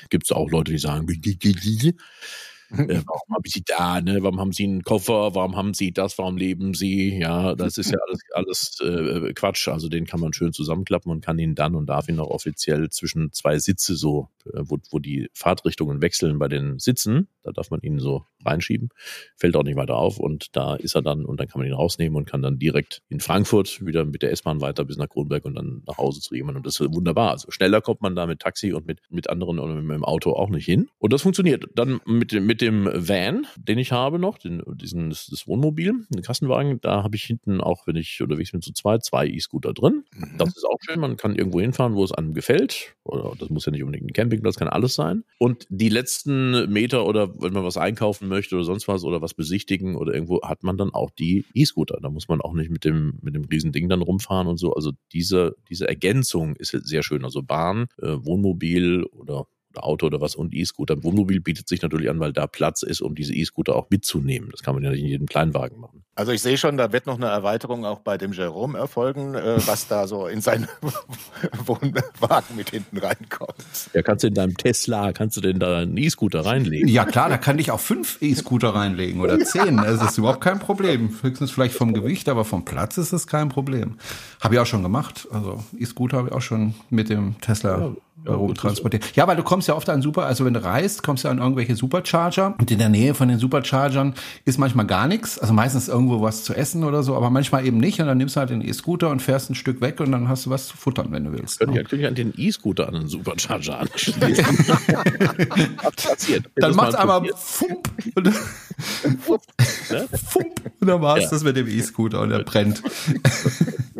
Gibt es auch Leute, die sagen, äh, warum habe ich sie da, ne? Warum haben sie einen Koffer? Warum haben sie das? Warum leben sie? Ja, das ist ja alles, alles äh, Quatsch. Also den kann man schön zusammenklappen und kann ihn dann und darf ihn auch offiziell zwischen zwei Sitze so, äh, wo, wo die Fahrtrichtungen wechseln bei den Sitzen, da darf man ihn so reinschieben. Fällt auch nicht weiter auf und da ist er dann und dann kann man ihn rausnehmen und kann dann direkt in Frankfurt wieder mit der S-Bahn weiter bis nach Kronberg und dann nach Hause zu jemandem. Und das ist wunderbar. Also schneller kommt man da mit Taxi und mit, mit anderen oder mit dem Auto auch nicht hin. Und das funktioniert. Dann mit, mit dem Van, den ich habe noch, den, diesen, das, das Wohnmobil, den Kassenwagen, da habe ich hinten auch, wenn ich unterwegs bin zu zweit, zwei E-Scooter drin. Mhm. Das ist auch schön. Man kann irgendwo hinfahren, wo es einem gefällt. Oder das muss ja nicht unbedingt ein Campingplatz, kann alles sein. Und die letzten Meter oder wenn man was einkaufen möchte oder sonst was oder was besichtigen oder irgendwo, hat man dann auch die E-Scooter. Da muss man auch nicht mit dem, mit dem riesen Ding dann rumfahren und so. Also diese, diese Ergänzung ist sehr schön. Also Bahn, äh, Wohnmobil oder Auto oder was und E-Scooter. Wohnmobil bietet sich natürlich an, weil da Platz ist, um diese E-Scooter auch mitzunehmen. Das kann man ja nicht in jedem Kleinwagen machen. Also ich sehe schon, da wird noch eine Erweiterung auch bei dem Jerome erfolgen, äh, was da so in seinen Wohnwagen mit hinten reinkommt. Ja, kannst du in deinem Tesla, kannst du denn da einen E-Scooter reinlegen? Ja klar, da kann ich auch fünf E-Scooter reinlegen oder zehn. Das ist überhaupt kein Problem. Höchstens vielleicht vom Gewicht, aber vom Platz ist es kein Problem. Habe ich auch schon gemacht. Also E-Scooter habe ich auch schon mit dem Tesla. Ja ja, rumtransportieren. Ja, weil du kommst ja oft an Super, also wenn du reist, kommst du an irgendwelche Supercharger und in der Nähe von den Superchargern ist manchmal gar nichts, also meistens irgendwo was zu essen oder so, aber manchmal eben nicht und dann nimmst du halt den E-Scooter und fährst ein Stück weg und dann hast du was zu futtern, wenn du willst. Könnte ich natürlich an den E-Scooter an den Supercharger anschließen. dann macht's einmal Fump und, Fump und dann war's ja. das mit dem E-Scooter und der brennt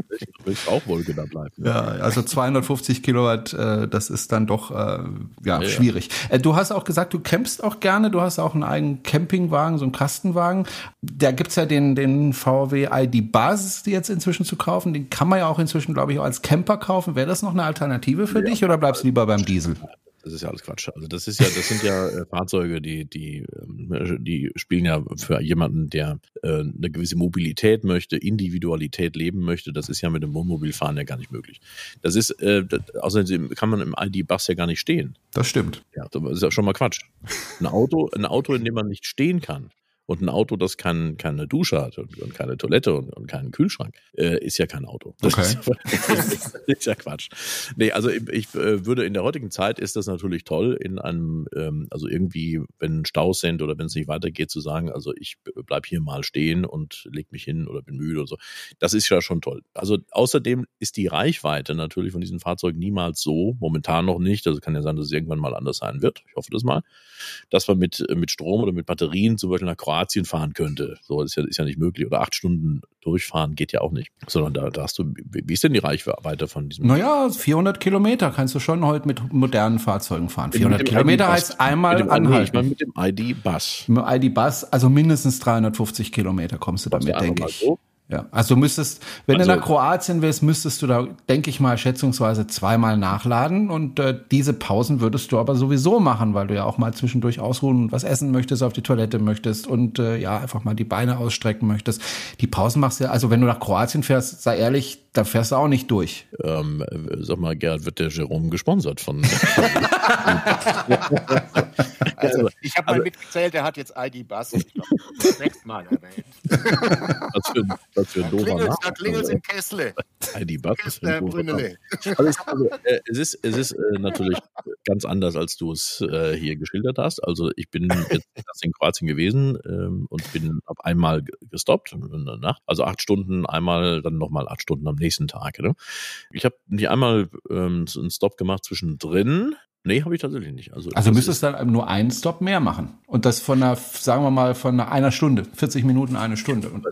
ich auch wohl genannt bleiben. Ja, also 250 Kilowatt, äh, das ist dann doch äh, ja, ja schwierig. Äh, du hast auch gesagt, du campst auch gerne, du hast auch einen eigenen Campingwagen, so einen Kastenwagen. Da gibt's ja den, den VW ID Basis, die jetzt inzwischen zu kaufen. Den kann man ja auch inzwischen, glaube ich, auch als Camper kaufen. Wäre das noch eine Alternative für ja. dich oder bleibst du lieber beim Diesel? Das ist ja alles Quatsch. Also das ist ja, das sind ja äh, Fahrzeuge, die, die, ähm, die spielen ja für jemanden, der äh, eine gewisse Mobilität möchte, Individualität leben möchte. Das ist ja mit dem Wohnmobilfahren ja gar nicht möglich. Das ist, äh, das, außerdem kann man im ID-Bus ja gar nicht stehen. Das stimmt. Ja, das ist ja schon mal Quatsch. Ein Auto, ein Auto, in dem man nicht stehen kann, und ein Auto, das kein, keine Dusche hat und, und keine Toilette und, und keinen Kühlschrank, äh, ist ja kein Auto. Das, okay. ist, das ist ja Quatsch. Nee, also ich, ich äh, würde in der heutigen Zeit ist das natürlich toll, in einem, ähm, also irgendwie, wenn Staus sind oder wenn es nicht weitergeht, zu sagen, also ich bleib hier mal stehen und leg mich hin oder bin müde oder so. Das ist ja schon toll. Also außerdem ist die Reichweite natürlich von diesen Fahrzeugen niemals so, momentan noch nicht, also kann ja sein, dass es irgendwann mal anders sein wird. Ich hoffe das mal, dass man mit, mit Strom oder mit Batterien zum Beispiel nach Kroatien fahren könnte. So ist ja, ist ja nicht möglich. Oder acht Stunden durchfahren geht ja auch nicht. Sondern da, da hast du, wie ist denn die Reichweite von diesem? Naja, 400 Kilometer kannst du schon heute mit modernen Fahrzeugen fahren. 400 Kilometer heißt einmal mit dem, anhalten. Ich meine mit dem ID-Bus. Mit dem ID-Bus, also mindestens 350 Kilometer kommst du damit, denke ich. so? Ja, also müsstest, wenn Also- du nach Kroatien willst, müsstest du da, denke ich mal, schätzungsweise zweimal nachladen und äh, diese Pausen würdest du aber sowieso machen, weil du ja auch mal zwischendurch ausruhen und was essen möchtest, auf die Toilette möchtest und äh, ja, einfach mal die Beine ausstrecken möchtest. Die Pausen machst du ja, also wenn du nach Kroatien fährst, sei ehrlich, da fährst du auch nicht durch. Ähm, äh, sag mal, Gerhard, wird der Jerome gesponsert von. Also, ich habe mal also- mitgezählt, der hat jetzt ID-Bus. Ich glaube, sechsmal erwähnt. was für, ein- was für ein doofer da klingelt's in Kessle. ID-Bus. was für Kessler. Brünnele. Also, also, äh, es ist, es ist äh, natürlich ganz anders, als du es äh, hier geschildert hast. Also ich bin jetzt erst in Kroatien gewesen ähm, und bin ab einmal ge- gestoppt in der Nacht. Also acht Stunden einmal, dann nochmal acht Stunden am nächsten Tag. Ne? Ich habe nicht einmal ähm, einen Stop gemacht zwischendrin. Nee, habe ich tatsächlich nicht. Also, Also müsstest du dann nur einen Stop mehr machen. Und das von einer, sagen wir mal, von einer, Stunde, 40 Minuten, eine Stunde. Und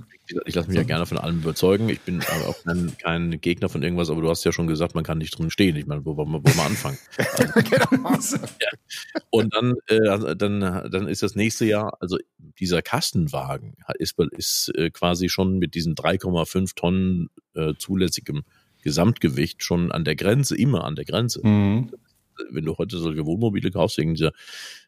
Ich lasse mich ja gerne von allem überzeugen. Ich bin auch kein, kein Gegner von irgendwas, aber du hast ja schon gesagt, man kann nicht drin stehen. Ich meine, wo wollen wir, wo wir anfangen? Und dann, äh, also dann, dann ist das nächste Jahr, also dieser Kastenwagen ist, ist äh, quasi schon mit diesen 3,5 Tonnen äh, zulässigem Gesamtgewicht schon an der Grenze, immer an der Grenze. Mhm. Wenn du heute solche Wohnmobile kaufst, wegen dieser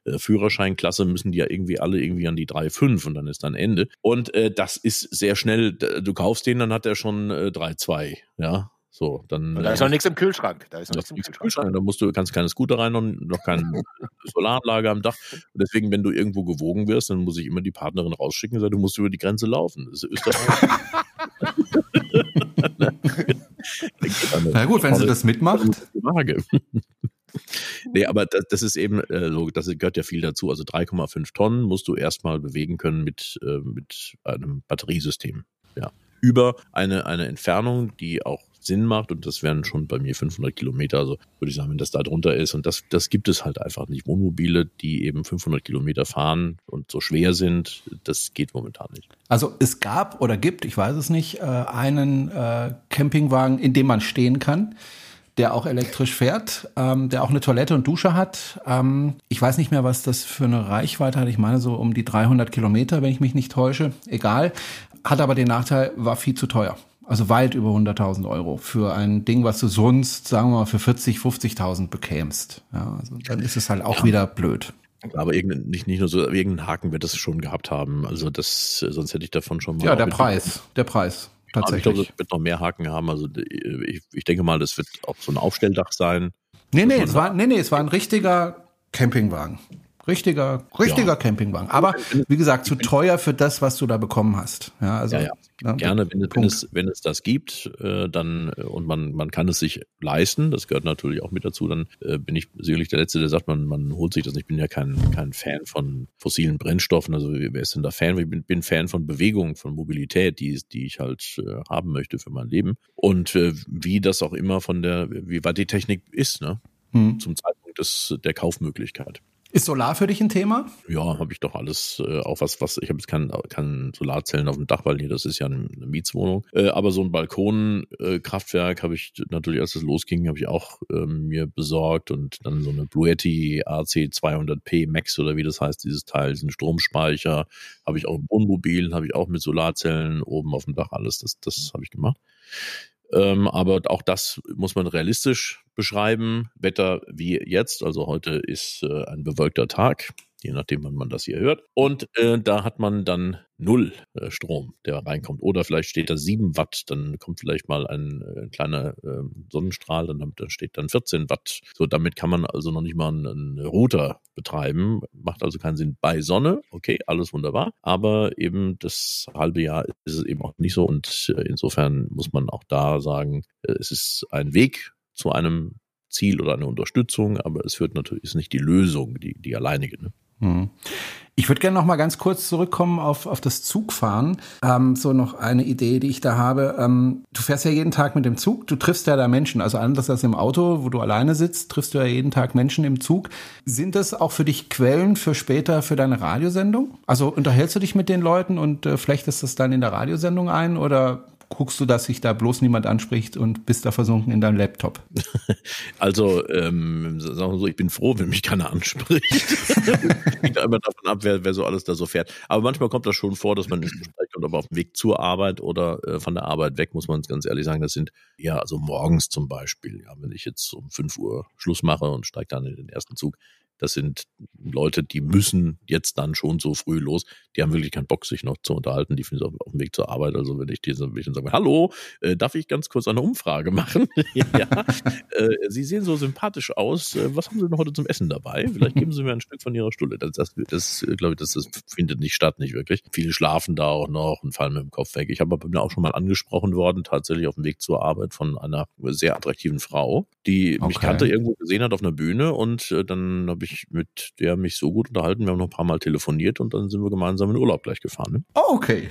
äh, Führerscheinklasse müssen die ja irgendwie alle irgendwie an die 3,5 und dann ist dann Ende. Und äh, das ist sehr schnell, du kaufst den, dann hat er schon äh, 3,2, ja. So, dann. Und da ist noch nichts im Kühlschrank. Da ist noch Da nichts im nichts im Kühlschrank. Kühlschrank. Da musst du, kannst keine Scooter rein und noch keine Solaranlage am Dach. Und deswegen, wenn du irgendwo gewogen wirst, dann muss ich immer die Partnerin rausschicken und sagen, du musst über die Grenze laufen. Das ist Österreich. Na gut, wenn sie das mitmacht. Nee, aber das, das ist eben äh, das gehört ja viel dazu. Also 3,5 Tonnen musst du erstmal bewegen können mit, äh, mit einem Batteriesystem. Ja. Über eine, eine Entfernung, die auch Sinn macht und das wären schon bei mir 500 Kilometer, also würde ich sagen, wenn das da drunter ist und das, das gibt es halt einfach nicht. Wohnmobile, die eben 500 Kilometer fahren und so schwer sind, das geht momentan nicht. Also es gab oder gibt, ich weiß es nicht, äh, einen äh, Campingwagen, in dem man stehen kann, der auch elektrisch fährt, ähm, der auch eine Toilette und Dusche hat. Ähm, ich weiß nicht mehr, was das für eine Reichweite hat. Ich meine so um die 300 Kilometer, wenn ich mich nicht täusche. Egal. Hat aber den Nachteil, war viel zu teuer. Also weit über 100.000 Euro für ein Ding, was du sonst, sagen wir mal, für 40, 50.000 bekämst. Ja, also dann ist es halt auch wieder blöd. Aber irgendein, nicht, nicht nur so, irgendeinen Haken wird es schon gehabt haben. Also das, sonst hätte ich davon schon mal. Ja, der Preis, der Preis. Aber ich Tatsächlich. glaube, es wird noch mehr Haken haben. Also ich, ich denke mal, das wird auch so ein Aufstelldach sein. Nee, nee, es war, nee, nee, es war ein richtiger Campingwagen. Richtiger, richtiger Campingwagen. Aber wie gesagt, zu teuer für das, was du da bekommen hast. Ja, also, Ja, ja. ne, Gerne, wenn, wenn, es, wenn es das gibt, äh, dann äh, und man, man kann es sich leisten, das gehört natürlich auch mit dazu, dann äh, bin ich sicherlich der Letzte, der sagt, man, man holt sich das. Ich bin ja kein, kein Fan von fossilen Brennstoffen. Also wer ist denn da Fan? Ich bin, bin Fan von Bewegung, von Mobilität, die, die ich halt äh, haben möchte für mein Leben. Und äh, wie das auch immer von der, wie weit die Technik ist, ne? Hm. Zum Zeitpunkt des, der Kaufmöglichkeit. Ist Solar für dich ein Thema? Ja, habe ich doch alles, äh, auch was, was, ich habe jetzt kein, kein Solarzellen auf dem Dach, weil hier, das ist ja eine, Mietswohnung. Äh, aber so ein Balkonkraftwerk äh, habe ich natürlich, als es losging, habe ich auch ähm, mir besorgt und dann so eine Bluetti AC 200p Max oder wie das heißt, dieses Teil, diesen Stromspeicher, habe ich auch im Wohnmobil, habe ich auch mit Solarzellen oben auf dem Dach alles, das, das habe ich gemacht. Ähm, aber auch das muss man realistisch beschreiben. Wetter wie jetzt, also heute ist äh, ein bewölkter Tag, je nachdem, wann man das hier hört. Und äh, da hat man dann null äh, Strom, der reinkommt. Oder vielleicht steht da 7 Watt, dann kommt vielleicht mal ein äh, kleiner äh, Sonnenstrahl, dann da steht dann 14 Watt. So, damit kann man also noch nicht mal einen, einen Router betreiben. Macht also keinen Sinn bei Sonne. Okay, alles wunderbar. Aber eben das halbe Jahr ist es eben auch nicht so. Und äh, insofern muss man auch da sagen, es ist ein Weg zu einem Ziel oder eine Unterstützung, aber es führt natürlich ist nicht die Lösung, die, die alleinige. Ne? Hm. Ich würde gerne noch mal ganz kurz zurückkommen auf, auf das Zugfahren. Ähm, so noch eine Idee, die ich da habe. Ähm, du fährst ja jeden Tag mit dem Zug, du triffst ja da Menschen. Also anders als im Auto, wo du alleine sitzt, triffst du ja jeden Tag Menschen im Zug. Sind das auch für dich Quellen für später für deine Radiosendung? Also unterhältst du dich mit den Leuten und äh, flechtest das dann in der Radiosendung ein oder guckst du, dass sich da bloß niemand anspricht und bist da versunken in deinem Laptop? Also, ähm, sagen wir so, ich bin froh, wenn mich keiner anspricht. Hängt immer davon ab, wer, wer so alles da so fährt. Aber manchmal kommt das schon vor, dass man ins Gespräch kommt, aber auf dem Weg zur Arbeit oder äh, von der Arbeit weg, muss man ganz ehrlich sagen, das sind ja, also morgens zum Beispiel, ja, wenn ich jetzt um 5 Uhr Schluss mache und steige dann in den ersten Zug, das sind Leute, die müssen jetzt dann schon so früh los. Die haben wirklich keinen Bock, sich noch zu unterhalten. Die finden es auf, dem Weg zur Arbeit. Also wenn ich diese ein bisschen sage, hallo, äh, darf ich ganz kurz eine Umfrage machen? ja, äh, Sie sehen so sympathisch aus. Äh, was haben Sie denn heute zum Essen dabei? Vielleicht geben Sie mir ein Stück von Ihrer Stulle. Das, das, das glaube ich, das, das findet nicht statt, nicht wirklich. Viele schlafen da auch noch und fallen mit dem Kopf weg. Ich habe aber auch schon mal angesprochen worden, tatsächlich auf dem Weg zur Arbeit von einer sehr attraktiven Frau, die okay. mich kannte, irgendwo gesehen hat auf einer Bühne und äh, dann habe ich mit der mich so gut unterhalten. Wir haben noch ein paar Mal telefoniert und dann sind wir gemeinsam in Urlaub gleich gefahren. Ne? Oh, okay.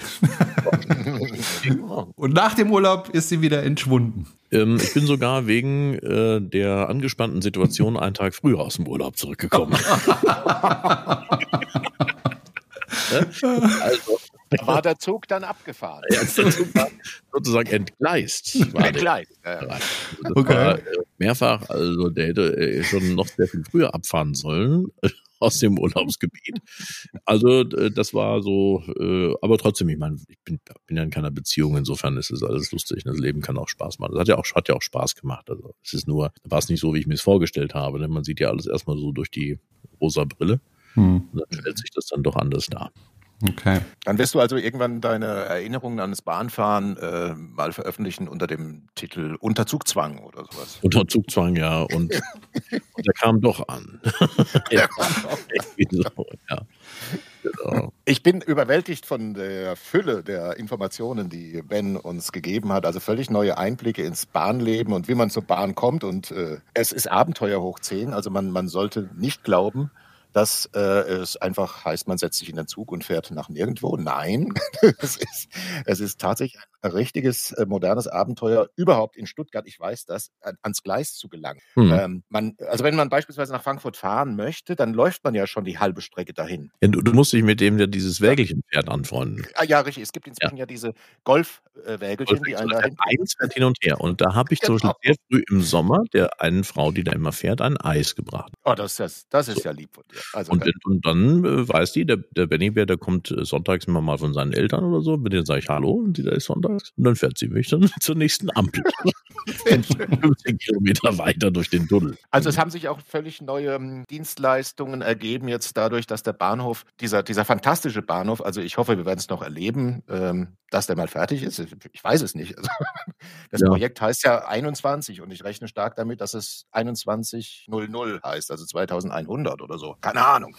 und nach dem Urlaub ist sie wieder entschwunden. Ähm, ich bin sogar wegen äh, der angespannten Situation einen Tag früher aus dem Urlaub zurückgekommen. also, war der Zug dann abgefahren? Ja, der Zug war sozusagen entgleist. War entgleist. Ja. Also okay. War, äh, mehrfach, also der hätte äh, schon noch sehr viel früher abfahren sollen aus dem Urlaubsgebiet. Also äh, das war so, aber trotzdem, ich meine, ich bin, bin ja in keiner Beziehung, insofern ist es alles lustig. Das Leben kann auch Spaß machen. Das hat ja auch, hat ja auch Spaß gemacht. Also es ist nur, war es nicht so, wie ich mir es vorgestellt habe. Denn man sieht ja alles erstmal so durch die rosa Brille. Hm. Und dann stellt sich das dann doch anders dar. Okay. Dann wirst du also irgendwann deine Erinnerungen an das Bahnfahren äh, mal veröffentlichen unter dem Titel Unterzugzwang oder sowas. Unterzugzwang, ja. Und, und der kam doch an. doch so, ja. Genau. Ich bin überwältigt von der Fülle der Informationen, die Ben uns gegeben hat. Also völlig neue Einblicke ins Bahnleben und wie man zur Bahn kommt. Und äh, es ist Abenteuer hoch 10. Also man, man sollte nicht glauben, dass äh, es einfach heißt, man setzt sich in den Zug und fährt nach nirgendwo. Nein, es, ist, es ist tatsächlich ein richtiges äh, modernes Abenteuer, überhaupt in Stuttgart, ich weiß das, an, ans Gleis zu gelangen. Hm. Ähm, man, also wenn man beispielsweise nach Frankfurt fahren möchte, dann läuft man ja schon die halbe Strecke dahin. Ja, du, du, musst dich mit dem ja dieses Wägelchen fährt anfreunden. Ah, ja, richtig. Es gibt inzwischen ja, ja diese Golf-Wägelchen, äh, die einen dahin. Eins fährt hin und her. Und da habe ich genau. zum Beispiel sehr früh im Sommer der einen Frau, die da immer fährt, ein Eis gebracht. Oh, das, das, das ist so. ja lieb von dir. Also und, und, dann äh, weiß die, der, der Bär, der kommt äh, sonntags immer mal von seinen Eltern oder so, mit denen sage ich Hallo und die da ist sonntags. Und dann fährt sie mich dann zur nächsten Ampel. 15 Kilometer weiter durch den Tunnel. Also es haben sich auch völlig neue ähm, Dienstleistungen ergeben jetzt dadurch, dass der Bahnhof, dieser, dieser fantastische Bahnhof, also ich hoffe, wir werden es noch erleben, ähm, dass der mal fertig ist. Ich weiß es nicht. Also, das ja. Projekt heißt ja 21 und ich rechne stark damit, dass es 2100 heißt, also 2100 oder so. Keine Ahnung.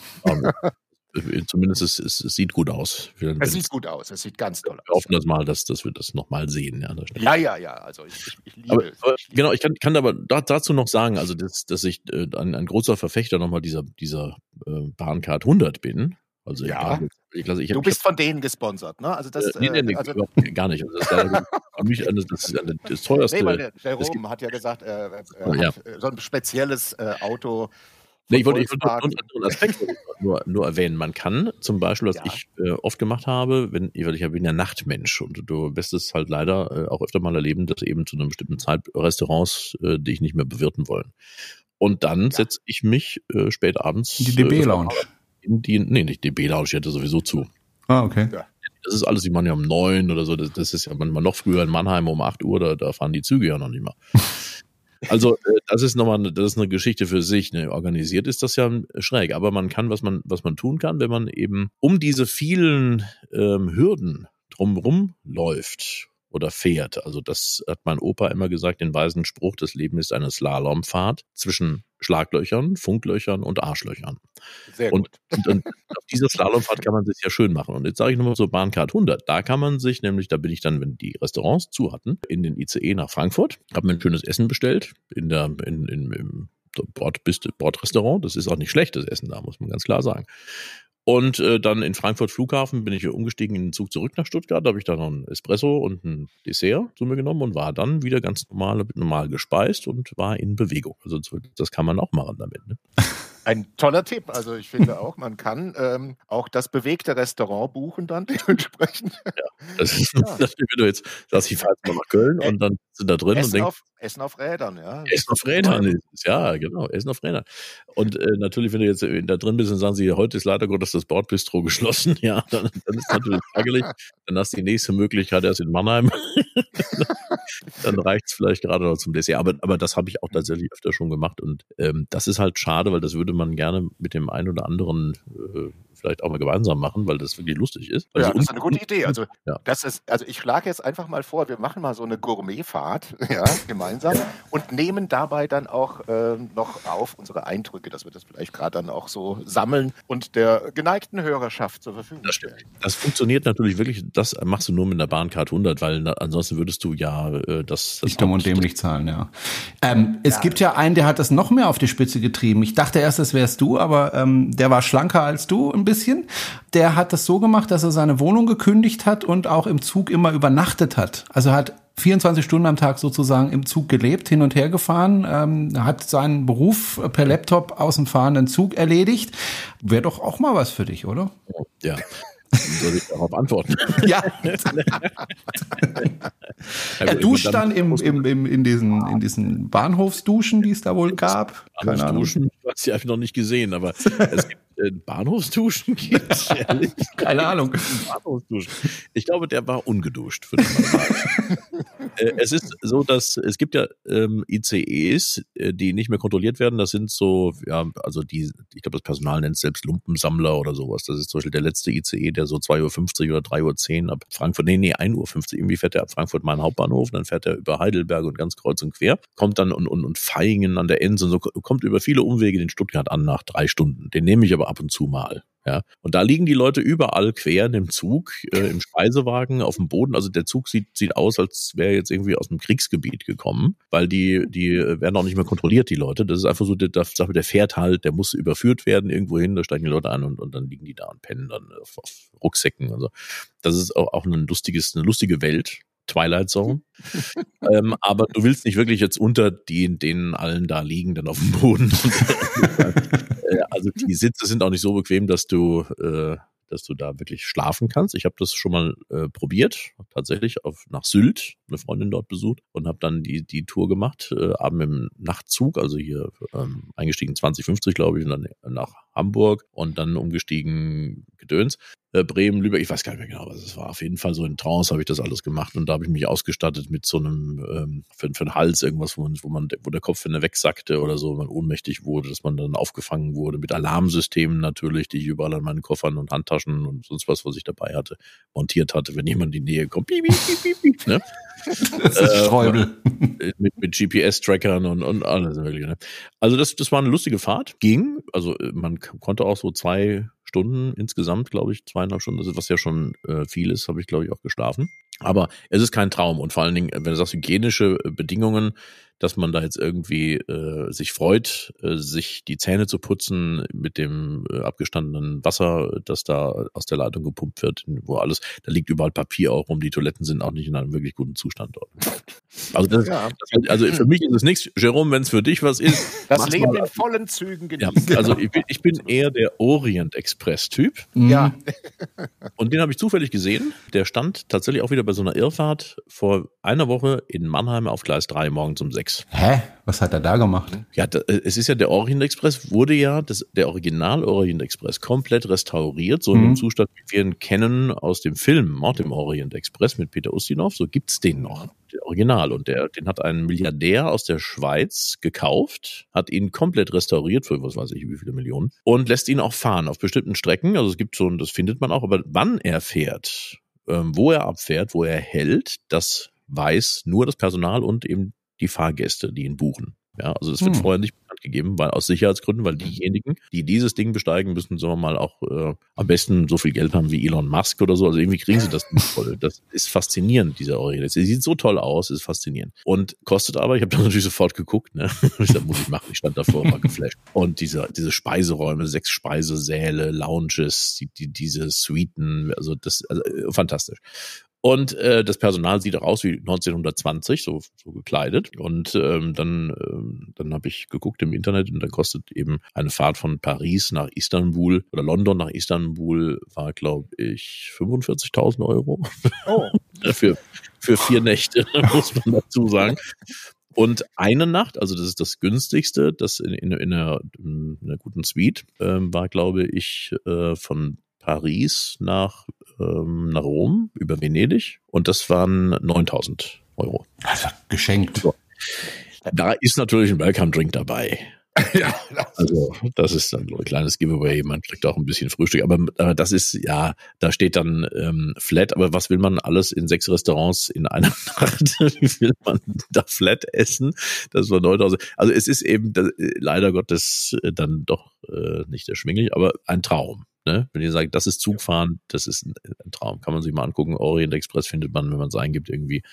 Äh, zumindest es, es, es, sieht gut aus. Es sieht gut aus, es sieht ganz toll aus. Wir hoffen das mal, dass, dass wir das nochmal sehen. Ja, ja, ja, ja, also ich, ich, ich liebe aber, es. Aber, genau, ich kann, kann aber dazu noch sagen, also dass, dass ich äh, ein, ein großer Verfechter nochmal dieser, dieser äh, Bahncard 100 bin. Also ja. Ich, also ich, du bist von denen gesponsert, ne? Also das, äh, nee, nee, nee, also, gar nicht. Also das ist für mich eine, das, ist eine, das teuerste. Nee, weil der Jerome hat ja gesagt, er, er ja. so ein spezielles äh, Auto Nee, ich wollte, ich wollte einen anderen Aspekt nur, nur erwähnen. Man kann zum Beispiel, was ja. ich äh, oft gemacht habe, wenn ich, ich bin ja Nachtmensch und du wirst es halt leider äh, auch öfter mal erleben, dass eben zu einer bestimmten Zeit Restaurants äh, dich nicht mehr bewirten wollen. Und dann ja. setze ich mich äh, spät abends. Die DB-Lounge. Äh, in die, nee, nicht DB-Lounge, ich hätte sowieso zu. Ah, okay. Ja. Das ist alles, ich meine ja um neun oder so. Das, das ist ja manchmal noch früher in Mannheim um acht Uhr, da, da fahren die Züge ja noch nicht mehr. Also äh, das ist nochmal, das ist eine Geschichte für sich. Ne? Organisiert ist das ja schräg, aber man kann, was man, was man tun kann, wenn man eben um diese vielen ähm, Hürden drumrum läuft oder fährt. Also das hat mein Opa immer gesagt, den weisen Spruch, das Leben ist eine Slalomfahrt zwischen Schlaglöchern, Funklöchern und Arschlöchern. Sehr gut. Und, und, auf dieser Slalomfahrt kann man sich ja schön machen. Und jetzt sage ich nochmal so Bahncard 100. Da kann man sich nämlich, da bin ich dann, wenn die Restaurants zu hatten, in den ICE nach Frankfurt, habe mir ein schönes Essen bestellt in der, in, in, im Bord, Bordrestaurant. Das ist auch nicht schlechtes Essen da, muss man ganz klar sagen. Und äh, dann in Frankfurt Flughafen bin ich umgestiegen in den Zug zurück nach Stuttgart. Da habe ich dann noch ein Espresso und ein Dessert zu mir genommen und war dann wieder ganz normal, normal gespeist und war in Bewegung. Also das kann man auch machen damit. Ne? Ein toller Tipp. Also ich finde auch, man kann ähm, auch das bewegte Restaurant buchen dann dementsprechend. Ja, das ist, ja. das wenn du jetzt sagst, ich fahre jetzt mal nach Köln und dann sind da drin Essen und denkst, auf, Essen auf Rädern, ja. Essen auf Rädern ist es, ja, genau, Essen auf Rädern. Und äh, natürlich, wenn du jetzt da drin bist und sagen sie, heute ist leider Gottes das Bordbistro geschlossen, ja, dann, dann ist natürlich ärgerlich. Dann hast du die nächste Möglichkeit erst in Mannheim. dann reicht es vielleicht gerade noch zum Dessert. Aber, aber das habe ich auch tatsächlich öfter schon gemacht. Und ähm, das ist halt schade, weil das würde man gerne mit dem einen oder anderen äh, vielleicht auch mal gemeinsam machen, weil das wirklich lustig ist. Also ja, das ist eine gute Idee. Also, ja. das ist, also ich schlage jetzt einfach mal vor, wir machen mal so eine Gourmetfahrt ja, gemeinsam ja. und nehmen dabei dann auch äh, noch auf unsere Eindrücke, dass wir das vielleicht gerade dann auch so sammeln und der geneigten Hörerschaft zur Verfügung das stellen. Das funktioniert natürlich wirklich, das machst du nur mit einer Bahncard 100, weil na, ansonsten würdest du ja äh, das, das nicht dumm und dämlich zahlen, ja. Ähm, es gibt ja einen, der hat das noch mehr auf die Spitze getrieben. Ich dachte erst, das wärst du, aber ähm, der war schlanker als du ein bisschen bisschen. Der hat das so gemacht, dass er seine Wohnung gekündigt hat und auch im Zug immer übernachtet hat. Also hat 24 Stunden am Tag sozusagen im Zug gelebt, hin und her gefahren, ähm, hat seinen Beruf per Laptop aus dem fahrenden Zug erledigt. Wäre doch auch mal was für dich, oder? Ja. Soll ich darauf antworten? Ja. er duscht dann im, im, im, in, diesen, in diesen Bahnhofsduschen, die es da wohl gab. Keine Ahnung. Duschen, hast du einfach noch nicht gesehen, aber es gibt Bahnhofsduschen gibt. Keine Ahnung. Ich glaube, der war ungeduscht. Für den äh, es ist so, dass es gibt ja ähm, ICEs, äh, die nicht mehr kontrolliert werden. Das sind so, ja, also die, ich glaube, das Personal nennt es selbst Lumpensammler oder sowas. Das ist zum Beispiel der letzte ICE, der so 2.50 Uhr oder 3.10 Uhr ab Frankfurt, nee, nee, 1.50 Uhr. Irgendwie fährt er ab Frankfurt Main Hauptbahnhof, dann fährt er über Heidelberg und ganz kreuz und quer, kommt dann und, und, und Feingen an der Ense und so, kommt über viele Umwege in Stuttgart an nach drei Stunden. Den nehme ich aber ab und zu mal. Ja, und da liegen die Leute überall quer in dem Zug, äh, im Speisewagen, auf dem Boden. Also der Zug sieht, sieht aus, als wäre jetzt irgendwie aus einem Kriegsgebiet gekommen, weil die, die werden auch nicht mehr kontrolliert, die Leute. Das ist einfach so, der, der fährt halt, der muss überführt werden irgendwo hin, da steigen die Leute an und, und dann liegen die da und pennen dann auf, auf Rucksäcken. Also das ist auch, auch ein lustiges, eine lustige Welt. Twilight Zone. ähm, aber du willst nicht wirklich jetzt unter den, denen allen da liegen, dann auf dem Boden. Äh, also die Sitze sind auch nicht so bequem, dass du, äh, dass du da wirklich schlafen kannst. Ich habe das schon mal äh, probiert, tatsächlich auf, nach Sylt, eine Freundin dort besucht und habe dann die, die Tour gemacht, äh, abend im Nachtzug, also hier ähm, eingestiegen 2050, glaube ich, und dann nach Hamburg und dann umgestiegen Gedöns äh, Bremen, Lübeck, ich weiß gar nicht mehr genau, was es war. Auf jeden Fall so in Trance habe ich das alles gemacht und da habe ich mich ausgestattet mit so einem ähm, für, für den Hals irgendwas, wo man, wo man, wo der Kopf wegsackte oder so, man ohnmächtig wurde, dass man dann aufgefangen wurde mit Alarmsystemen natürlich, die ich überall an meinen Koffern und Handtaschen und sonst was, was ich dabei hatte, montiert hatte, wenn jemand in die Nähe kommt. Piep, piep, piep, piep, ne? Das ist äh, Streubel. Mit, mit GPS-Trackern und, und alles mögliche. Ne? Also das, das war eine lustige Fahrt, ging. Also äh, man konnte auch so zwei Stunden insgesamt, glaube ich, zweieinhalb Stunden, was ja schon äh, viel ist, habe ich, glaube ich, auch geschlafen. Aber es ist kein Traum. Und vor allen Dingen, wenn du sagst, hygienische äh, Bedingungen, dass man da jetzt irgendwie äh, sich freut, äh, sich die Zähne zu putzen mit dem äh, abgestandenen Wasser, das da aus der Leitung gepumpt wird, wo alles, da liegt überall Papier auch rum, die Toiletten sind auch nicht in einem wirklich guten Zustand dort. Also, das, ja. das, also für mich ist es nichts, Jerome, wenn es für dich was ist. Das Leben in vollen Zügen genießen. Ja, also ich bin, ich bin eher der Orient Express Typ. Ja. Und den habe ich zufällig gesehen. Der stand tatsächlich auch wieder bei so einer Irrfahrt vor einer Woche in Mannheim auf Gleis 3 morgens um 6. Hä? Was hat er da gemacht? Ja, da, äh, es ist ja der Orient Express, wurde ja das, der Original Orient Express komplett restauriert, so mhm. in dem Zustand, wie wir ihn kennen aus dem Film Mord im Orient Express mit Peter Ustinov. So gibt's den noch, der Original. Und der, den hat ein Milliardär aus der Schweiz gekauft, hat ihn komplett restauriert für was weiß ich, wie viele Millionen und lässt ihn auch fahren auf bestimmten Strecken. Also es gibt so, das findet man auch, aber wann er fährt, ähm, wo er abfährt, wo er hält, das weiß nur das Personal und eben die Fahrgäste, die ihn buchen. Ja, also es wird hm. vorher nicht stattgegeben, weil aus Sicherheitsgründen, weil diejenigen, die dieses Ding besteigen, müssen, sagen wir mal, auch äh, am besten so viel Geld haben wie Elon Musk oder so. Also irgendwie kriegen sie das nicht voll. Das ist faszinierend, dieser Original. Sie sieht so toll aus, ist faszinierend. Und kostet aber, ich habe dann natürlich sofort geguckt, ne? Das muss ich machen. Ich stand davor, war geflasht. Und diese, diese Speiseräume, sechs Speisesäle, Lounges, die, die, diese Suiten, also das, also, äh, fantastisch. Und äh, das Personal sieht auch aus wie 1920, so, so gekleidet. Und ähm, dann, ähm, dann habe ich geguckt im Internet und dann kostet eben eine Fahrt von Paris nach Istanbul oder London nach Istanbul war, glaube ich, 45.000 Euro. Oh. für, für vier Nächte, muss man dazu sagen. Und eine Nacht, also das ist das günstigste, das in, in, in, einer, in einer guten Suite, ähm, war, glaube ich, äh, von Paris nach, ähm, nach Rom über Venedig und das waren 9000 Euro. Also geschenkt. So. Da ist natürlich ein Welcome-Drink dabei. ja, also das ist dann so ein kleines Giveaway. Man kriegt auch ein bisschen Frühstück, aber, aber das ist ja, da steht dann ähm, flat. Aber was will man alles in sechs Restaurants in einer Nacht? Wie will man da flat essen? Das war 9000. Also es ist eben das, leider Gottes äh, dann doch äh, nicht erschwinglich, aber ein Traum. Ne? Wenn ihr sagt, das ist Zugfahren, das ist ein, ein Traum. Kann man sich mal angucken. Orient Express findet man, wenn man es eingibt, irgendwie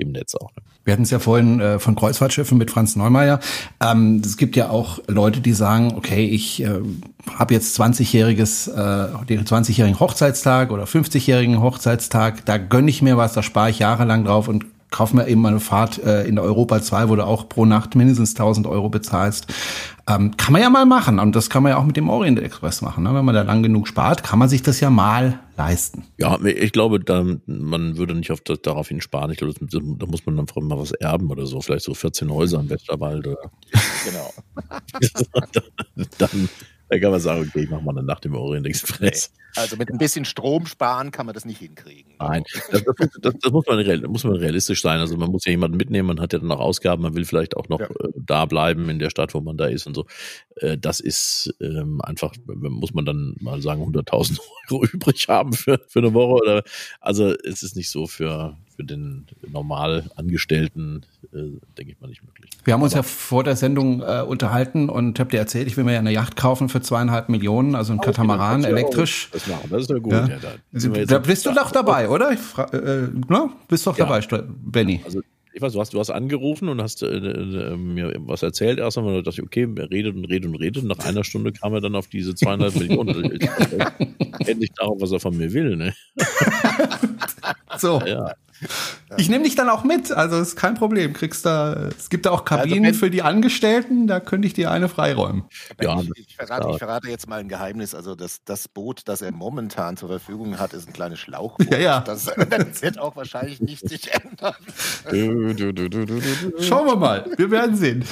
im Netz auch. Ne? Wir hatten es ja vorhin äh, von Kreuzfahrtschiffen mit Franz Neumeier. Ähm, es gibt ja auch Leute, die sagen, okay, ich äh, habe jetzt 20-jähriges, äh, den 20-jährigen Hochzeitstag oder 50-jährigen Hochzeitstag, da gönne ich mir was, da spare ich jahrelang drauf und kauf mir eben mal eine Fahrt äh, in der Europa 2, wo du auch pro Nacht mindestens 1000 Euro bezahlst. Ähm, kann man ja mal machen und das kann man ja auch mit dem Orient Express machen. Ne? Wenn man da lang genug spart, kann man sich das ja mal leisten. Ja, ich glaube, da, man würde nicht auf das, daraufhin sparen. Ich glaube, das, da muss man dann vor allem mal was erben oder so. Vielleicht so 14 Häuser im Westerwald. Oder. Genau. dann, da kann man sagen, okay, ich mache mal eine Nacht im Orient Express. Also mit ein bisschen Strom sparen kann man das nicht hinkriegen. Nein, das, das, das, muss, man, muss man realistisch sein. Also man muss ja jemanden mitnehmen, man hat ja dann noch Ausgaben, man will vielleicht auch noch ja. äh, da bleiben in der Stadt, wo man da ist und so. Äh, das ist ähm, einfach, muss man dann mal sagen, 100.000 Euro übrig haben für, für eine Woche. Oder, also es ist nicht so für, für den normal Angestellten, äh, denke ich mal, nicht möglich. Wir haben uns Aber ja vor der Sendung äh, unterhalten und habt ihr erzählt, ich will mir ja eine Yacht kaufen für zweieinhalb Millionen, also ein Katamaran elektrisch. Das machen, das ist ja gut. Ja. Ja, da, da bist du doch dabei, oder? Äh, äh, na, bist doch dabei, Benny. Also ich weiß, du hast, du hast angerufen und hast äh, äh, mir was erzählt. Erst einmal dachte ich, okay, er redet und redet und redet. Und nach einer Stunde kam er dann auf diese zweieinhalb Millionen. Endlich darauf, was er von mir will. Ne? so. Ja. Ich nehme dich dann auch mit, also ist kein Problem. Kriegst da, es gibt da auch Kabinen also für die Angestellten, da könnte ich dir eine freiräumen. Ja, ich, ich, verrate, ich, verrate, jetzt mal ein Geheimnis. Also das, das Boot, das er momentan zur Verfügung hat, ist ein kleines Schlauchboot. Ja, ja. Das, das wird auch wahrscheinlich nicht sich ändern. Schauen wir mal, wir werden sehen.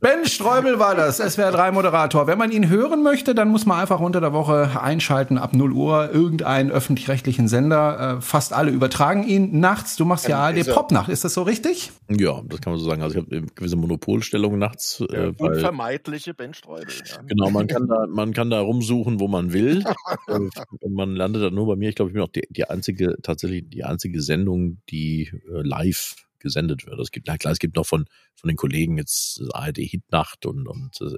Ben Streubel war das, SWR 3 Moderator. Wenn man ihn hören möchte, dann muss man einfach unter der Woche einschalten ab 0 Uhr irgendeinen öffentlich-rechtlichen Sender. Fast alle übertragen ihn nach nachts. Du machst ja ARD Popnacht, ist das so richtig? Ja, das kann man so sagen. Also ich habe eine gewisse Monopolstellung nachts. Ja, äh, weil, unvermeidliche Benchstreubel. Ja. Genau, man kann da, man kann da rumsuchen, wo man will. Äh, man landet dann nur bei mir. Ich glaube, ich bin auch die, die einzige, tatsächlich die einzige Sendung, die äh, live gesendet wird. Es gibt, na klar, es gibt noch von, von den Kollegen jetzt ARD Hitnacht und, und äh,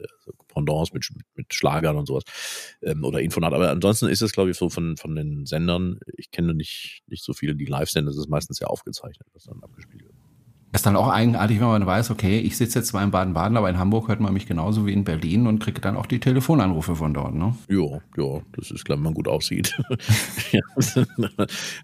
Pendants mit, mit Schlagern und sowas ähm, oder Infonacht. Aber ansonsten ist es, glaube ich, so von, von den Sendern, ich kenne nicht, nicht so viele, die live senden. Das ist meistens ja aufgezeichnet, was dann abgespielt wird. Ist dann auch eigenartig, wenn man weiß, okay, ich sitze jetzt zwar in Baden-Baden, aber in Hamburg hört man mich genauso wie in Berlin und kriege dann auch die Telefonanrufe von dort, ne? Ja, ja, das ist klar, wenn man gut aussieht.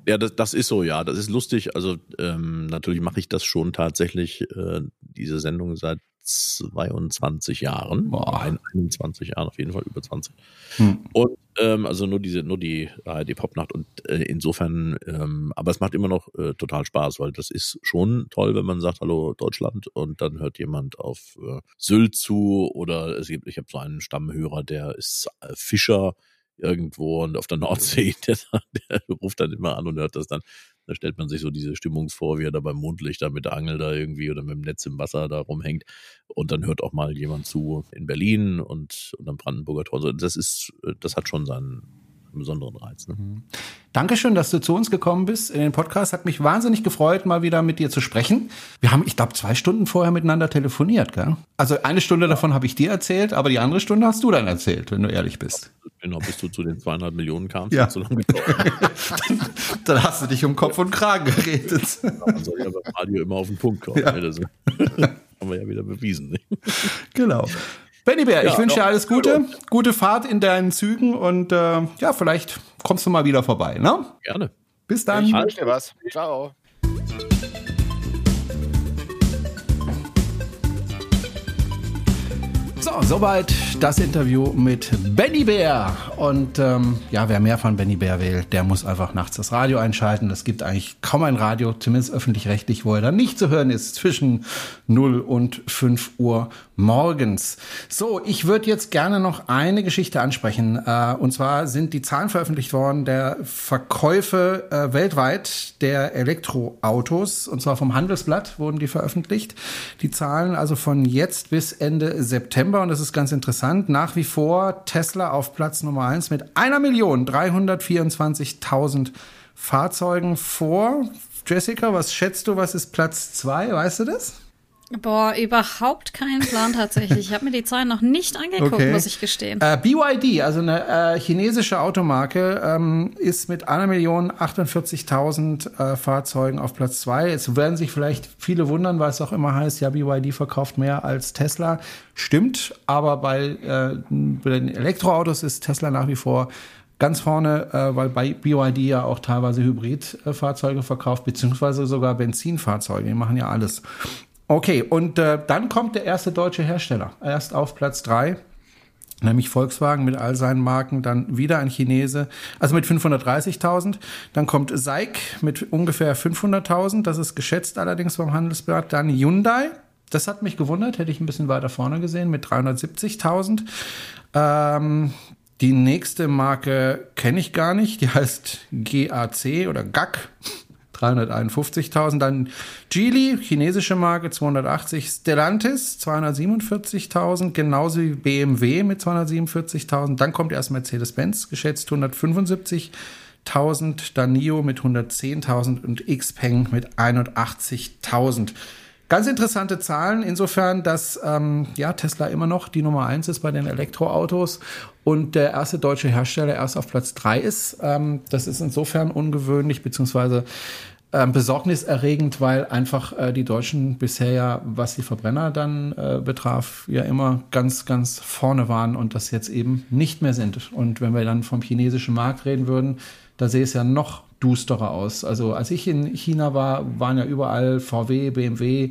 ja, das, das ist so, ja, das ist lustig. Also ähm, natürlich mache ich das schon tatsächlich, äh, diese Sendung seit 22 Jahren. Boah. 21 Jahren auf jeden Fall, über 20. Hm. Und ähm, also nur diese, nur die ARD Popnacht und äh, insofern, ähm, aber es macht immer noch äh, total Spaß, weil das ist schon toll, wenn man sagt, hallo Deutschland und dann hört jemand auf äh, Sylt zu oder es gibt, ich habe so einen Stammhörer, der ist äh, Fischer irgendwo und auf der Nordsee, der, der ruft dann immer an und hört das dann. Da stellt man sich so diese Stimmung vor, wie er da beim Mondlicht da mit der Angel da irgendwie oder mit dem Netz im Wasser da rumhängt. Und dann hört auch mal jemand zu in Berlin und, und am Brandenburger Tor. Also das ist, das hat schon seinen, einen besonderen Reiz. Ne? Mhm. Dankeschön, dass du zu uns gekommen bist in den Podcast. Hat mich wahnsinnig gefreut, mal wieder mit dir zu sprechen. Wir haben, ich glaube, zwei Stunden vorher miteinander telefoniert, gell? Also eine Stunde davon habe ich dir erzählt, aber die andere Stunde hast du dann erzählt, wenn du ehrlich bist. Genau, bis du zu den zweieinhalb Millionen kamst, Ja. so lange gedauert. dann hast du dich um Kopf und Kragen geredet. Man soll ja beim Radio immer auf den Punkt kommen. Ja. ne? Das haben wir ja wieder bewiesen. Genau. Benny Bär, ich Ja, wünsche dir alles Gute. Gute Fahrt in deinen Zügen und äh, ja, vielleicht kommst du mal wieder vorbei, ne? Gerne. Bis dann. Ich wünsche dir was. Ciao. So, soweit das Interview mit Benny Bär. Und ähm, ja, wer mehr von Benny Bär will, der muss einfach nachts das Radio einschalten. Es gibt eigentlich kaum ein Radio, zumindest öffentlich-rechtlich, wo er dann nicht zu hören ist, zwischen 0 und 5 Uhr morgens. So, ich würde jetzt gerne noch eine Geschichte ansprechen. Äh, und zwar sind die Zahlen veröffentlicht worden der Verkäufe äh, weltweit der Elektroautos. Und zwar vom Handelsblatt wurden die veröffentlicht. Die Zahlen also von jetzt bis Ende September. Und das ist ganz interessant. Nach wie vor Tesla auf Platz Nummer eins mit einer Million 324.000 Fahrzeugen vor. Jessica, was schätzt du, was ist Platz zwei? Weißt du das? Boah, überhaupt keinen Plan tatsächlich. Ich habe mir die Zahlen noch nicht angeguckt, Okay. muss ich gestehen. Äh, BYD, also eine äh, chinesische Automarke, ähm, ist mit einer Million 48.000 äh, Fahrzeugen auf Platz zwei. Jetzt werden sich vielleicht viele wundern, weil es auch immer heißt, ja, BYD verkauft mehr als Tesla. Stimmt, aber bei, äh, bei den Elektroautos ist Tesla nach wie vor ganz vorne, äh, weil bei BYD ja auch teilweise Hybridfahrzeuge verkauft, beziehungsweise sogar Benzinfahrzeuge. Die machen ja alles. Okay, und äh, dann kommt der erste deutsche Hersteller. Erst auf Platz drei nämlich Volkswagen mit all seinen Marken, dann wieder ein Chinese, also mit 530.000. Dann kommt SAIC mit ungefähr 500.000, das ist geschätzt allerdings beim Handelsblatt. Dann Hyundai, das hat mich gewundert, hätte ich ein bisschen weiter vorne gesehen, mit 370.000. Ähm, die nächste Marke kenne ich gar nicht, die heißt GAC oder GAC. 351.000, dann Geely, chinesische Marke 280, Stellantis 247.000, genauso wie BMW mit 247.000, dann kommt erst Mercedes-Benz, geschätzt 175.000, dann NIO mit 110.000 und Xpeng mit 81.000. Ganz interessante Zahlen, insofern, dass ähm, ja, Tesla immer noch die Nummer eins ist bei den Elektroautos und der erste deutsche Hersteller erst auf Platz drei ist. Ähm, das ist insofern ungewöhnlich, beziehungsweise ähm, besorgniserregend, weil einfach äh, die Deutschen bisher ja, was die Verbrenner dann äh, betraf, ja immer ganz, ganz vorne waren und das jetzt eben nicht mehr sind. Und wenn wir dann vom chinesischen Markt reden würden, da sehe es ja noch dusterer aus. Also als ich in China war, waren ja überall VW, BMW,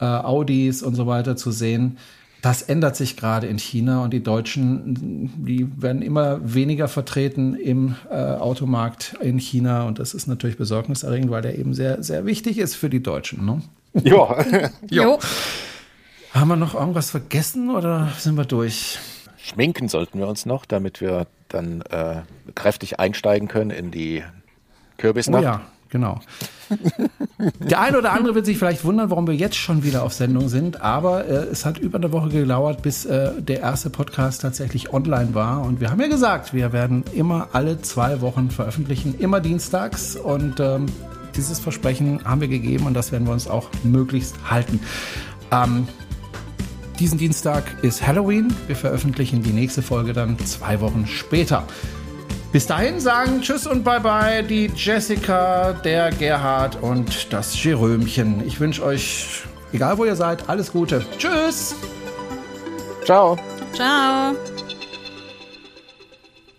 äh, Audis und so weiter zu sehen. Das ändert sich gerade in China und die Deutschen, die werden immer weniger vertreten im äh, Automarkt in China und das ist natürlich besorgniserregend, weil der eben sehr, sehr wichtig ist für die Deutschen. Ne? Ja. Jo. Haben wir noch irgendwas vergessen oder sind wir durch? Schminken sollten wir uns noch, damit wir dann äh, kräftig einsteigen können in die Oh Kürbisnacht. ja, genau. Der eine oder andere wird sich vielleicht wundern, warum wir jetzt schon wieder auf Sendung sind, aber äh, es hat über eine Woche gedauert, bis äh, der erste Podcast tatsächlich online war. Und wir haben ja gesagt, wir werden immer alle zwei Wochen veröffentlichen, immer dienstags. Und ähm, dieses Versprechen haben wir gegeben und das werden wir uns auch möglichst halten. Ähm, diesen Dienstag ist Halloween. Wir veröffentlichen die nächste Folge dann zwei Wochen später. Bis dahin sagen Tschüss und Bye Bye die Jessica, der Gerhard und das Jerömchen. Ich wünsche euch, egal wo ihr seid, alles Gute. Tschüss! Ciao. Ciao.